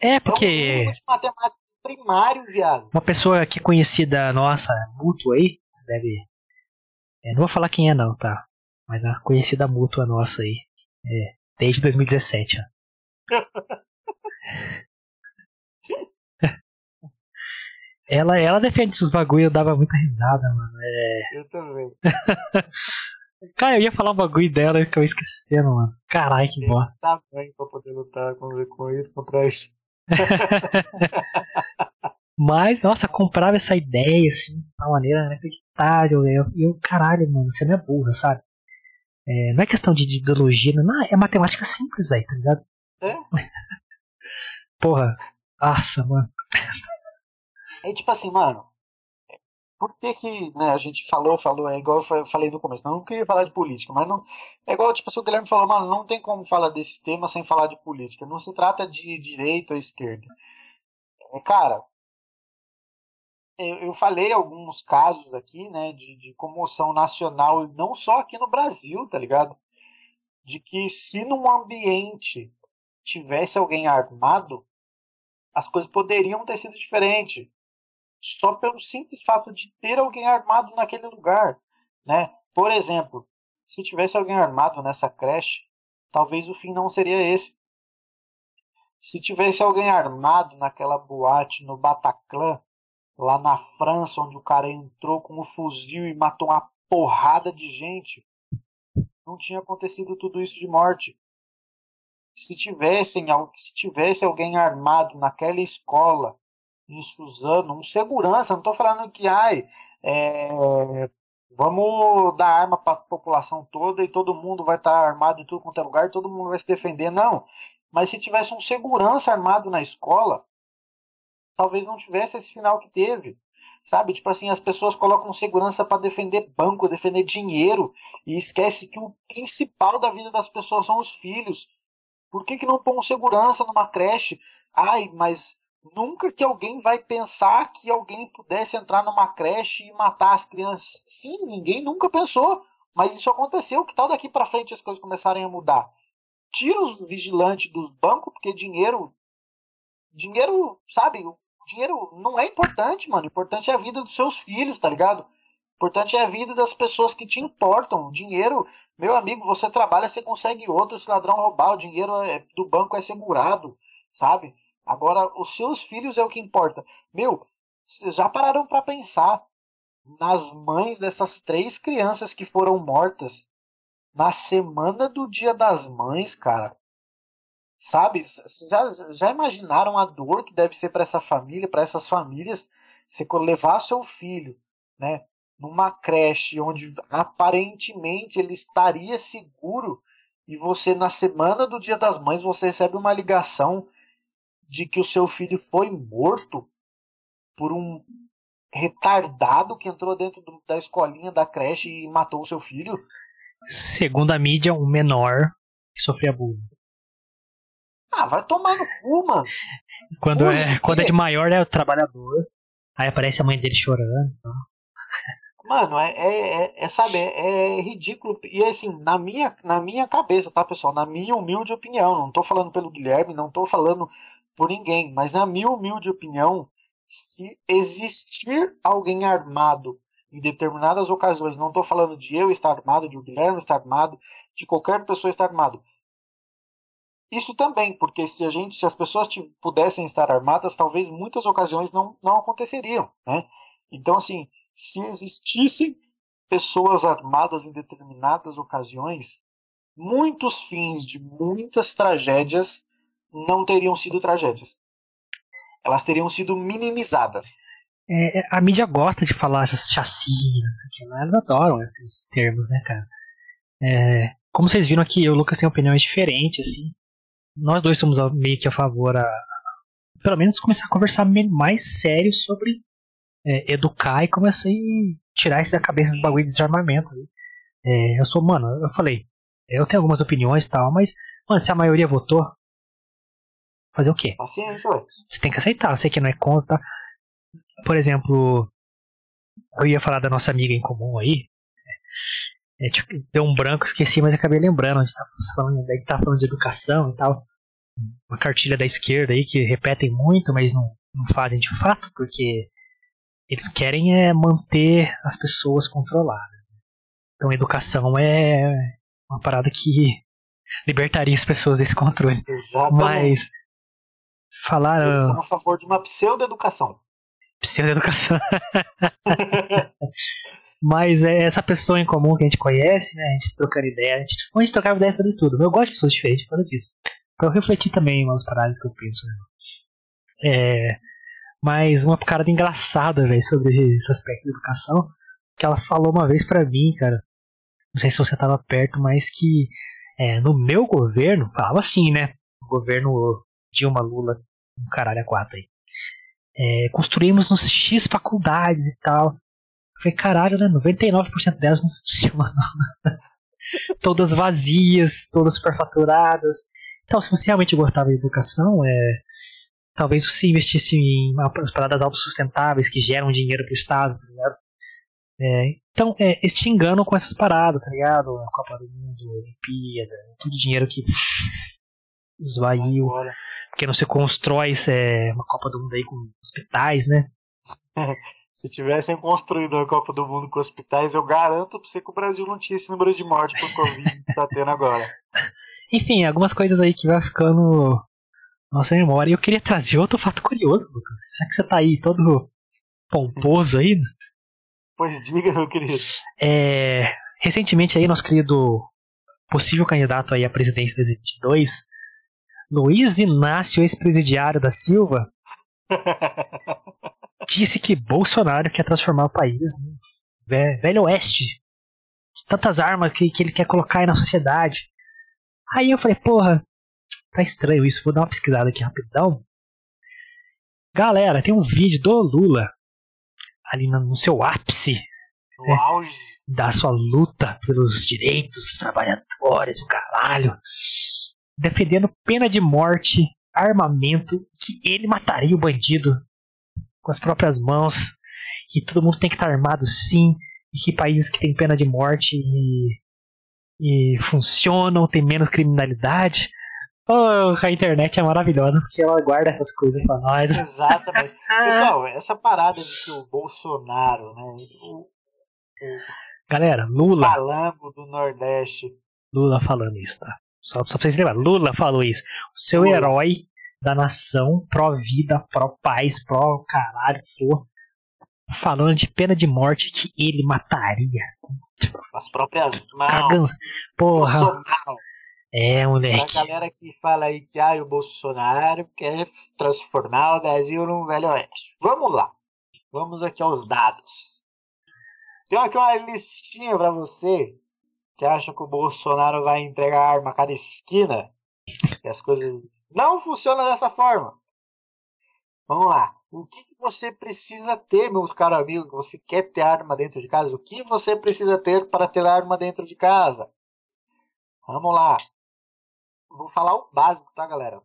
É, É porque de matemática primário, viado. uma pessoa que é conhecida nossa, mútua aí, você deve. é, não vou falar quem é, não, tá? Mas a conhecida mútua nossa aí. É, desde 2017, ó. Ela, ela defende esses bagulho, eu dava muita risada, mano. É, Eu também. Cara, eu ia falar um bagulho dela que eu esquecendo, mano. Caralho, que bosta. tamanho pra poder lutar com, com isso, contra isso. Mas, nossa, comprava essa ideia, assim, de uma maneira inacreditável. E eu, eu, caralho, mano, você não é burra, sabe? É, não é questão de, de ideologia, não, é matemática simples, velho, tá ligado? É? Porra, nossa, mano. É tipo assim, mano. Por que que, né, a gente falou, falou, é igual eu fa- falei no começo, não queria falar de política, mas não, é igual, tipo assim, o Guilherme falou, mano, não tem como falar desse tema sem falar de política, não se trata de direita ou esquerda. É, Cara, eu, falei alguns casos aqui, né, de, de comoção nacional, não só aqui no Brasil, tá ligado? De que se num ambiente tivesse alguém armado, as coisas poderiam ter sido diferentes só pelo simples fato de ter alguém armado naquele lugar, né? Por exemplo, se tivesse alguém armado nessa creche, talvez o fim não seria esse. Se tivesse alguém armado naquela boate no Bataclan, lá na França, onde o cara entrou com o fuzil e matou uma porrada de gente, não tinha acontecido tudo isso de morte. Se tivessem, se tivesse alguém armado naquela escola em Suzano, um segurança, não estou falando que ai, é, vamos dar arma para a população toda e todo mundo vai estar armado em tudo quanto é lugar, todo mundo vai se defender, não. Mas se tivesse um segurança armado na escola, talvez não tivesse esse final que teve. Sabe, tipo assim, as pessoas colocam segurança para defender banco, defender dinheiro e esquece que o principal da vida das pessoas são os filhos. Por que, que não põe um segurança numa creche? Ai, mas nunca que alguém vai pensar que alguém pudesse entrar numa creche e matar as crianças. Sim, ninguém nunca pensou, mas isso aconteceu. Que tal daqui para frente as coisas começarem a mudar? Tira os vigilantes dos bancos, porque dinheiro. Dinheiro, sabe? Dinheiro não é importante, mano. Importante é a vida dos seus filhos, tá ligado? Importante é a vida das pessoas que te importam. Dinheiro, meu amigo, você trabalha, você consegue outro. Se ladrão roubar, o dinheiro é- do banco é segurado, sabe? Agora, os seus filhos é o que importa. Meu, já pararam para pensar nas mães dessas três crianças que foram mortas na semana do Dia das Mães, cara? Sabe? Já, já imaginaram a dor que deve ser para essa família, para essas famílias, você levar seu filho, né, numa creche onde aparentemente ele estaria seguro e você na semana do Dia das Mães você recebe uma ligação de que o seu filho foi morto por um retardado que entrou dentro do- da escolinha da creche e matou o seu filho? Segundo a mídia, um menor que sofria bullying. Ah, vai tomar no cu, mano. Quando, é, quando é de maior, é o trabalhador. Aí aparece a mãe dele chorando. Então. Mano, é, é, é, é sabe, é, é, ridículo. E assim, na minha, na minha cabeça, tá, pessoal? Na minha humilde opinião, não tô falando pelo Guilherme, não tô falando por ninguém, mas na minha humilde opinião, se existir alguém armado em determinadas ocasiões, não tô falando de eu estar armado, de o Guilherme estar armado, de qualquer pessoa estar armado. Isso também, porque se a gente, se as pessoas pudessem estar armadas, talvez muitas ocasiões não, não aconteceriam, né? Então, assim, se existissem pessoas armadas em determinadas ocasiões, muitos fins de muitas tragédias não teriam sido tragédias. Elas teriam sido minimizadas. É, é a mídia gosta de falar essas chacinas, né? elas adoram esses, esses, termos, né, cara? É, como vocês viram aqui, eu e o Lucas tem opiniões diferentes, assim. Nós dois somos meio que a favor a, pelo menos começar a conversar mais sério sobre é, educar e começar a tirar isso da cabeça do bagulho de desarmamento. É, eu sou, mano, eu falei, eu tenho algumas opiniões e tal, mas, mano, se a maioria votou, fazer o quê? Paciência, ué. Você tem que aceitar, eu sei que não é contra. Por exemplo, eu ia falar da nossa amiga em comum aí. É, tipo, deu um branco, esqueci, mas acabei lembrando. A gente tá falando, a gente tá falando de educação e tal. Uma cartilha da esquerda aí que repetem muito, mas não, não fazem de fato, porque eles querem é manter as pessoas controladas. Então, educação é uma parada que libertaria as pessoas desse controle. Exatamente. Mas falar. Eles são a favor de uma pseudo-educação. Pseudo-educação. Mas é essa pessoa em comum que a gente conhece, né? A gente trocando ideia, a gente, a gente trocava ideia sobre tudo. Eu gosto de pessoas diferentes por causa disso. Pra eu refletir também umas paradas que eu penso. Né? É, mas uma parada engraçada, velho, sobre esse aspecto da educação, que ela falou uma vez para mim, cara. Não sei se você tava perto, mas que é, no meu governo, falava assim, né? O governo Dilma Lula, um caralho a quatro aí. É, construímos uns X faculdades e tal. Falei, caralho, né? 99% delas não funcionam. todas vazias, todas superfaturadas. Então, se você realmente gostava de educação, é, talvez você investisse em as paradas autossustentáveis que geram dinheiro pro Estado, tá ligado? É, então, é, eles te enganam com essas paradas, tá ligado? A Copa do Mundo, a Olimpíada, tudo dinheiro que esvaiu. Porque não se constrói é, uma Copa do Mundo aí com hospitais, né? se tivessem construído a Copa do Mundo com hospitais, eu garanto pra você que o Brasil não tinha esse número de mortes por Covid que tá tendo agora. Enfim, algumas coisas aí que vai ficando nossa memória. E eu queria trazer outro fato curioso, Lucas. Já que você tá aí todo pomposo aí. Pois diga, meu querido. É, recentemente aí, nosso querido possível candidato aí à presidência de 2022, Luiz Inácio, ex-presidiário da Silva, disse que Bolsonaro quer transformar o país no velho oeste. Tantas armas que, que ele quer colocar aí na sociedade. Aí eu falei, porra, Tá estranho isso, vou dar uma pesquisada aqui rapidão. Galera, tem um vídeo do Lula ali no seu ápice né, da sua luta pelos direitos dos trabalhadores, o caralho, defendendo pena de morte, armamento, que ele mataria o bandido com as próprias mãos, que todo mundo tem que estar armado sim, e que países que têm pena de morte e, e funcionam, tem menos criminalidade. Oh, a internet é maravilhosa porque ela guarda essas coisas pra nós. Exatamente. Pessoal, essa parada de que o Bolsonaro, né? O, o Galera, Lula. Calango do Nordeste. Lula falando isso, tá? Só, só pra vocês lembrarem, Lula falou isso. O seu Lula. herói da nação, pró-vida, pró-paz, pró-caralho, for, falando de pena de morte que ele mataria. As próprias mãos. Porra. Bolsonaro. É, moleque. A galera que fala aí que ah, o Bolsonaro quer transformar o Brasil num velho oeste. Vamos lá. Vamos aqui aos dados. Tem aqui uma listinha para você que acha que o Bolsonaro vai entregar arma a cada esquina. E as coisas não funcionam dessa forma. Vamos lá. O que, que você precisa ter, meu caro amigo, que você quer ter arma dentro de casa? O que você precisa ter para ter arma dentro de casa? Vamos lá. Vou falar o básico, tá, galera?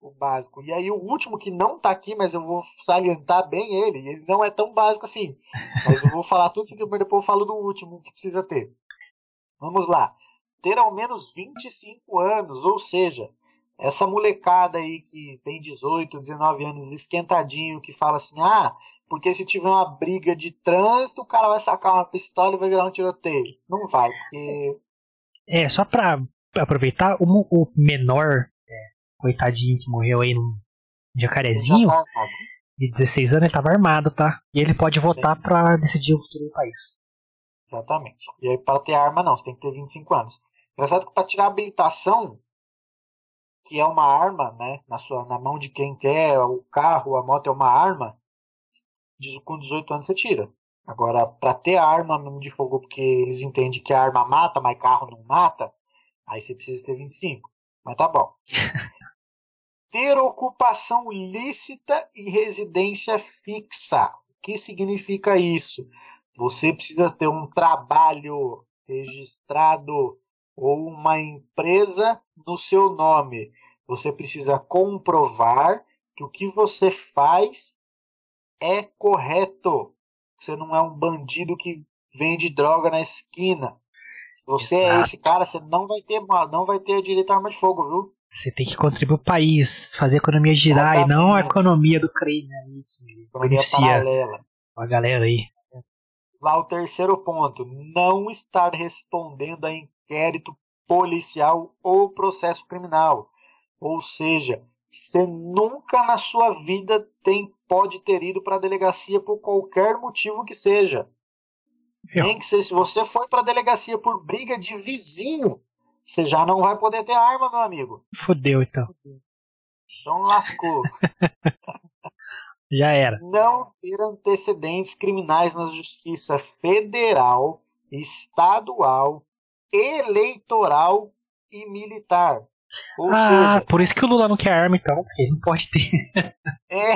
o básico. E aí o último que não tá aqui, mas eu vou salientar bem ele, ele não é tão básico assim. Mas eu vou falar tudo isso mas depois eu falo do último que precisa ter. Vamos lá. Ter ao menos 25 anos, ou seja, essa molecada aí que tem 18, 19 anos, esquentadinho, que fala assim: ah, porque se tiver uma briga de trânsito, o cara vai sacar uma pistola e vai virar um tiroteio. Não vai, porque. É, só pra aproveitar, o, o menor, é, coitadinho que morreu aí no jacarezinho, tá de 16 anos, ele tava armado, tá? E ele pode votar é. pra decidir o futuro do país. Exatamente. E aí, para ter arma, não, você tem que ter 25 anos. Engraçado que para tirar a habilitação, que é uma arma, né, na, sua, na mão de quem quer, o carro, a moto é uma arma, com 18 anos você tira. Agora, para ter arma de fogo, porque eles entendem que a arma mata, mas carro não mata, aí você precisa ter 25. Mas tá bom. ter ocupação lícita e residência fixa. O que significa isso? Você precisa ter um trabalho registrado ou uma empresa no seu nome. Você precisa comprovar que o que você faz é correto. Você não é um bandido que vende droga na esquina. Se você é Exato. é esse cara, você não vai ter não vai ter direito à arma de fogo, viu? Você tem que contribuir para o país, fazer a economia girar Exatamente. e não a economia do crime aí que economia beneficia paralela. a galera aí. Lá o terceiro ponto, não estar respondendo a inquérito policial ou processo criminal. Ou seja, você nunca na sua vida tem, pode ter ido para a delegacia por qualquer motivo que seja. Eu. Nem que seja, se você foi para a delegacia por briga de vizinho, você já não vai poder ter arma, meu amigo. Fudeu então. Então lascou. Já era. Não ter antecedentes criminais na Justiça Federal, Estadual, Eleitoral e Militar. Ou ah, seja, por isso que o Lula não quer arma, então, porque ele não pode ter. É.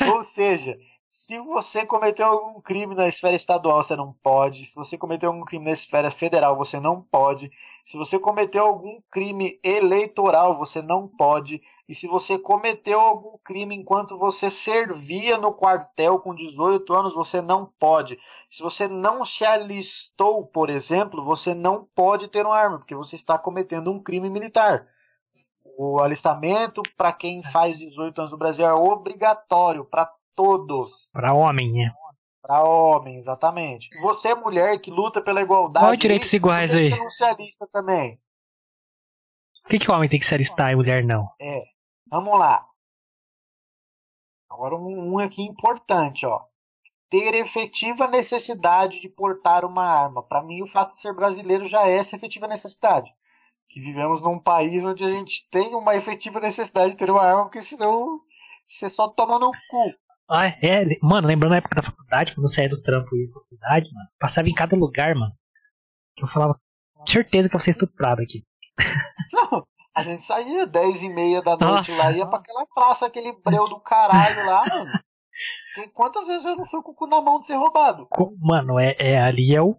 Ou seja, se você cometeu algum crime na esfera estadual, você não pode. Se você cometeu algum crime na esfera federal, você não pode. Se você cometeu algum crime eleitoral, você não pode. E se você cometeu algum crime enquanto você servia no quartel com 18 anos, você não pode. Se você não se alistou, por exemplo, você não pode ter uma arma, porque você está cometendo um crime militar. O alistamento para quem faz 18 anos no Brasil é obrigatório para todos. Para homem, né? Para homem, exatamente. Você, mulher, que luta pela igualdade. Qual direitos iguais aí? Você não se alista também. Por que, que o homem tem que se alistar e mulher não? É. Vamos lá. Agora um, um aqui importante, ó. Ter efetiva necessidade de portar uma arma. Para mim, o fato de ser brasileiro já é essa efetiva necessidade. Que vivemos num país onde a gente tem uma efetiva necessidade de ter uma arma, porque senão você só toma no cu. Ah, é, mano, lembrando a época da faculdade, quando eu saía do trampo e ia pra faculdade, mano, passava em cada lugar, mano. Que eu falava, certeza que eu vou ser estuprado aqui. Não, a gente saía 10 e meia da noite Nossa. lá, ia pra aquela praça, aquele breu do caralho lá, mano. E quantas vezes eu não fui com o cu na mão de ser roubado? Mano, é, é ali é o,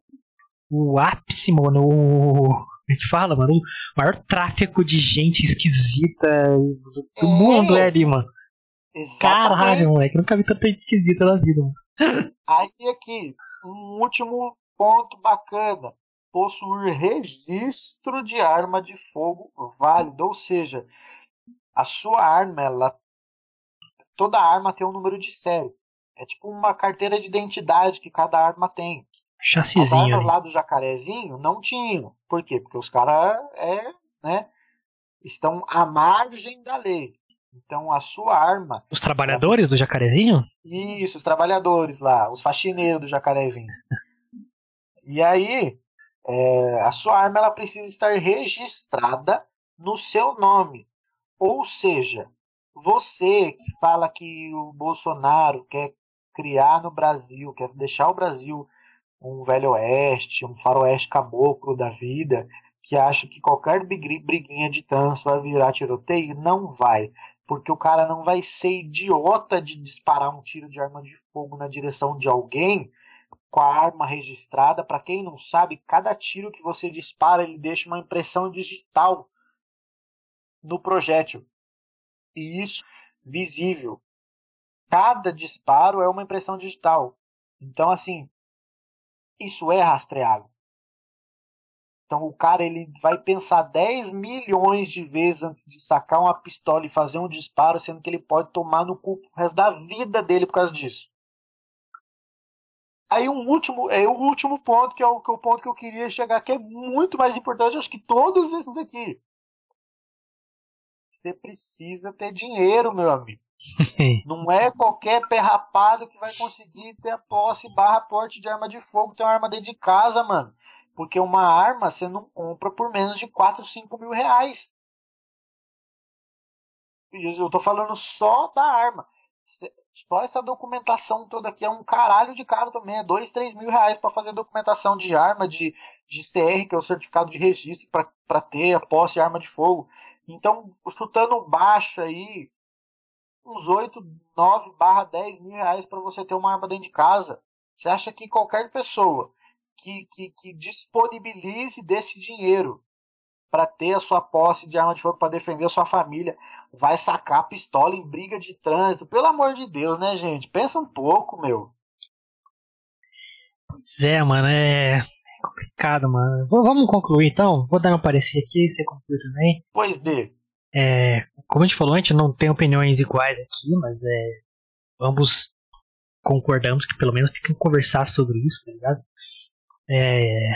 o ápice, mano. O, a gente fala, mano, o maior tráfico de gente esquisita do, do é. mundo é ali, mano. Exatamente. Caralho, moleque, nunca vi tanta gente esquisita na vida. Mano. Aí aqui, um último ponto bacana. Possuir registro de arma de fogo válido, ou seja, a sua arma, ela toda arma tem um número de série. É tipo uma carteira de identidade que cada arma tem. Chassizinho. As armas lá do jacarezinho não tinham. Por quê? Porque os caras é, né, estão à margem da lei. Então a sua arma. Os trabalhadores do jacarezinho? Isso, os trabalhadores lá, os faxineiros do jacarezinho. e aí, é, a sua arma ela precisa estar registrada no seu nome. Ou seja, você que fala que o Bolsonaro quer criar no Brasil, quer deixar o Brasil um velho oeste, um faroeste caboclo da vida, que acha que qualquer briguinha de trânsito vai virar tiroteio, não vai porque o cara não vai ser idiota de disparar um tiro de arma de fogo na direção de alguém com a arma registrada. Para quem não sabe, cada tiro que você dispara, ele deixa uma impressão digital no projétil. E isso visível. Cada disparo é uma impressão digital. Então, assim, isso é rastreável. Então o cara ele vai pensar 10 milhões de vezes antes de sacar uma pistola e fazer um disparo, sendo que ele pode tomar no cu o resto da vida dele por causa disso. Aí um último, é o último ponto, que é o, que é o ponto que eu queria chegar, que é muito mais importante, acho que todos esses aqui. Você precisa ter dinheiro, meu amigo. Não é qualquer perrapado que vai conseguir ter a posse barra porte de arma de fogo, ter uma arma dentro de casa, mano. Porque uma arma você não compra por menos de 4, 5 mil reais. Eu tô falando só da arma. Só essa documentação toda aqui é um caralho de caro também. É 2, 3 mil reais para fazer documentação de arma, de, de CR, que é o certificado de registro para ter a posse de arma de fogo. Então, chutando baixo aí, uns 8, 9 barra 10 mil reais para você ter uma arma dentro de casa. Você acha que qualquer pessoa que, que, que disponibilize desse dinheiro para ter a sua posse de arma de fogo para defender a sua família, vai sacar a pistola em briga de trânsito. Pelo amor de Deus, né, gente? Pensa um pouco, meu. Pois é, mano, é complicado, mano. vamos concluir então? Vou dar meu parecer aqui, você conclui também. Pois dê. É, como a gente falou, a gente não tem opiniões iguais aqui, mas é, ambos concordamos que pelo menos tem que conversar sobre isso, tá ligado? É,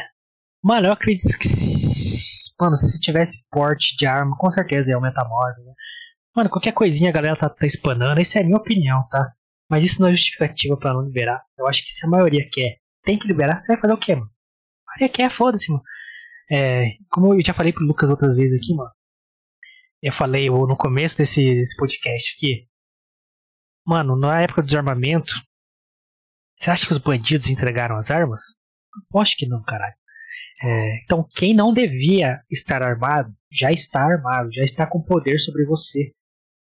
mano, eu acredito que mano, se tivesse porte de arma, com certeza ia aumentar a né? Mano, qualquer coisinha a galera tá, tá espanando, essa é minha opinião, tá? Mas isso não é justificativa para não liberar. Eu acho que se a maioria quer, tem que liberar, você vai fazer o quê, mano? A maioria quer, foda-se, mano. É, como eu já falei pro Lucas outras vezes aqui, mano. Eu falei no começo desse, desse podcast aqui. Mano, na época do desarmamento, você acha que os bandidos entregaram as armas? Acho que não, caralho. É, então, quem não devia estar armado, já está armado, já está com poder sobre você.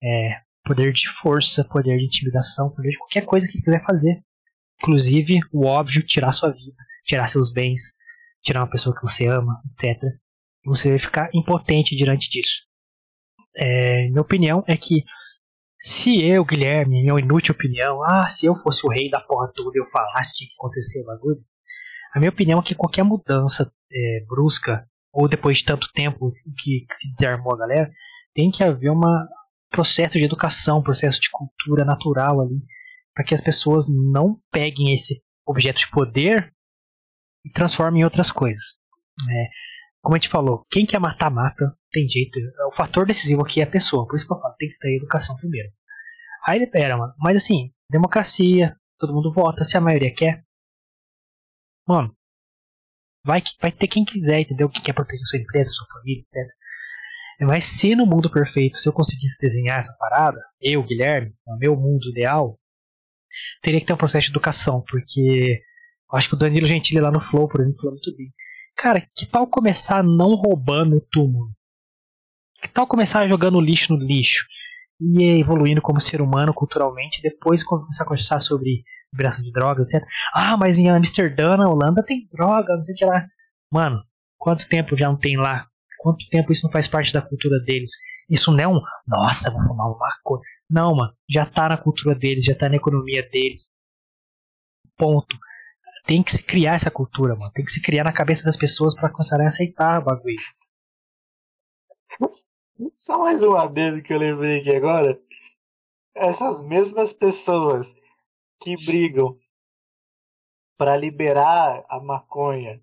É, poder de força, poder de intimidação, poder de qualquer coisa que quiser fazer. Inclusive, o óbvio, tirar sua vida, tirar seus bens, tirar uma pessoa que você ama, etc. Você vai ficar impotente diante disso. É, minha opinião é que se eu, Guilherme, minha inútil opinião, ah, se eu fosse o rei da porra toda eu falasse tinha que acontecer o bagulho, a minha opinião é que qualquer mudança é, brusca, ou depois de tanto tempo que, que desarmou a galera, tem que haver um processo de educação, processo de cultura natural ali, para que as pessoas não peguem esse objeto de poder e transformem em outras coisas. É, como a gente falou, quem quer matar, mata, tem jeito. O fator decisivo aqui é a pessoa, por isso que eu falo, tem que ter educação primeiro. Aí libera, mano. Mas assim, democracia, todo mundo vota, se a maioria quer, Mano, vai, vai ter quem quiser, entendeu? Que quer proteger sua empresa, sua família, etc. Mas se no mundo perfeito, se eu conseguisse desenhar essa parada, eu, Guilherme, no meu mundo ideal, teria que ter um processo de educação, porque eu acho que o Danilo Gentili lá no Flow, por exemplo, falou muito bem. Cara, que tal começar não roubando o túmulo? Que tal começar jogando lixo no lixo? E evoluindo como ser humano culturalmente, depois começar a conversar sobre liberação de drogas, etc. Ah, mas em Amsterdã, na Holanda, tem droga, não sei o que lá. Mano, quanto tempo já não tem lá? Quanto tempo isso não faz parte da cultura deles? Isso não é um, nossa, vou fumar uma maconha. Não, mano, já tá na cultura deles, já tá na economia deles. Ponto. Tem que se criar essa cultura, mano. Tem que se criar na cabeça das pessoas para começarem a aceitar o bagulho. Só mais um adendo que eu lembrei aqui agora. Essas mesmas pessoas que brigam para liberar a maconha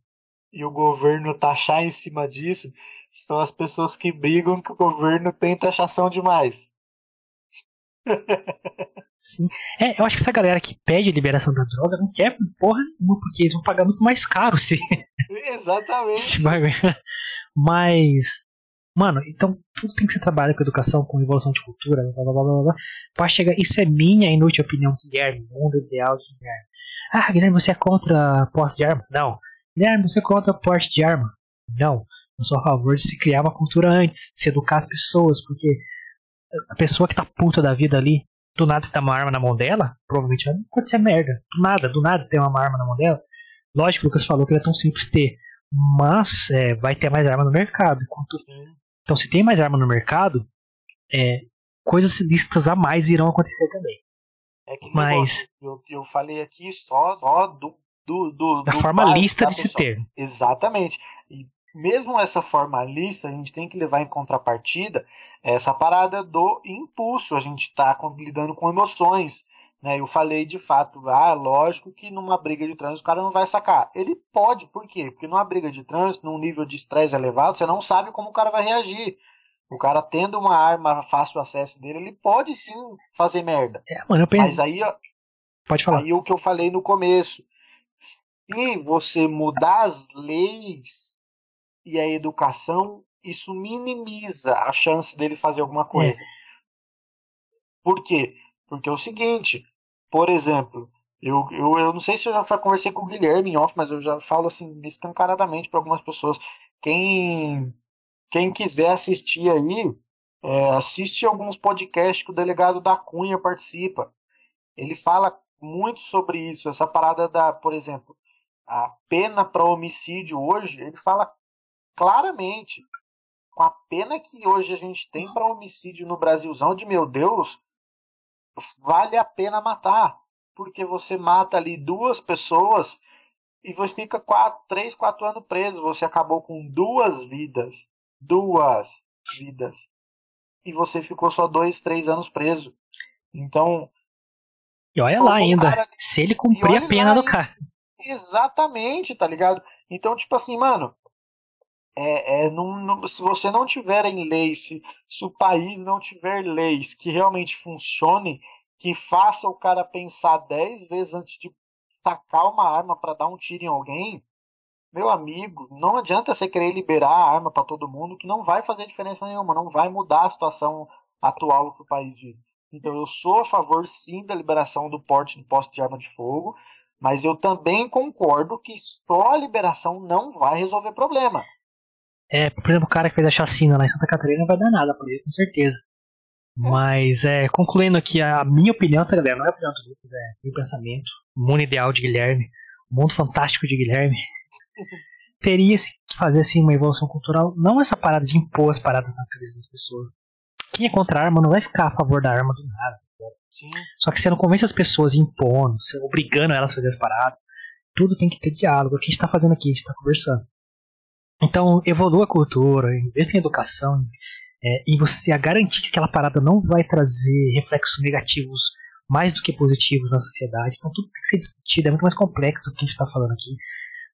e o governo taxar em cima disso são as pessoas que brigam que o governo tem taxação demais. Sim. É, eu acho que essa galera que pede liberação da droga não quer porra nenhuma, porque eles vão pagar muito mais caro se. Exatamente. Mas Mano, então tudo tem que ser trabalhado com educação, com evolução de cultura, blá blá blá blá blá. Pra chegar. Isso é minha inútil opinião, Guilherme. Mundo ideal de Guilherme. Ah, Guilherme, você é contra posse de arma? Não. Guilherme, você é contra porte de arma? Não. Eu sou a favor de se criar uma cultura antes, de se educar as pessoas, porque a pessoa que tá puta da vida ali, do nada tem uma arma na mão dela, provavelmente vai acontecer merda. Do nada, do nada tem uma arma na mão dela. Lógico que o Lucas falou que não é tão simples ter, mas é, vai ter mais arma no mercado. Enquanto... Então, se tem mais arma no mercado, é, coisas ilícitas a mais irão acontecer também. É que mas eu, eu falei aqui só, só do, do, do da do forma básico, lista tá, de se ter. Exatamente. E mesmo essa forma lista, a gente tem que levar em contrapartida essa parada do impulso. A gente está lidando com emoções. Né? Eu falei de fato, ah, lógico que numa briga de trânsito o cara não vai sacar. Ele pode, por quê? Porque numa briga de trânsito, num nível de estresse elevado, você não sabe como o cara vai reagir. O cara tendo uma arma fácil acesso dele, ele pode sim fazer merda. É, mano, eu penso. Mas aí, ó, Pode falar. aí o que eu falei no começo. Se você mudar as leis e a educação, isso minimiza a chance dele fazer alguma coisa. Por quê? Porque é o seguinte, por exemplo, eu, eu, eu não sei se eu já conversei com o Guilherme em off, mas eu já falo assim escancaradamente para algumas pessoas. Quem, quem quiser assistir aí, é, assiste alguns podcasts que o delegado da Cunha participa. Ele fala muito sobre isso, essa parada da, por exemplo, a pena para homicídio hoje, ele fala claramente com a pena que hoje a gente tem para homicídio no Brasilzão, de meu Deus, vale a pena matar. Porque você mata ali duas pessoas e você fica quatro, três, quatro anos preso. Você acabou com duas vidas. Duas vidas. E você ficou só dois, três anos preso. Então. E olha lá ainda, cara- se ele cumprir a pena lá do cara. Exatamente, tá ligado? Então, tipo assim, mano. É, é, não, não- se você não tiver em leis, se, se o país não tiver leis que realmente funcionem, que faça o cara pensar dez vezes antes de sacar uma arma para dar um tiro em alguém, meu amigo, não adianta você querer liberar a arma para todo mundo, que não vai fazer diferença nenhuma, não vai mudar a situação atual que o país vive. Então eu sou a favor sim da liberação do porte de posse de arma de fogo, mas eu também concordo que só a liberação não vai resolver problema. É, por exemplo, o cara que fez a chacina lá em Santa Catarina não vai dar nada pra ele, com certeza. Mas, é, concluindo aqui, a minha opinião, tá, galera? Não é a opinião do Lucas, é meu pensamento. O mundo ideal de Guilherme, o mundo fantástico de Guilherme. Teria se que fazer assim uma evolução cultural, não essa parada de impor as paradas na cabeça das pessoas. Quem é contra a arma não vai ficar a favor da arma do nada. Sim, Só que você não convence as pessoas impondo, obrigando elas a fazer as paradas. Tudo tem que ter diálogo. É o que a gente está fazendo aqui, a gente está conversando. Então, evolua a cultura, investa em educação, é, em você a garantir que aquela parada não vai trazer reflexos negativos mais do que positivos na sociedade. Então, tudo tem que ser discutido, é muito mais complexo do que a gente está falando aqui.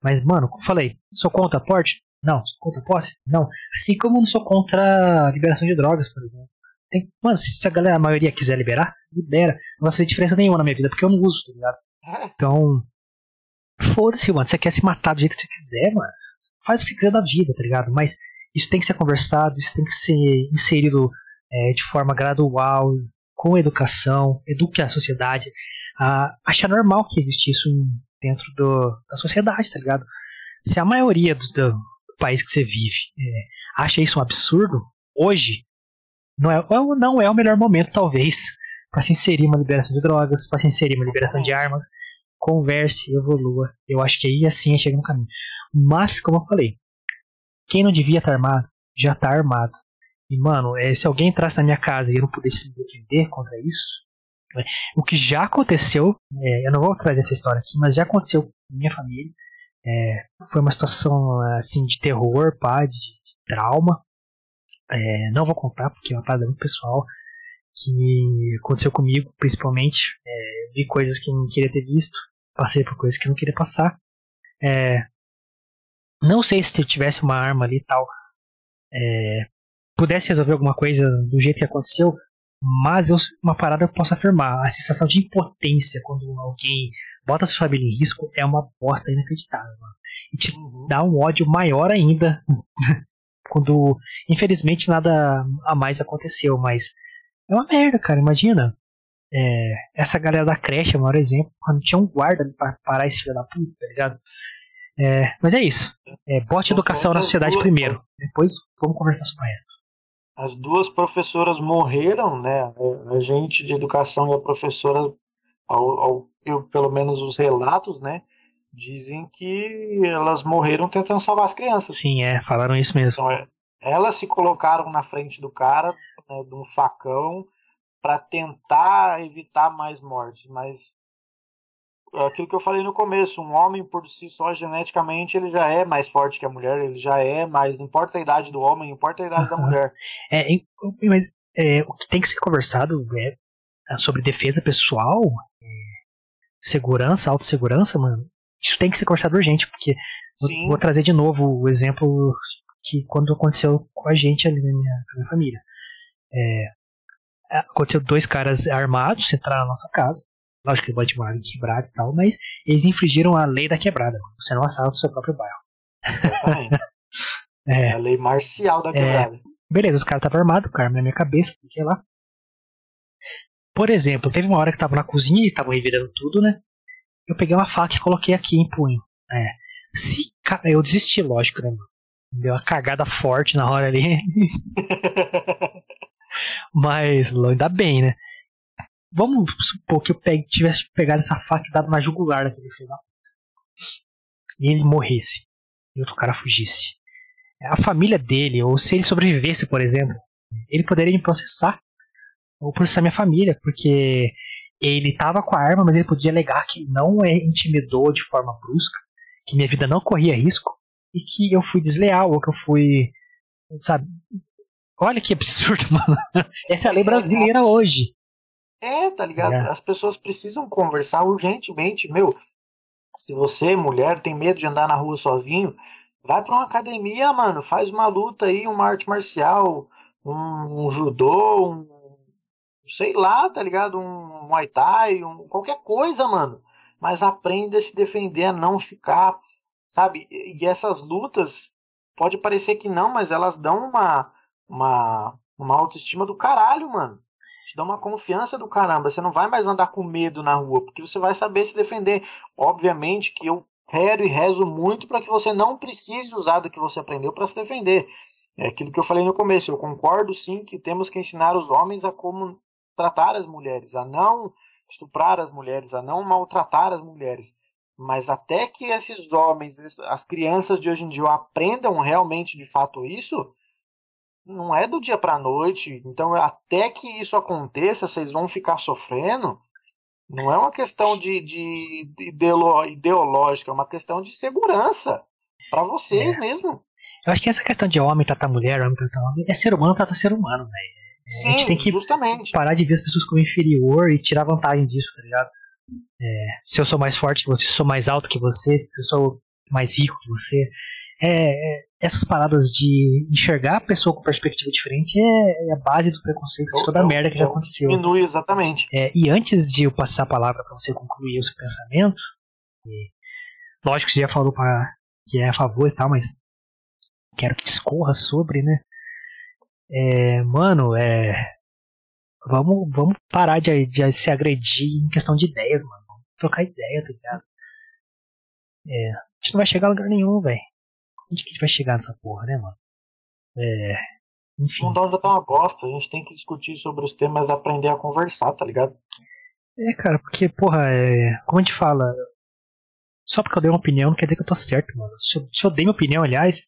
Mas, mano, como eu falei, sou contra a porte? Não. Sou contra a posse? Não. Assim como não sou contra a liberação de drogas, por exemplo. Tem, mano, se se a galera, a maioria quiser liberar, libera. Não vai fazer diferença nenhuma na minha vida, porque eu não uso, tá ligado? Então, foda-se, mano. Você quer se matar do jeito que você quiser, mano. Faz o que você quiser da vida, tá ligado? Mas isso tem que ser conversado, isso tem que ser inserido é, de forma gradual, com educação, eduque a sociedade. A achar normal que existe isso dentro do, da sociedade, tá ligado? Se a maioria do, do país que você vive é, acha isso um absurdo, hoje não é, não é o melhor momento, talvez, para se inserir uma liberação de drogas, para se inserir uma liberação de armas. Converse, evolua. Eu acho que aí assim chega no caminho. Mas, como eu falei, quem não devia estar armado, já está armado. E, mano, é, se alguém entrasse na minha casa e eu não pudesse me defender contra isso, né, o que já aconteceu, é, eu não vou trazer essa história aqui, mas já aconteceu com minha família. É, foi uma situação assim de terror, pá, de, de trauma. É, não vou contar porque é uma parada muito pessoal que aconteceu comigo, principalmente. É, vi coisas que não queria ter visto, passei por coisas que não queria passar. É, não sei se tivesse uma arma ali e tal, é, pudesse resolver alguma coisa do jeito que aconteceu, mas eu, uma parada eu posso afirmar: a sensação de impotência quando alguém bota sua família em risco é uma bosta inacreditável. Mano. E te Uhum. dá um ódio maior ainda quando, infelizmente, nada a mais aconteceu, mas é uma merda, cara. Imagina. É, essa galera da creche é o maior exemplo. Quando tinha um guarda pra parar esse filho da puta, tá ligado? É, mas é isso. É, bote São educação na sociedade duas- primeiro. Depois vamos conversar sobre o resto. As duas professoras morreram, né? A gente de educação e a professora, ao, ao- eu, pelo menos os relatos, né? Dizem que elas morreram tentando salvar as crianças. Sim, é, falaram isso mesmo. Então, é, elas se colocaram na frente do cara, né, de um facão, para tentar evitar mais mortes. Mas é aquilo que eu falei no começo, um homem por si só, geneticamente, ele já é mais forte que a mulher, ele já é mais. Não importa a idade do homem, não importa a idade da mulher. É, mas é, o que tem que ser conversado é, é sobre defesa pessoal, é, segurança, autossegurança, mano. Isso tem que ser conversado urgente, porque Sim. vou trazer de novo o exemplo que quando aconteceu com a gente ali na minha, na minha família. É, aconteceu dois caras armados entraram na nossa casa. Lógico que pode uma quebrada e tal, mas eles infringiram a lei da quebrada. Você não assalta o seu próprio bairro. é, a lei marcial da quebrada. É, beleza, os caras estavam armados, o cara na minha cabeça, o que lá. Por exemplo, teve uma hora que tava na cozinha e estavam revirando tudo, né? Eu peguei uma faca e coloquei aqui em punho. É. Se, eu desisti, lógico, né? Deu uma cagada forte na hora ali. Mas ainda bem, né? Vamos supor que eu pegue, tivesse pegado essa faca e dado na jugular daquele filho da puta. E ele morresse. E outro cara fugisse. A família dele, ou se ele sobrevivesse, por exemplo, ele poderia me processar. Ou processar minha família, porque ele estava com a arma, mas ele podia alegar que não é intimidou de forma brusca, que minha vida não corria risco e que eu fui desleal ou que eu fui, sabe? Olha que absurdo, mano. Essa é a lei brasileira hoje. É, tá ligado? É. As pessoas precisam conversar urgentemente. Meu, se você, mulher, tem medo de andar na rua sozinho, vai pra uma academia, mano. Faz uma luta aí, uma arte marcial, um, um judô, um. Sei lá, tá ligado? Um muay thai, um, qualquer coisa, mano. Mas aprenda a se defender, a não ficar, sabe? E essas lutas, pode parecer que não, mas elas dão uma, uma, uma autoestima do caralho, mano te dá uma confiança do caramba. Você não vai mais andar com medo na rua, porque você vai saber se defender. Obviamente que eu quero e rezo muito para que você não precise usar do que você aprendeu para se defender. É aquilo que eu falei no começo. Eu concordo sim que temos que ensinar os homens a como tratar as mulheres, a não estuprar as mulheres, a não maltratar as mulheres. Mas até que esses homens, as crianças de hoje em dia aprendam realmente de fato isso, não é do dia para a noite. Então, até que isso aconteça, vocês vão ficar sofrendo. Não é uma questão de, de, de ideológica, é uma questão de segurança para vocês é. mesmo. Eu acho que essa questão de homem tratar mulher, homem tratar homem, é ser humano tratar ser humano, velho. a gente tem que justamente. parar de ver as pessoas como inferior e tirar vantagem disso, tá ligado? É, se eu sou mais forte que você, se eu sou mais alto que você, se eu sou mais rico que você, é, é, essas paradas de enxergar a pessoa com perspectiva diferente é, é a base do preconceito de toda a merda que já aconteceu. Diminui, exatamente. É, e antes de eu passar a palavra para você concluir o seu pensamento, e, lógico que você já falou pra, que é a favor e tal, mas quero que escorra sobre, né? É, mano, é. Vamos, vamos parar de, de se agredir em questão de ideias, mano. Vamos trocar ideia, tá ligado? É, a gente não vai chegar a lugar nenhum, velho. Onde que a gente vai chegar nessa porra, né, mano? É. Enfim. O mundo ainda tá uma bosta. A gente tem que discutir sobre os temas aprender a conversar, tá ligado? É, cara, porque, porra, é. Como a gente fala. Só porque eu dei uma opinião não quer dizer que eu tô certo, mano. Se eu, se eu dei minha opinião, aliás,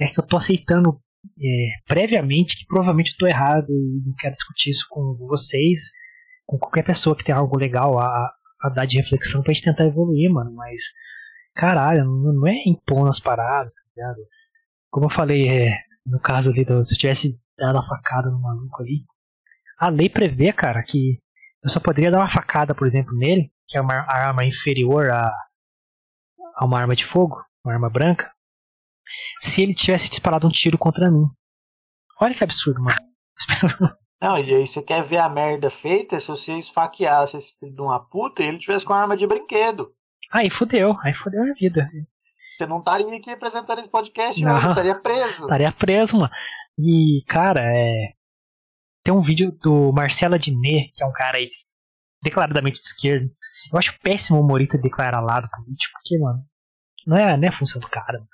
é que eu tô aceitando é, previamente que provavelmente eu tô errado e não quero discutir isso com vocês, com qualquer pessoa que tem algo legal a, a dar de reflexão pra gente tentar evoluir, mano. Mas caralho, não, não é impondo as paradas, ligado? Como eu falei, é, no caso ali, do, se eu tivesse dado a facada no maluco ali, a lei prevê, cara, que eu só poderia dar uma facada, por exemplo, nele, que é uma arma inferior a, a uma arma de fogo, uma arma branca, se ele tivesse disparado um tiro contra mim. Olha que absurdo, mano. Não, e aí você quer ver a merda feita se você esfaqueasse esse filho de uma puta e ele tivesse com arma de brinquedo. Aí fudeu, aí fudeu a vida. Você não estaria aqui apresentando esse podcast, não, estaria preso. Estaria preso, mano. E, cara, é. Tem um vídeo do Marcelo Adnet, que é um cara aí declaradamente de esquerda. Eu acho péssimo o humorista declarar lado político, porque, mano, não é, não é a função do cara. Mano.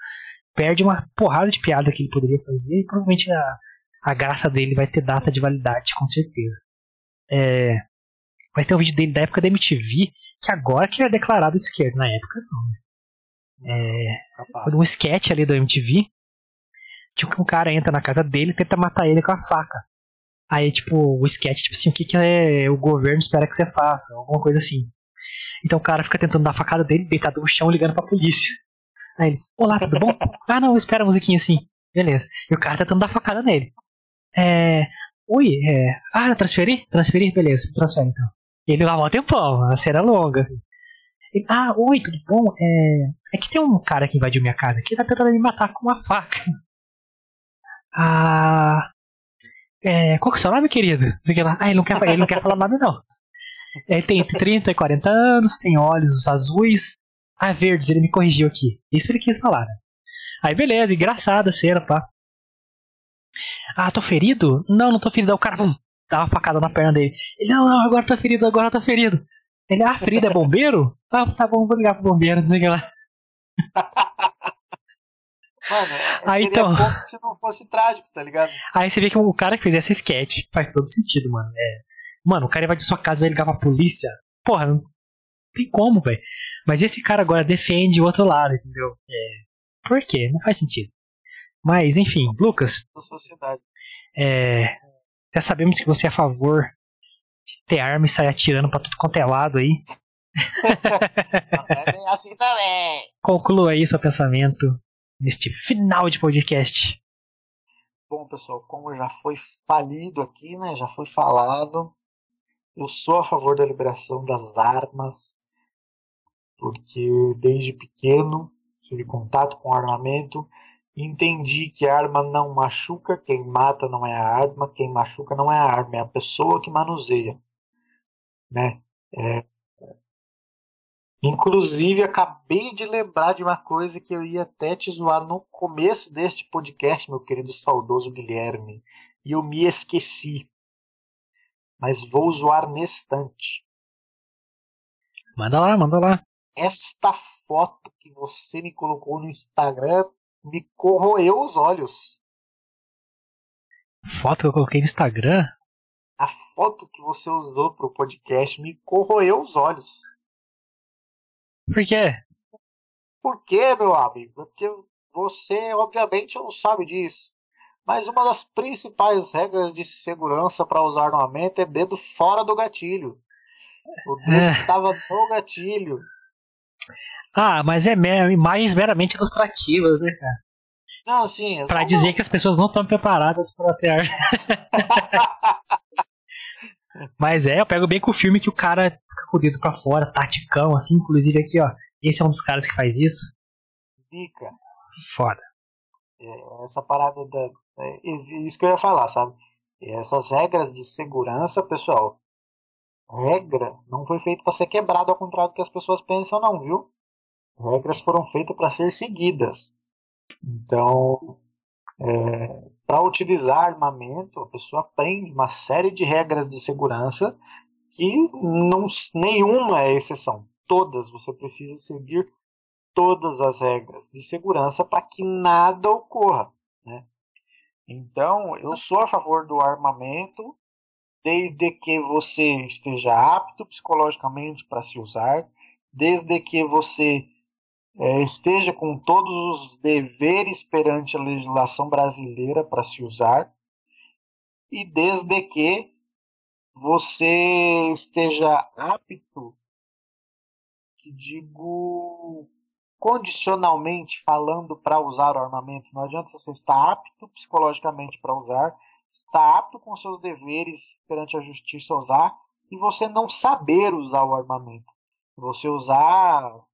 Perde uma porrada de piada que ele poderia fazer e provavelmente a, a graça dele vai ter data de validade, com certeza. É, mas tem um vídeo dele da época da MTV que agora que ele é declarado esquerdo, na época não. É, um sketch ali do MTV. Tipo, um cara entra na casa dele e tenta matar ele com a faca. Aí, tipo, o sketch, tipo assim, o que, que é, o governo espera que você faça? Alguma coisa assim. Então o cara fica tentando dar a facada dele, deitado no chão, ligando pra polícia. Aí ele, olá, tudo bom? ah, não, espera a musiquinha assim. Beleza. E o cara tentando dar facada nele. É. Oi, é. Ah, transferir? Transferir? Beleza, transfere então. Ele lá um tempão, a cena longa. Assim. Ele, ah, oi, tudo bom? É. É que tem um cara que invadiu minha casa aqui, tá tentando me matar com uma faca. Ah. É, qual que é o seu nome, querido? Ah, ele não quer, ele não quer falar nada, não. Ele tem entre 30 e 40 anos, tem olhos azuis. Ah, verdes, ele me corrigiu aqui. Isso ele quis falar, né? Aí beleza, engraçada a cena, pá. Ah, tô ferido? Não, não tô ferido. Aí o cara pum, dá uma facada na perna dele. Ele, não, não, agora tô ferido, agora tô ferido. Ele, ah, ferido é bombeiro? Ah, tá bom, vou ligar pro bombeiro, não sei o que lá. Mano, aí, então, se não fosse trágico, tá ligado? Aí você vê que o cara que fez essa sketch faz todo sentido, mano. É, mano, o cara vai de sua casa e vai ligar pra polícia. Porra, não tem como, velho. Mas esse cara agora defende o outro lado, entendeu? É, por quê? Não faz sentido. Mas, enfim, Lucas. É, já sabemos que você é a favor de ter arma e sair atirando pra tudo quanto é lado aí. é assim também. Conclua aí seu pensamento neste final de podcast. Bom, pessoal, como já foi falido aqui, né? Já foi falado. Eu sou a favor da liberação das armas, porque desde pequeno tive contato com armamento, entendi que a arma não machuca, quem mata não é a arma, quem machuca não é a arma, é a pessoa que manuseia, né? É, Inclusive, acabei de lembrar de uma coisa que eu ia até te zoar no começo deste podcast, meu querido saudoso Guilherme. E eu me esqueci. Mas vou zoar nesse instante. Manda lá, manda lá. Esta foto que você me colocou no Instagram me corroeu os olhos. Foto que eu coloquei no Instagram? A foto que você usou para o podcast me corroeu os olhos. Por quê? Por quê, meu amigo? Porque você, obviamente, não sabe disso. Mas uma das principais regras de segurança para usar armamento é dedo fora do gatilho. O dedo é. estava no gatilho. Ah, mas é imagens meramente ilustrativas, né, cara? Não, sim. Pra dizer não. que as pessoas não estão preparadas para ter ar. Mas é, eu pego bem com o filme que o cara fica com o dedo pra fora, taticão, assim. Inclusive aqui, ó. Esse é um dos caras que faz isso. Fica. Foda. É, essa parada da. É, isso que eu ia falar, sabe? Essas regras de segurança, pessoal. Regra não foi feita para ser quebrada, ao contrário do que as pessoas pensam, não, viu? Regras foram feitas para ser seguidas. Então, é, para utilizar armamento, a pessoa aprende uma série de regras de segurança que não, nenhuma é exceção. Todas, você precisa seguir todas as regras de segurança para que nada ocorra. Né? Então, eu sou a favor do armamento, desde que você esteja apto psicologicamente para se usar, desde que você é, esteja com todos os deveres perante a legislação brasileira para se usar e desde que você esteja apto, que digo condicionalmente falando para usar o armamento. Não adianta você estar apto psicologicamente para usar, estar apto com seus deveres perante a justiça usar e você não saber usar o armamento. Você usar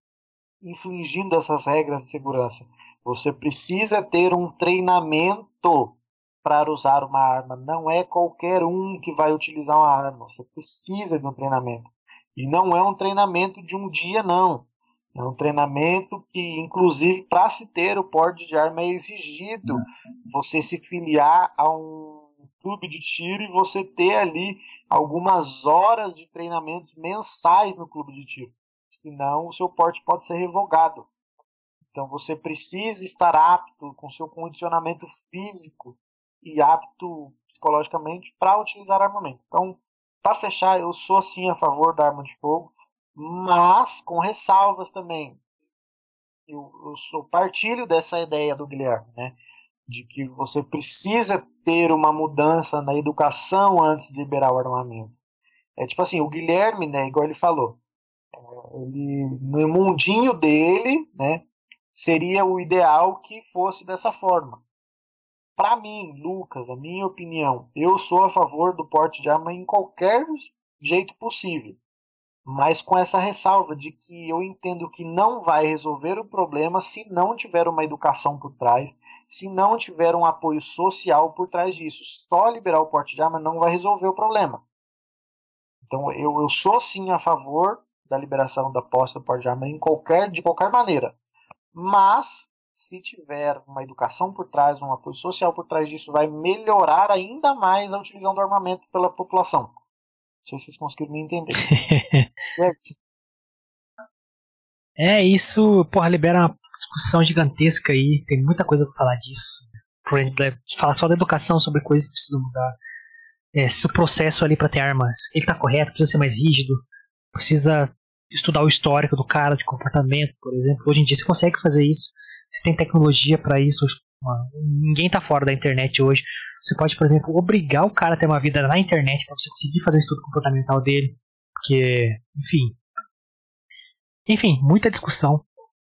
infringindo essas regras de segurança. Você precisa ter um treinamento para usar uma arma. Não é qualquer um que vai utilizar uma arma. Você precisa de um treinamento. E não é um treinamento de um dia, não. É um treinamento que, inclusive, para se ter o porte de arma é exigido você se filiar a um clube de tiro e você ter ali algumas horas de treinamentos mensais no clube de tiro senão o seu porte pode ser revogado. Então você precisa estar apto com seu condicionamento físico e apto psicologicamente para utilizar armamento. Então, para fechar, eu sou sim a favor da arma de fogo, mas com ressalvas também. eu, eu sou partilho dessa ideia do Guilherme, né? De que você precisa ter uma mudança na educação antes de liberar o armamento. É tipo assim, o Guilherme, né, igual ele falou, ele, no mundinho dele, né, seria o ideal que fosse dessa forma. Para mim, Lucas, a minha opinião, eu sou a favor do porte de arma em qualquer jeito possível mas com essa ressalva de que eu entendo que não vai resolver o problema se não tiver uma educação por trás, se não tiver um apoio social por trás disso. Só liberar o porte de arma não vai resolver o problema. Então eu, eu sou sim a favor da liberação da posse do porte de arma em qualquer, de qualquer maneira. Mas se tiver uma educação por trás, um apoio social por trás disso, vai melhorar ainda mais a utilização do armamento pela população. Não sei se vocês conseguiram me entender. é, isso, porra, libera uma discussão gigantesca aí. Tem muita coisa pra falar disso. Por exemplo, é, falar só da educação sobre coisas que precisam mudar. É, se o processo ali para ter armas ele tá correto, precisa ser mais rígido, precisa estudar o histórico do cara de comportamento, por exemplo. Hoje em dia você consegue fazer isso. Você tem tecnologia para isso. Ninguém tá fora da internet hoje. Você pode, por exemplo, obrigar o cara a ter uma vida na internet para você conseguir fazer o estudo comportamental dele. Porque, enfim. Enfim, muita discussão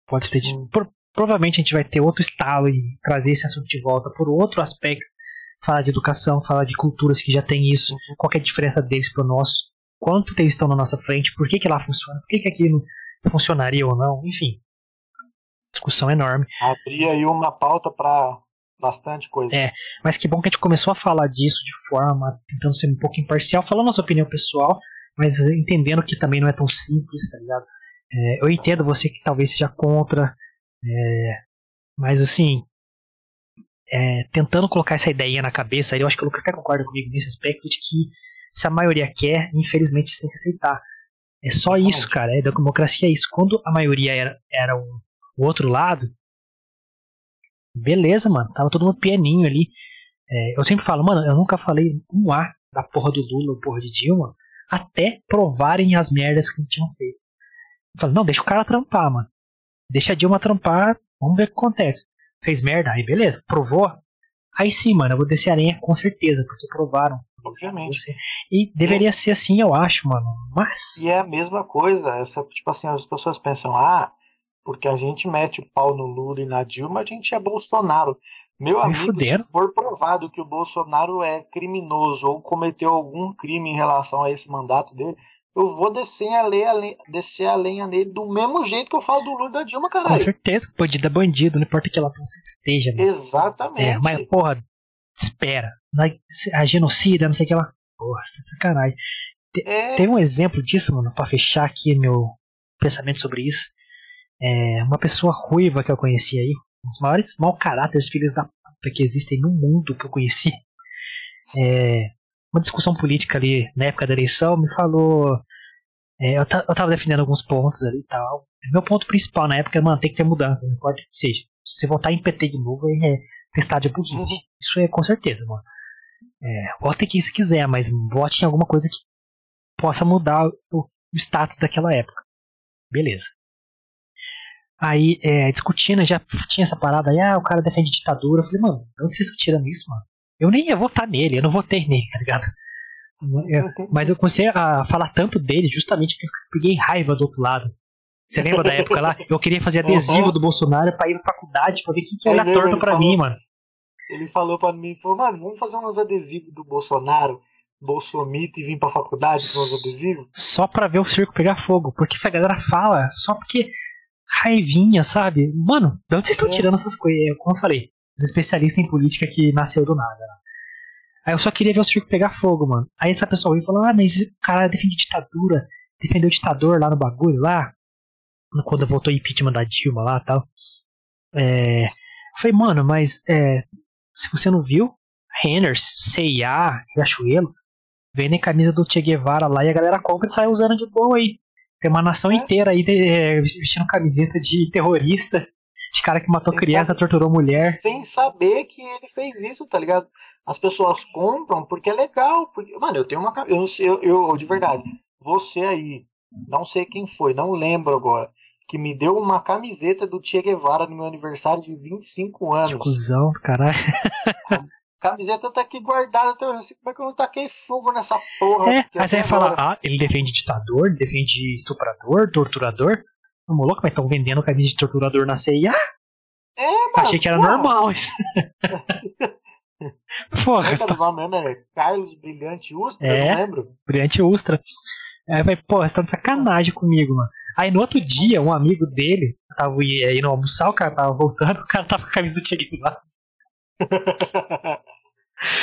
pode ter. Por, provavelmente a gente vai ter outro estalo e trazer esse assunto de volta por outro aspecto. Falar de educação, falar de culturas que já tem isso, qual é a diferença deles para o nosso, quanto eles estão na nossa frente, por que, que lá funciona, por que, que aquilo funcionaria ou não, enfim. Discussão enorme. Abrir aí uma pauta para bastante coisa. É, mas que bom que a gente começou a falar disso de forma, tentando ser um pouco imparcial, falando nossa opinião pessoal, mas entendendo que também não é tão simples, tá ligado? É, eu entendo você que talvez seja contra, é, mas assim, é, tentando colocar essa ideia na cabeça, eu acho que o Lucas até concorda comigo nesse aspecto de que se a maioria quer, infelizmente você tem que aceitar. É só isso, cara. É, democracia é isso. Quando a maioria era, era o, o outro lado, beleza, mano. Tava todo mundo pianinho ali. É, eu sempre falo, mano, eu nunca falei um A da porra do Lula ou porra de Dilma até provarem as merdas que tinham feito. Eu falo, não, deixa o cara trampar, mano. Deixa a Dilma trampar, vamos ver o que acontece. Fez merda, aí beleza, provou. Aí sim, mano, eu vou descer a areia com certeza, porque provaram. Obviamente. E deveria é. ser assim, eu acho, mano. Mas. E é a mesma coisa. Essa, tipo assim, as pessoas pensam, ah, porque a gente mete o pau no Lula e na Dilma, a gente é Bolsonaro. Meu amigo, fuderam. se for provado que o Bolsonaro é criminoso ou cometeu algum crime em relação a esse mandato dele, eu vou descer a, lenha, descer a lenha nele do mesmo jeito que eu falo do Lula e da Dilma, caralho. Com certeza, bandido é bandido, não importa que ela esteja. Né? Exatamente. É, mas, porra, espera. A genocida, não sei o que ela. Porra, tá de sacanagem. É... Tem um exemplo disso, mano, pra fechar aqui meu pensamento sobre isso é, uma pessoa ruiva que eu conheci aí, um dos maiores mau caráteres filhos da puta que existem no mundo que eu conheci. É, uma discussão política ali na época da eleição me falou. É, eu, eu tava defendendo alguns pontos ali e tal. Meu ponto principal na época é, mano, tem que ter mudança, não importa o que seja. Se você votar em PT de novo, é testar de burrice. Uhum. Isso é com certeza, mano. É, vote quem você quiser, mas vote em alguma coisa que possa mudar o, o status daquela época. Beleza. Aí, é, discutindo, já tinha essa parada aí, ah, o cara defende ditadura. Eu falei, mano, de onde vocês estão tirando isso, mano? Eu nem ia votar nele, eu não votei nele, tá ligado? Eu, mas eu comecei a falar tanto dele justamente porque eu peguei raiva do outro lado. Você lembra da época lá? Eu queria fazer adesivo uhum. do Bolsonaro pra ir pra faculdade pra ver quem que era torto pra falou, mim, mano. Ele falou pra mim, falou, mano, vamos fazer uns adesivos do Bolsonaro, Bolsomito e vir pra faculdade com os adesivos? Só pra ver o circo pegar fogo. Porque essa galera fala, só porque raivinha, sabe? Mano, de onde vocês estão é. tirando essas coisas? É, como eu falei, os especialistas em política que nasceu do nada. Aí eu só queria ver o circo pegar fogo, mano. Aí essa pessoa veio e falou: Ah, mas o cara defende ditadura, defendeu o ditador lá no bagulho lá. Quando voltou o impeachment da Dilma lá e tal. É, eu falei, mano, mas é, se você não viu, Renners, CIA, Riachuelo, vendem camisa do Che Guevara lá e a galera compra e sai usando de boa aí. Tem uma nação é. inteira aí de, é, vestindo camiseta de terrorista, de cara que matou sem criança, saber, torturou mulher. Sem saber que ele fez isso, tá ligado? As pessoas compram porque é legal. Porque, mano, eu tenho uma. Eu, eu, eu, de verdade, você aí, não sei quem foi, não lembro agora, que me deu uma camiseta do Che Guevara no meu aniversário de 25 anos. Que cuzão, caralho. A camiseta tá aqui guardada até hoje. Como é que eu não taquei fogo nessa porra? É, aí você vai falar, ah, ele defende ditador, defende estuprador, torturador. Vamos louco, mas estão vendendo camisa de torturador na CIA? É, mano. Achei que era porra. normal isso. Porra, é o nome mesmo? É Carlos Brilhante Ustra? É, não lembro. Brilhante Ustra. Aí vai, pô, você tá de sacanagem comigo, mano. Aí no outro dia, um amigo dele tava indo almoçar, o cara tava voltando, o cara tava com a camisa do Che Guevara.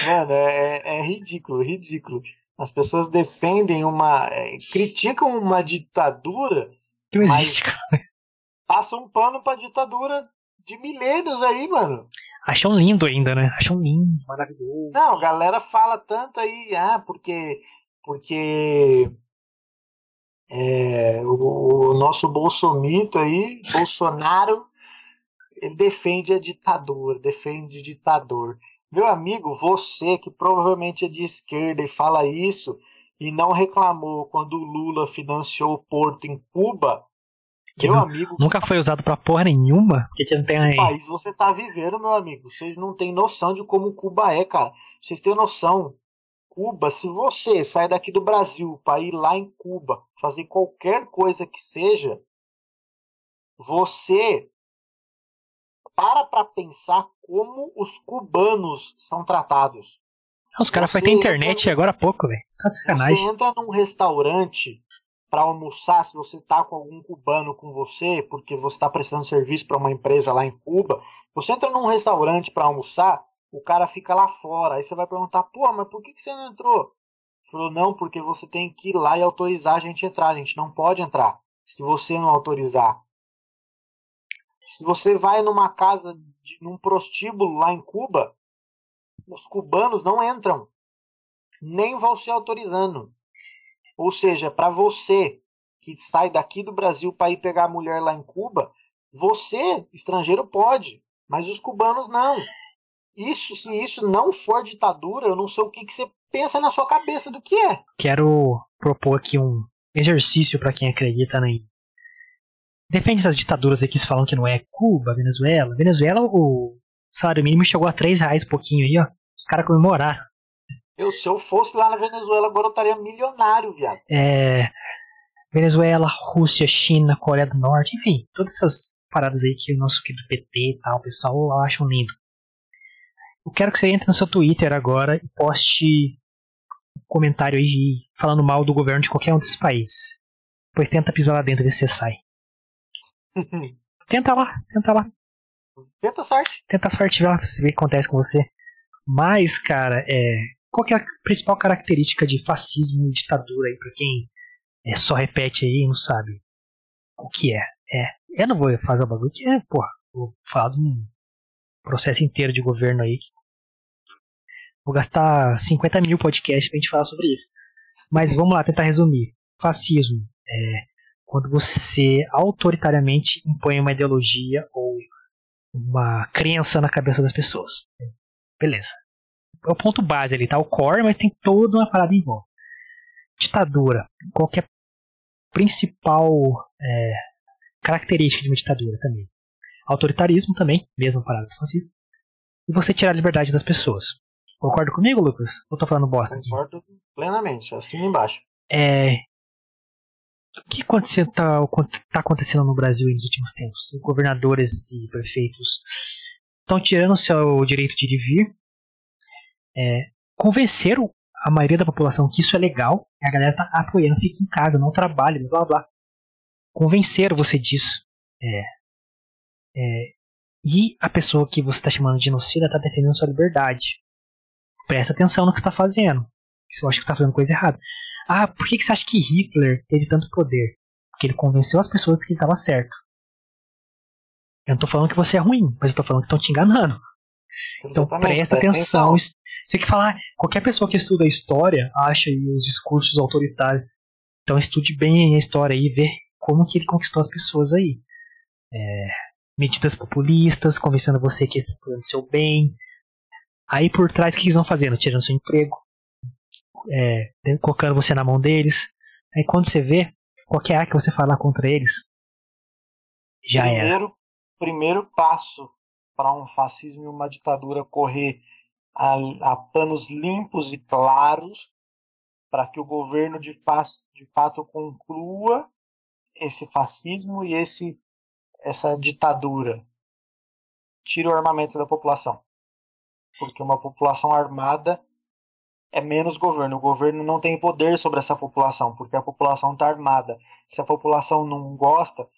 Mano, é, é, é, ridículo, ridículo. As pessoas defendem uma. É, criticam uma ditadura. Que não existe, cara. Passam um pano pra ditadura de milênios aí, mano. Acham lindo ainda, né? Acham lindo, maravilhoso. Não, a galera fala tanto aí, ah, porque. Porque. É, o, o nosso bolsomito aí, Bolsonaro, ele defende a ditadura, defende o ditador. Meu amigo, você que provavelmente é de esquerda e fala isso e não reclamou quando o Lula financiou o porto em Cuba, que meu amigo. Nunca foi usado pra porra nenhuma? Porque não tem aí. Que país você tá vivendo, meu amigo? Vocês não têm noção de como Cuba é, cara. Vocês têm noção. Cuba, se você sair daqui do Brasil para ir lá em Cuba, fazer qualquer coisa que seja, você para para pensar como os cubanos são tratados. Os caras foram ter internet entra, agora há pouco, velho. Tá Você entra num restaurante para almoçar, se você tá com algum cubano com você, porque você está prestando serviço para uma empresa lá em Cuba, você entra num restaurante para almoçar, o cara fica lá fora. Aí você vai perguntar, pô, mas por que, que você não entrou? Falou, não, porque você tem que ir lá e autorizar a gente entrar. A gente não pode entrar se você não autorizar. Se você vai numa casa, de, num prostíbulo lá em Cuba, os cubanos não entram, nem vão se autorizando. Ou seja, para você que sai daqui do Brasil para ir pegar a mulher lá em Cuba, você, estrangeiro, pode, mas os cubanos não. Isso, se isso não for ditadura, eu não sei o que, que você pensa na sua cabeça do que é. Quero propor aqui um exercício para quem acredita em defende essas ditaduras aí que se falam que não é Cuba, Venezuela. Venezuela, o salário mínimo chegou a 3 reais pouquinho aí, ó. Os caras comemoraram. Eu, se eu fosse lá na Venezuela, agora eu estaria milionário, viado. É. Venezuela, Rússia, China, Coreia do Norte, enfim, todas essas paradas aí que o nosso querido PT e tal, o pessoal acham lindo. Eu quero que você entre no seu Twitter agora e poste um comentário aí falando mal do governo de qualquer um desses países. Pois tenta pisar lá dentro e ver se você sai. tenta lá, tenta lá. Tenta sorte. Tenta sorte lá, ver o que acontece com você. Mas, cara, é, qual é a principal característica de fascismo e ditadura aí, pra quem é, só repete aí e não sabe o que é? É, eu não vou fazer o bagulho que é, porra, vou falar de um processo inteiro de governo aí. Vou gastar 50 mil podcasts pra gente falar sobre isso. Mas vamos lá, tentar resumir. Fascismo é quando você autoritariamente impõe uma ideologia ou uma crença na cabeça das pessoas. Beleza. É o ponto base ali, tá? O core, mas tem toda uma parada em volta. Ditadura. Qual é a principal é, característica de uma ditadura também? Autoritarismo também, mesma parada do fascismo. E você tirar a liberdade das pessoas. Concorda comigo, Lucas? Ou tô falando bosta aqui? Concordo plenamente, assim embaixo. É, o que está tá acontecendo no Brasil nos últimos tempos? Governadores e prefeitos estão tirando o seu direito de ir e vir, é, convenceram a maioria da população que isso é legal, e a galera está apoiando, fique em casa, não trabalhe, blá blá. Convenceram você disso. É, é, e a pessoa que você está chamando de genocida está defendendo sua liberdade. Presta atenção no que está fazendo. Se eu acho que está fazendo coisa errada. Ah, por que, que você acha que Hitler teve tanto poder? Porque ele convenceu as pessoas de que ele estava certo. Eu não estou falando que você é ruim, mas eu estou falando que estão te enganando. Então presta, atenção. atenção. Você que falar, qualquer pessoa que estuda a história acha os discursos autoritários. Então estude bem a história e vê como que ele conquistou as pessoas aí. É, medidas populistas, convencendo você que estão fazendo seu bem. Aí por trás o que eles vão fazendo? Tirando seu emprego, é, colocando você na mão deles. Aí quando você vê, qualquer ar que você falar contra eles, Já primeiro, era. primeiro passo para um fascismo e uma ditadura correr a, a panos limpos e claros para que o governo de, de fato conclua esse fascismo e esse essa ditadura. Tire o armamento da população. Porque uma população armada é menos governo. O governo não tem poder sobre essa população, porque a população está armada. Se a população não gosta,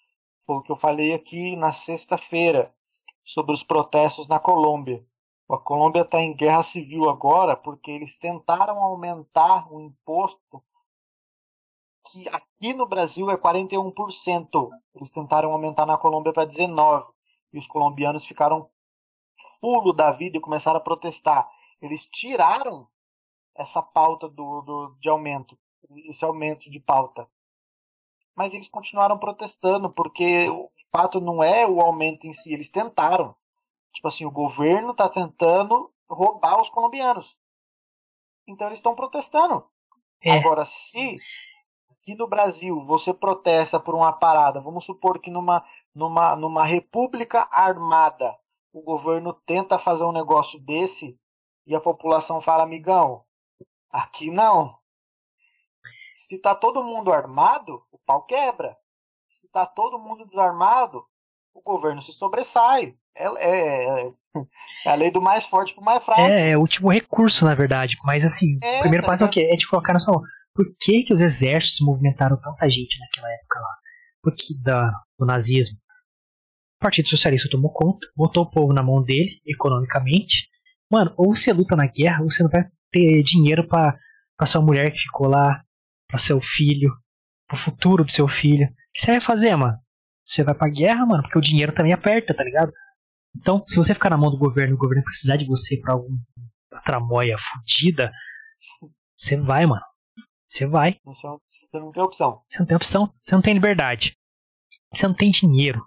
foi o que eu falei aqui na sexta-feira sobre os protestos na Colômbia. A Colômbia está em guerra civil agora porque eles tentaram aumentar o imposto que aqui no Brasil é 41%. Eles tentaram aumentar na Colômbia para 19%. E os colombianos ficaram fulo da vida e começaram a protestar. Eles tiraram essa pauta do, do, de aumento, esse aumento de pauta. Mas eles continuaram protestando, porque o fato não é o aumento em si, eles tentaram. Tipo assim, o governo está tentando roubar os colombianos. Então eles estão protestando. É. Agora, se aqui no Brasil você protesta por uma parada, vamos supor que numa, numa, numa república armada o governo tenta fazer um negócio desse e a população fala, amigão, aqui não. Se tá todo mundo armado, o pau quebra. Se tá todo mundo desarmado, o governo se sobressai. É, é, é, a lei do mais forte pro mais fraco. É, é o último recurso, na verdade. Mas assim, é, o primeiro tá passo é o quê? É de colocar na sua mão. Por que, que os exércitos movimentaram tanta gente naquela época lá? Por que da, do nazismo? O Partido Socialista tomou conta, botou o povo na mão dele, economicamente. Mano, ou você luta na guerra, ou você não vai ter dinheiro para sua mulher que ficou lá, para seu filho, pro futuro do seu filho. O que você vai fazer, mano? Você vai pra guerra, mano, porque o dinheiro também aperta, tá ligado? Então, se você ficar na mão do governo e o governo precisar de você pra alguma tramóia fodida, você vai, mano. Você vai. Você não tem opção. Você não tem opção. Você não tem liberdade. Você não tem dinheiro.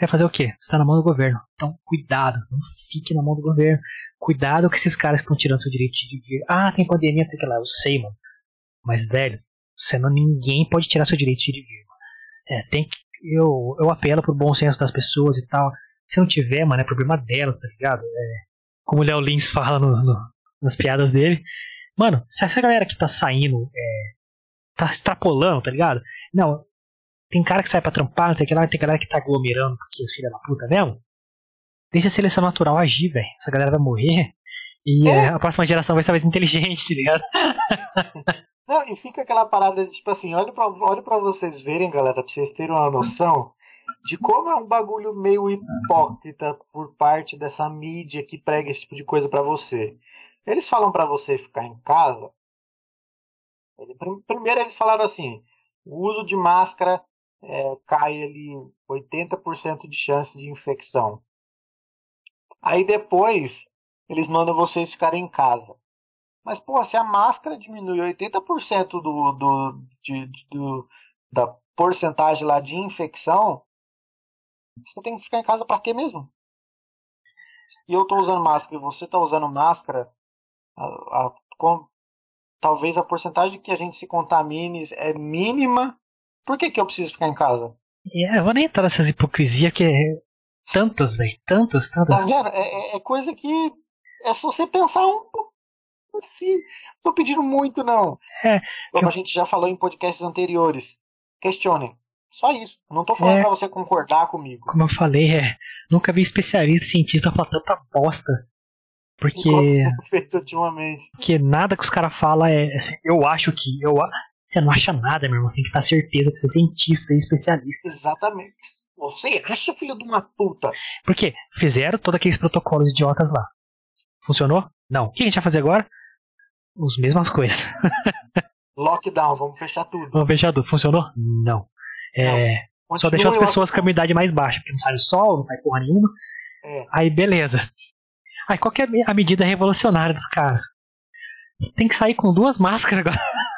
Você vai fazer o quê? Você está na mão do governo. Então, cuidado, não fique na mão do governo. Cuidado com esses caras que estão tirando seu direito de viver. Ah, tem pandemia, sei lá. Eu sei, mano. Mas, velho, você não, ninguém pode tirar seu direito de viver. É, tem que. Eu, eu apelo pro bom senso das pessoas e tal. Se não tiver, mano, é problema delas, tá ligado? É, como o Léo Lins fala no, no, nas piadas dele. Mano, se essa galera que tá saindo é, tá extrapolando, tá ligado? Não, tem cara que sai pra trampar, não sei o que lá, tem galera que tá aglomerando porque os filhos da puta mesmo. Deixa a seleção natural agir, velho. Essa galera vai morrer. E é. É, a próxima geração vai ser mais inteligente, tá ligado? Não, e fica aquela parada de tipo assim, olha pra, olha pra vocês verem, galera, pra vocês terem uma noção de como é um bagulho meio hipócrita por parte dessa mídia que prega esse tipo de coisa para você. Eles falam para você ficar em casa. Primeiro eles falaram assim: o uso de máscara é, cai ali 80% de chance de infecção. Aí depois eles mandam vocês ficarem em casa. Mas, pô, se a máscara diminui 80% do, do, de, do, da porcentagem lá de infecção, você tem que ficar em casa para quê mesmo? E eu tô usando máscara e você tá usando máscara, a, a, com, talvez a porcentagem que a gente se contamine é mínima por que, que eu preciso ficar em casa? É, eu vou nem entrar nessas hipocrisias que é tantas, velho. Tantas, tantas. Tá vendo? É, é, é, coisa que é só você pensar um pouco assim. Tô pedindo muito, não. É, Como eu... a gente já falou em podcasts anteriores. Questione. Só isso. Não tô falando é, pra você concordar comigo. Como eu falei, é, nunca vi especialista cientista falar tanta bosta. Porque. feito ultimamente. Porque nada que os caras falam é. Assim, eu acho que. Eu, você não acha nada, meu irmão. Você tem que ter certeza que você é cientista e especialista. Exatamente. Você acha, filho de uma puta? Porque fizeram todos aqueles protocolos idiotas lá. Funcionou? Não. O que a gente vai fazer agora? As mesmas coisas. Lockdown, vamos fechar tudo. Vamos fechar tudo. Funcionou? Não. É, não. Só deixou as pessoas com a imunidade mais baixa, porque não sai o sol, não sai porra nenhuma. É. Aí, beleza. Aí, qual que é a medida revolucionária dos caras? Você tem que sair com duas máscaras agora.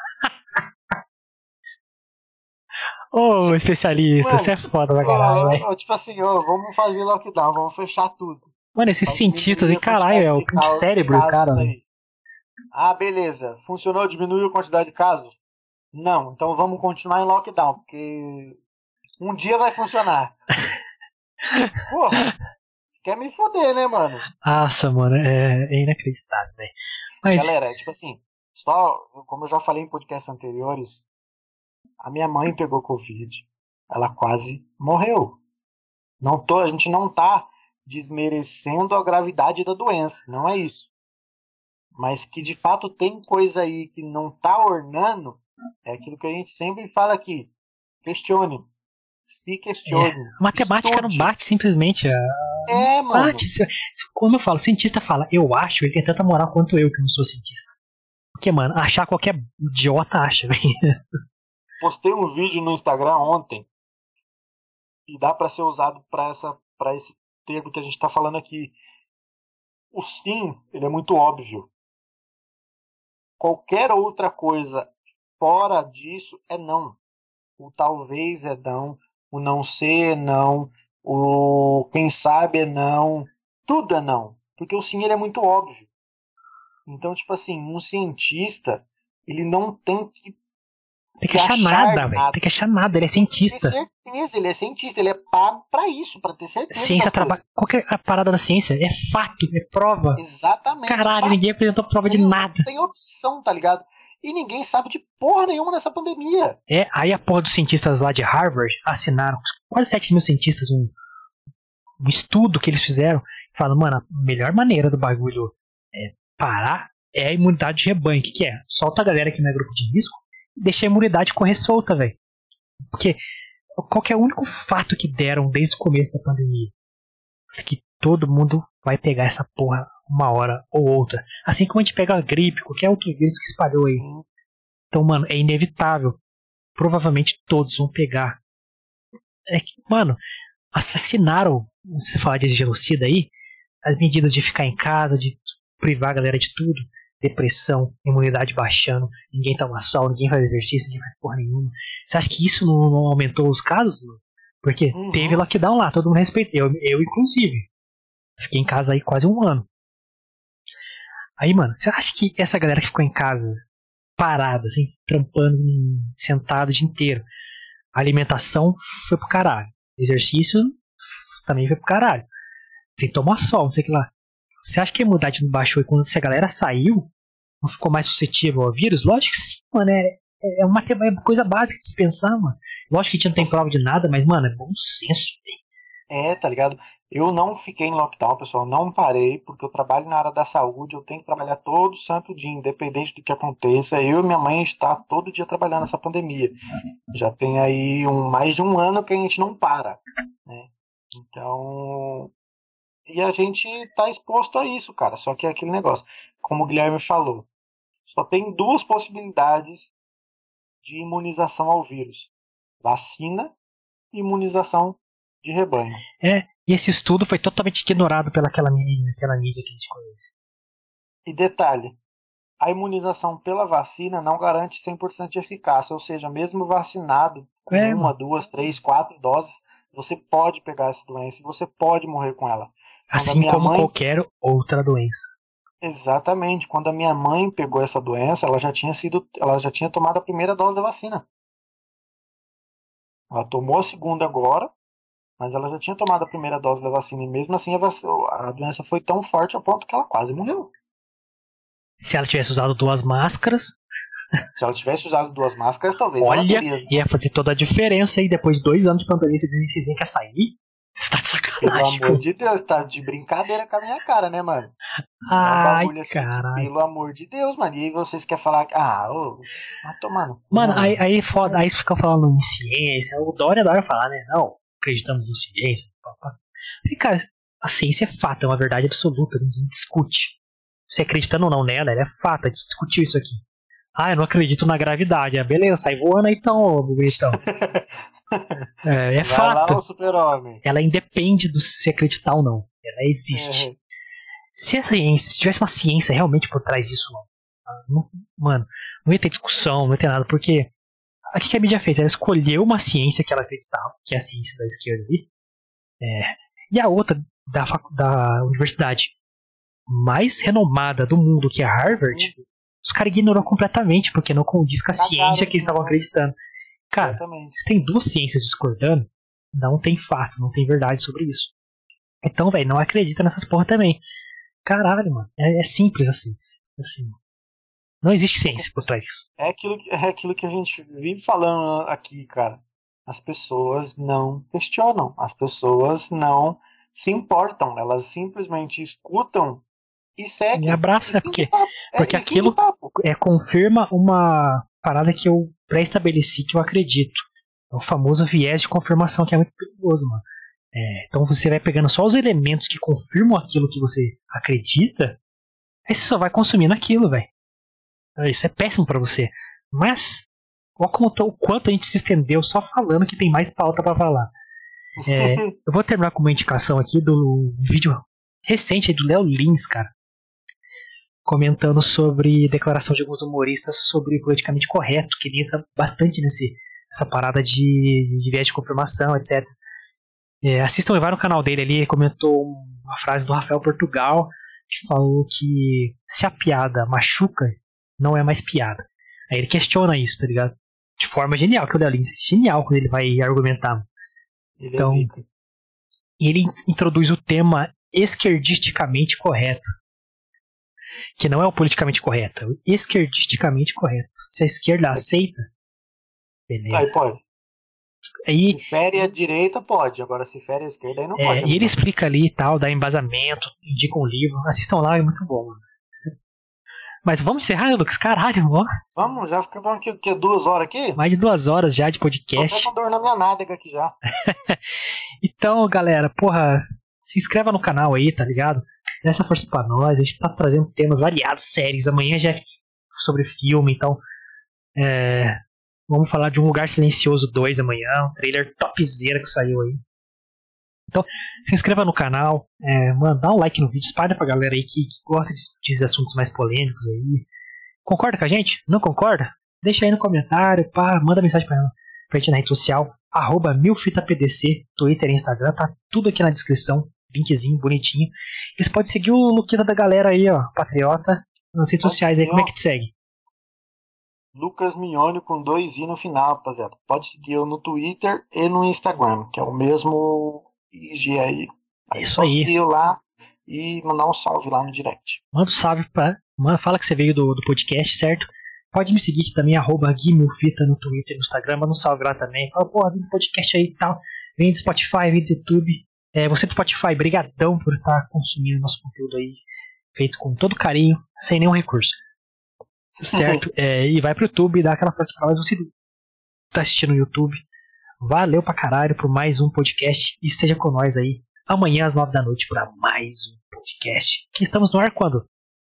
Ô, oh, especialista, você é foda pra caralho, Tipo assim, oh, vamos fazer lockdown, vamos fechar tudo. Mano, esses vamos cientistas e caralho, é o caso, cérebro do cara, velho. Ah, beleza. Funcionou, diminuiu a quantidade de casos? Não, então vamos continuar em lockdown, porque Um dia vai funcionar. Porra, você quer me foder, né, mano? Nossa, mano, é, é inacreditável, velho. Mas... Galera, é tipo assim, só, como eu já falei em podcasts anteriores, a minha mãe pegou Covid. Ela quase morreu. Não tô, a gente não tá desmerecendo a gravidade da doença, não é isso. Mas que de fato tem coisa aí que não tá ornando, é aquilo que a gente sempre fala aqui. Questione. Se questione. É, matemática estude. não bate simplesmente. A... É, mano. Bate. Como eu falo, cientista fala, eu acho, ele tem tanta moral quanto eu, que não sou cientista. Porque, mano, achar qualquer idiota acha, velho. Postei um vídeo no Instagram ontem. E dá para ser usado para essa para esse termo que a gente tá falando aqui. O sim, ele é muito óbvio. Qualquer outra coisa fora disso é não. O talvez é não, o não ser é não, o quem sabe é não, tudo é não, porque o sim ele é muito óbvio. Então, tipo assim, um cientista, ele não tem que tem que achar nada, velho. Tem que achar nada, ele é cientista. Tem certeza, ele é cientista, ele é pago pra isso, pra ter certeza. Ciência trabalha. Qualquer parada da ciência é fato, é prova. Exatamente. Caralho, fato. ninguém apresentou prova tem, de nada. Tem opção, tá ligado? E ninguém sabe de porra nenhuma nessa pandemia. É, aí a porra dos cientistas lá de Harvard assinaram, quase 7 mil cientistas, um, um estudo que eles fizeram, falando, mano, a melhor maneira do bagulho é parar é a imunidade de rebanho. O que, que é? Solta a galera que não é grupo de risco deixa a imunidade correr solta, velho. Porque qual é o único fato que deram desde o começo da pandemia? É que todo mundo vai pegar essa porra uma hora ou outra. Assim como a gente pega a gripe, qualquer outro vírus que espalhou aí. Então, mano, é inevitável. Provavelmente todos vão pegar. É que, mano, assassinaram, se falar de genocida aí, as medidas de ficar em casa, de privar a galera de tudo depressão, imunidade baixando, ninguém toma sol, ninguém faz exercício, ninguém faz porra nenhuma. Você acha que isso não, não aumentou os casos? Porque uhum. teve lockdown lá, todo mundo respeitou, eu, eu inclusive. Fiquei em casa aí quase um ano. Aí, mano, você acha que essa galera que ficou em casa, parada, assim, trampando, sentado o dia inteiro, a alimentação foi pro caralho. Exercício também foi pro caralho. Tem que tomar sol, não sei o que lá. Você acha que a imunidade não baixou e quando essa galera saiu, não ficou mais suscetível ao vírus? Lógico que sim, mano. É, é uma, é uma coisa básica de se pensar, mano. Lógico que a gente não tem prova de nada, mas, mano, é bom senso, É, tá ligado? Eu não fiquei em lockdown, pessoal. Não parei, porque eu trabalho na área da saúde. Eu tenho que trabalhar todo santo dia, independente do que aconteça. Eu e minha mãe está todo dia trabalhando nessa pandemia. Já tem aí um, mais de um ano que a gente não para. Né? Então, e a gente está exposto a isso, cara. Só que é aquele negócio, como o Guilherme falou, só tem duas possibilidades de imunização ao vírus: vacina e imunização de rebanho. É, e esse estudo foi totalmente ignorado pelaquela mídia, aquela mídia que a gente conhece. E detalhe, a imunização pela vacina não garante 100% de eficácia, ou seja, mesmo vacinado com é, uma, duas, três, quatro doses, você pode pegar essa doença e você pode morrer com ela. Assim como mãe... qualquer outra doença. Exatamente. Quando a minha mãe pegou essa doença, ela já tinha sido, ela já tinha tomado a primeira dose da vacina. Ela tomou a segunda agora, mas ela já tinha tomado a primeira dose da vacina e mesmo assim a, vac... a doença foi tão forte a ponto que ela quase morreu. Se ela tivesse usado duas máscaras, se ela tivesse usado duas máscaras, talvez Olha, teria... ia fazer toda a diferença aí depois de dois anos de pandemia. Vocês veem que ia sair? Você tá de sacanagem. Pelo amor de Deus, tá de brincadeira com a minha cara, né, mano? Ai, um assim, pelo amor de Deus, mano. E aí vocês querem falar. Ah, ô, vai tomar no Mano, aí, aí foda, aí ficam falando em ciência. O Dória adora falar, né? Não, acreditamos em ciência. E, cara, a ciência é fato, é uma verdade absoluta, ninguém discute. Você acreditando ou não nela, ela é fato, a gente discutiu isso aqui. Ah, eu não acredito na gravidade. Ah, beleza, sai voando aí então, bonitão. é, é fato. Lá, Ela independe do se acreditar ou não. Ela existe. É. Se a ciência, se tivesse uma ciência realmente por trás disso, não, mano, não ia ter discussão, não ia ter nada, porque o que a mídia fez? Ela escolheu uma ciência que ela acreditava, que é a ciência da esquerda ali, é, e a outra da, da universidade mais renomada do mundo, que é Harvard, os caras ignoram completamente, porque não condiz com a ciência que eles estavam acreditando. Cara, se tem duas ciências discordando, não tem fato, não tem verdade sobre isso. Então, velho, não acredita nessas porra também. Caralho, mano. É, é simples assim. assim. Não existe ciência por trás disso. É aquilo, que- é aquilo que a gente vive falando aqui, cara. As pessoas não questionam, as pessoas não se importam, elas simplesmente escutam e seguem. Me abraça, E porque. É, porque aquilo- é, confirma uma parada que eu pré-estabeleci que eu acredito. É o famoso viés de confirmação, que é muito perigoso, mano. É, então você vai pegando só os elementos que confirmam aquilo que você acredita, aí você só vai consumindo aquilo, velho. Isso é péssimo pra você. Mas, olha como tá- o quanto a gente se estendeu só falando que tem mais pauta pra falar. É, eu vou terminar com uma indicação aqui do vídeo recente do Léo Lins, cara. Comentando sobre declaração de alguns humoristas sobre o politicamente correto, que ele entra bastante nesse, nessa parada de, de viés de confirmação, etc. É, assistam, vai no canal dele ali, ele comentou uma frase do Rafael Portugal, que falou que se a piada machuca, não é mais piada. Aí ele questiona isso, tá ligado? De forma genial, que o Léo Lins é genial quando ele vai argumentar. Ele Então, é zica. E ele introduz o tema esquerdisticamente correto. Que não é o politicamente correto, é o esquerdisticamente correto. Se a esquerda aceita, Aí beleza. pode. Aí, Se fere a direita, pode. Agora, se fere a esquerda, aí não é, pode. e ele explica ali e tal, dá embasamento, indica um livro. Assistam lá, é muito bom. Mas vamos encerrar, né, Lucas? Caralho, ó, Vamos, já ficamos aqui, o quê? Duas horas aqui? mais de duas horas já de Tô podcast. com dor na minha nádega aqui já. Então, galera, porra, se inscreva no canal aí, tá ligado? Dá essa força pra nós. A gente tá trazendo temas variados, sérios. Amanhã já é sobre filme, então. é, vamos falar de Um Lugar Silencioso 2 amanhã. Um trailer topzera que saiu aí. Então, se inscreva no canal, é, um like no vídeo, espalha pra galera aí que, que gosta de discutir assuntos mais polêmicos aí. Concorda com a gente? Não concorda? Deixa aí no comentário, pá, manda mensagem pra, pra gente na rede social, arroba milfitapdc, Twitter e Instagram, tá tudo aqui na descrição, linkzinho bonitinho. E você pode seguir o Luquita da galera aí, ó, Patriota, nas redes Pode sociais aí, como é que te segue? Lucas Mignoni com dois i no final, rapaziada. Pode seguir eu no Twitter e no Instagram, que é o mesmo IG aí. Aí Isso só aí. seguir eu lá e mandar um salve lá no direct. Manda um salve pra. Manda, fala que você veio do, do podcast, certo? Pode me seguir aqui também, arroba guimilfita no Twitter e no Instagram, manda um salve lá também. Fala, porra, vem do podcast aí e tal. Vem do Spotify, vem do YouTube. É, você do Spotify, brigadão por estar consumindo nosso conteúdo aí, feito com todo carinho, sem nenhum recurso. Certo? É, e vai pro YouTube, dá aquela força pra nós. Você tá assistindo no YouTube. Valeu pra caralho por mais um podcast. E esteja com nós aí amanhã às nove da noite para mais um podcast. Que estamos no ar quando?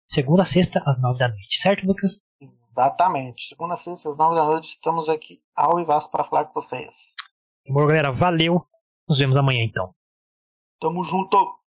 Segunda a sexta às nove da noite, certo, Lucas? Exatamente. Segunda, sexta, às nove da noite, estamos aqui ao vivaço para falar com vocês. Bom, galera, valeu. Nos vemos amanhã então. Tamo junto!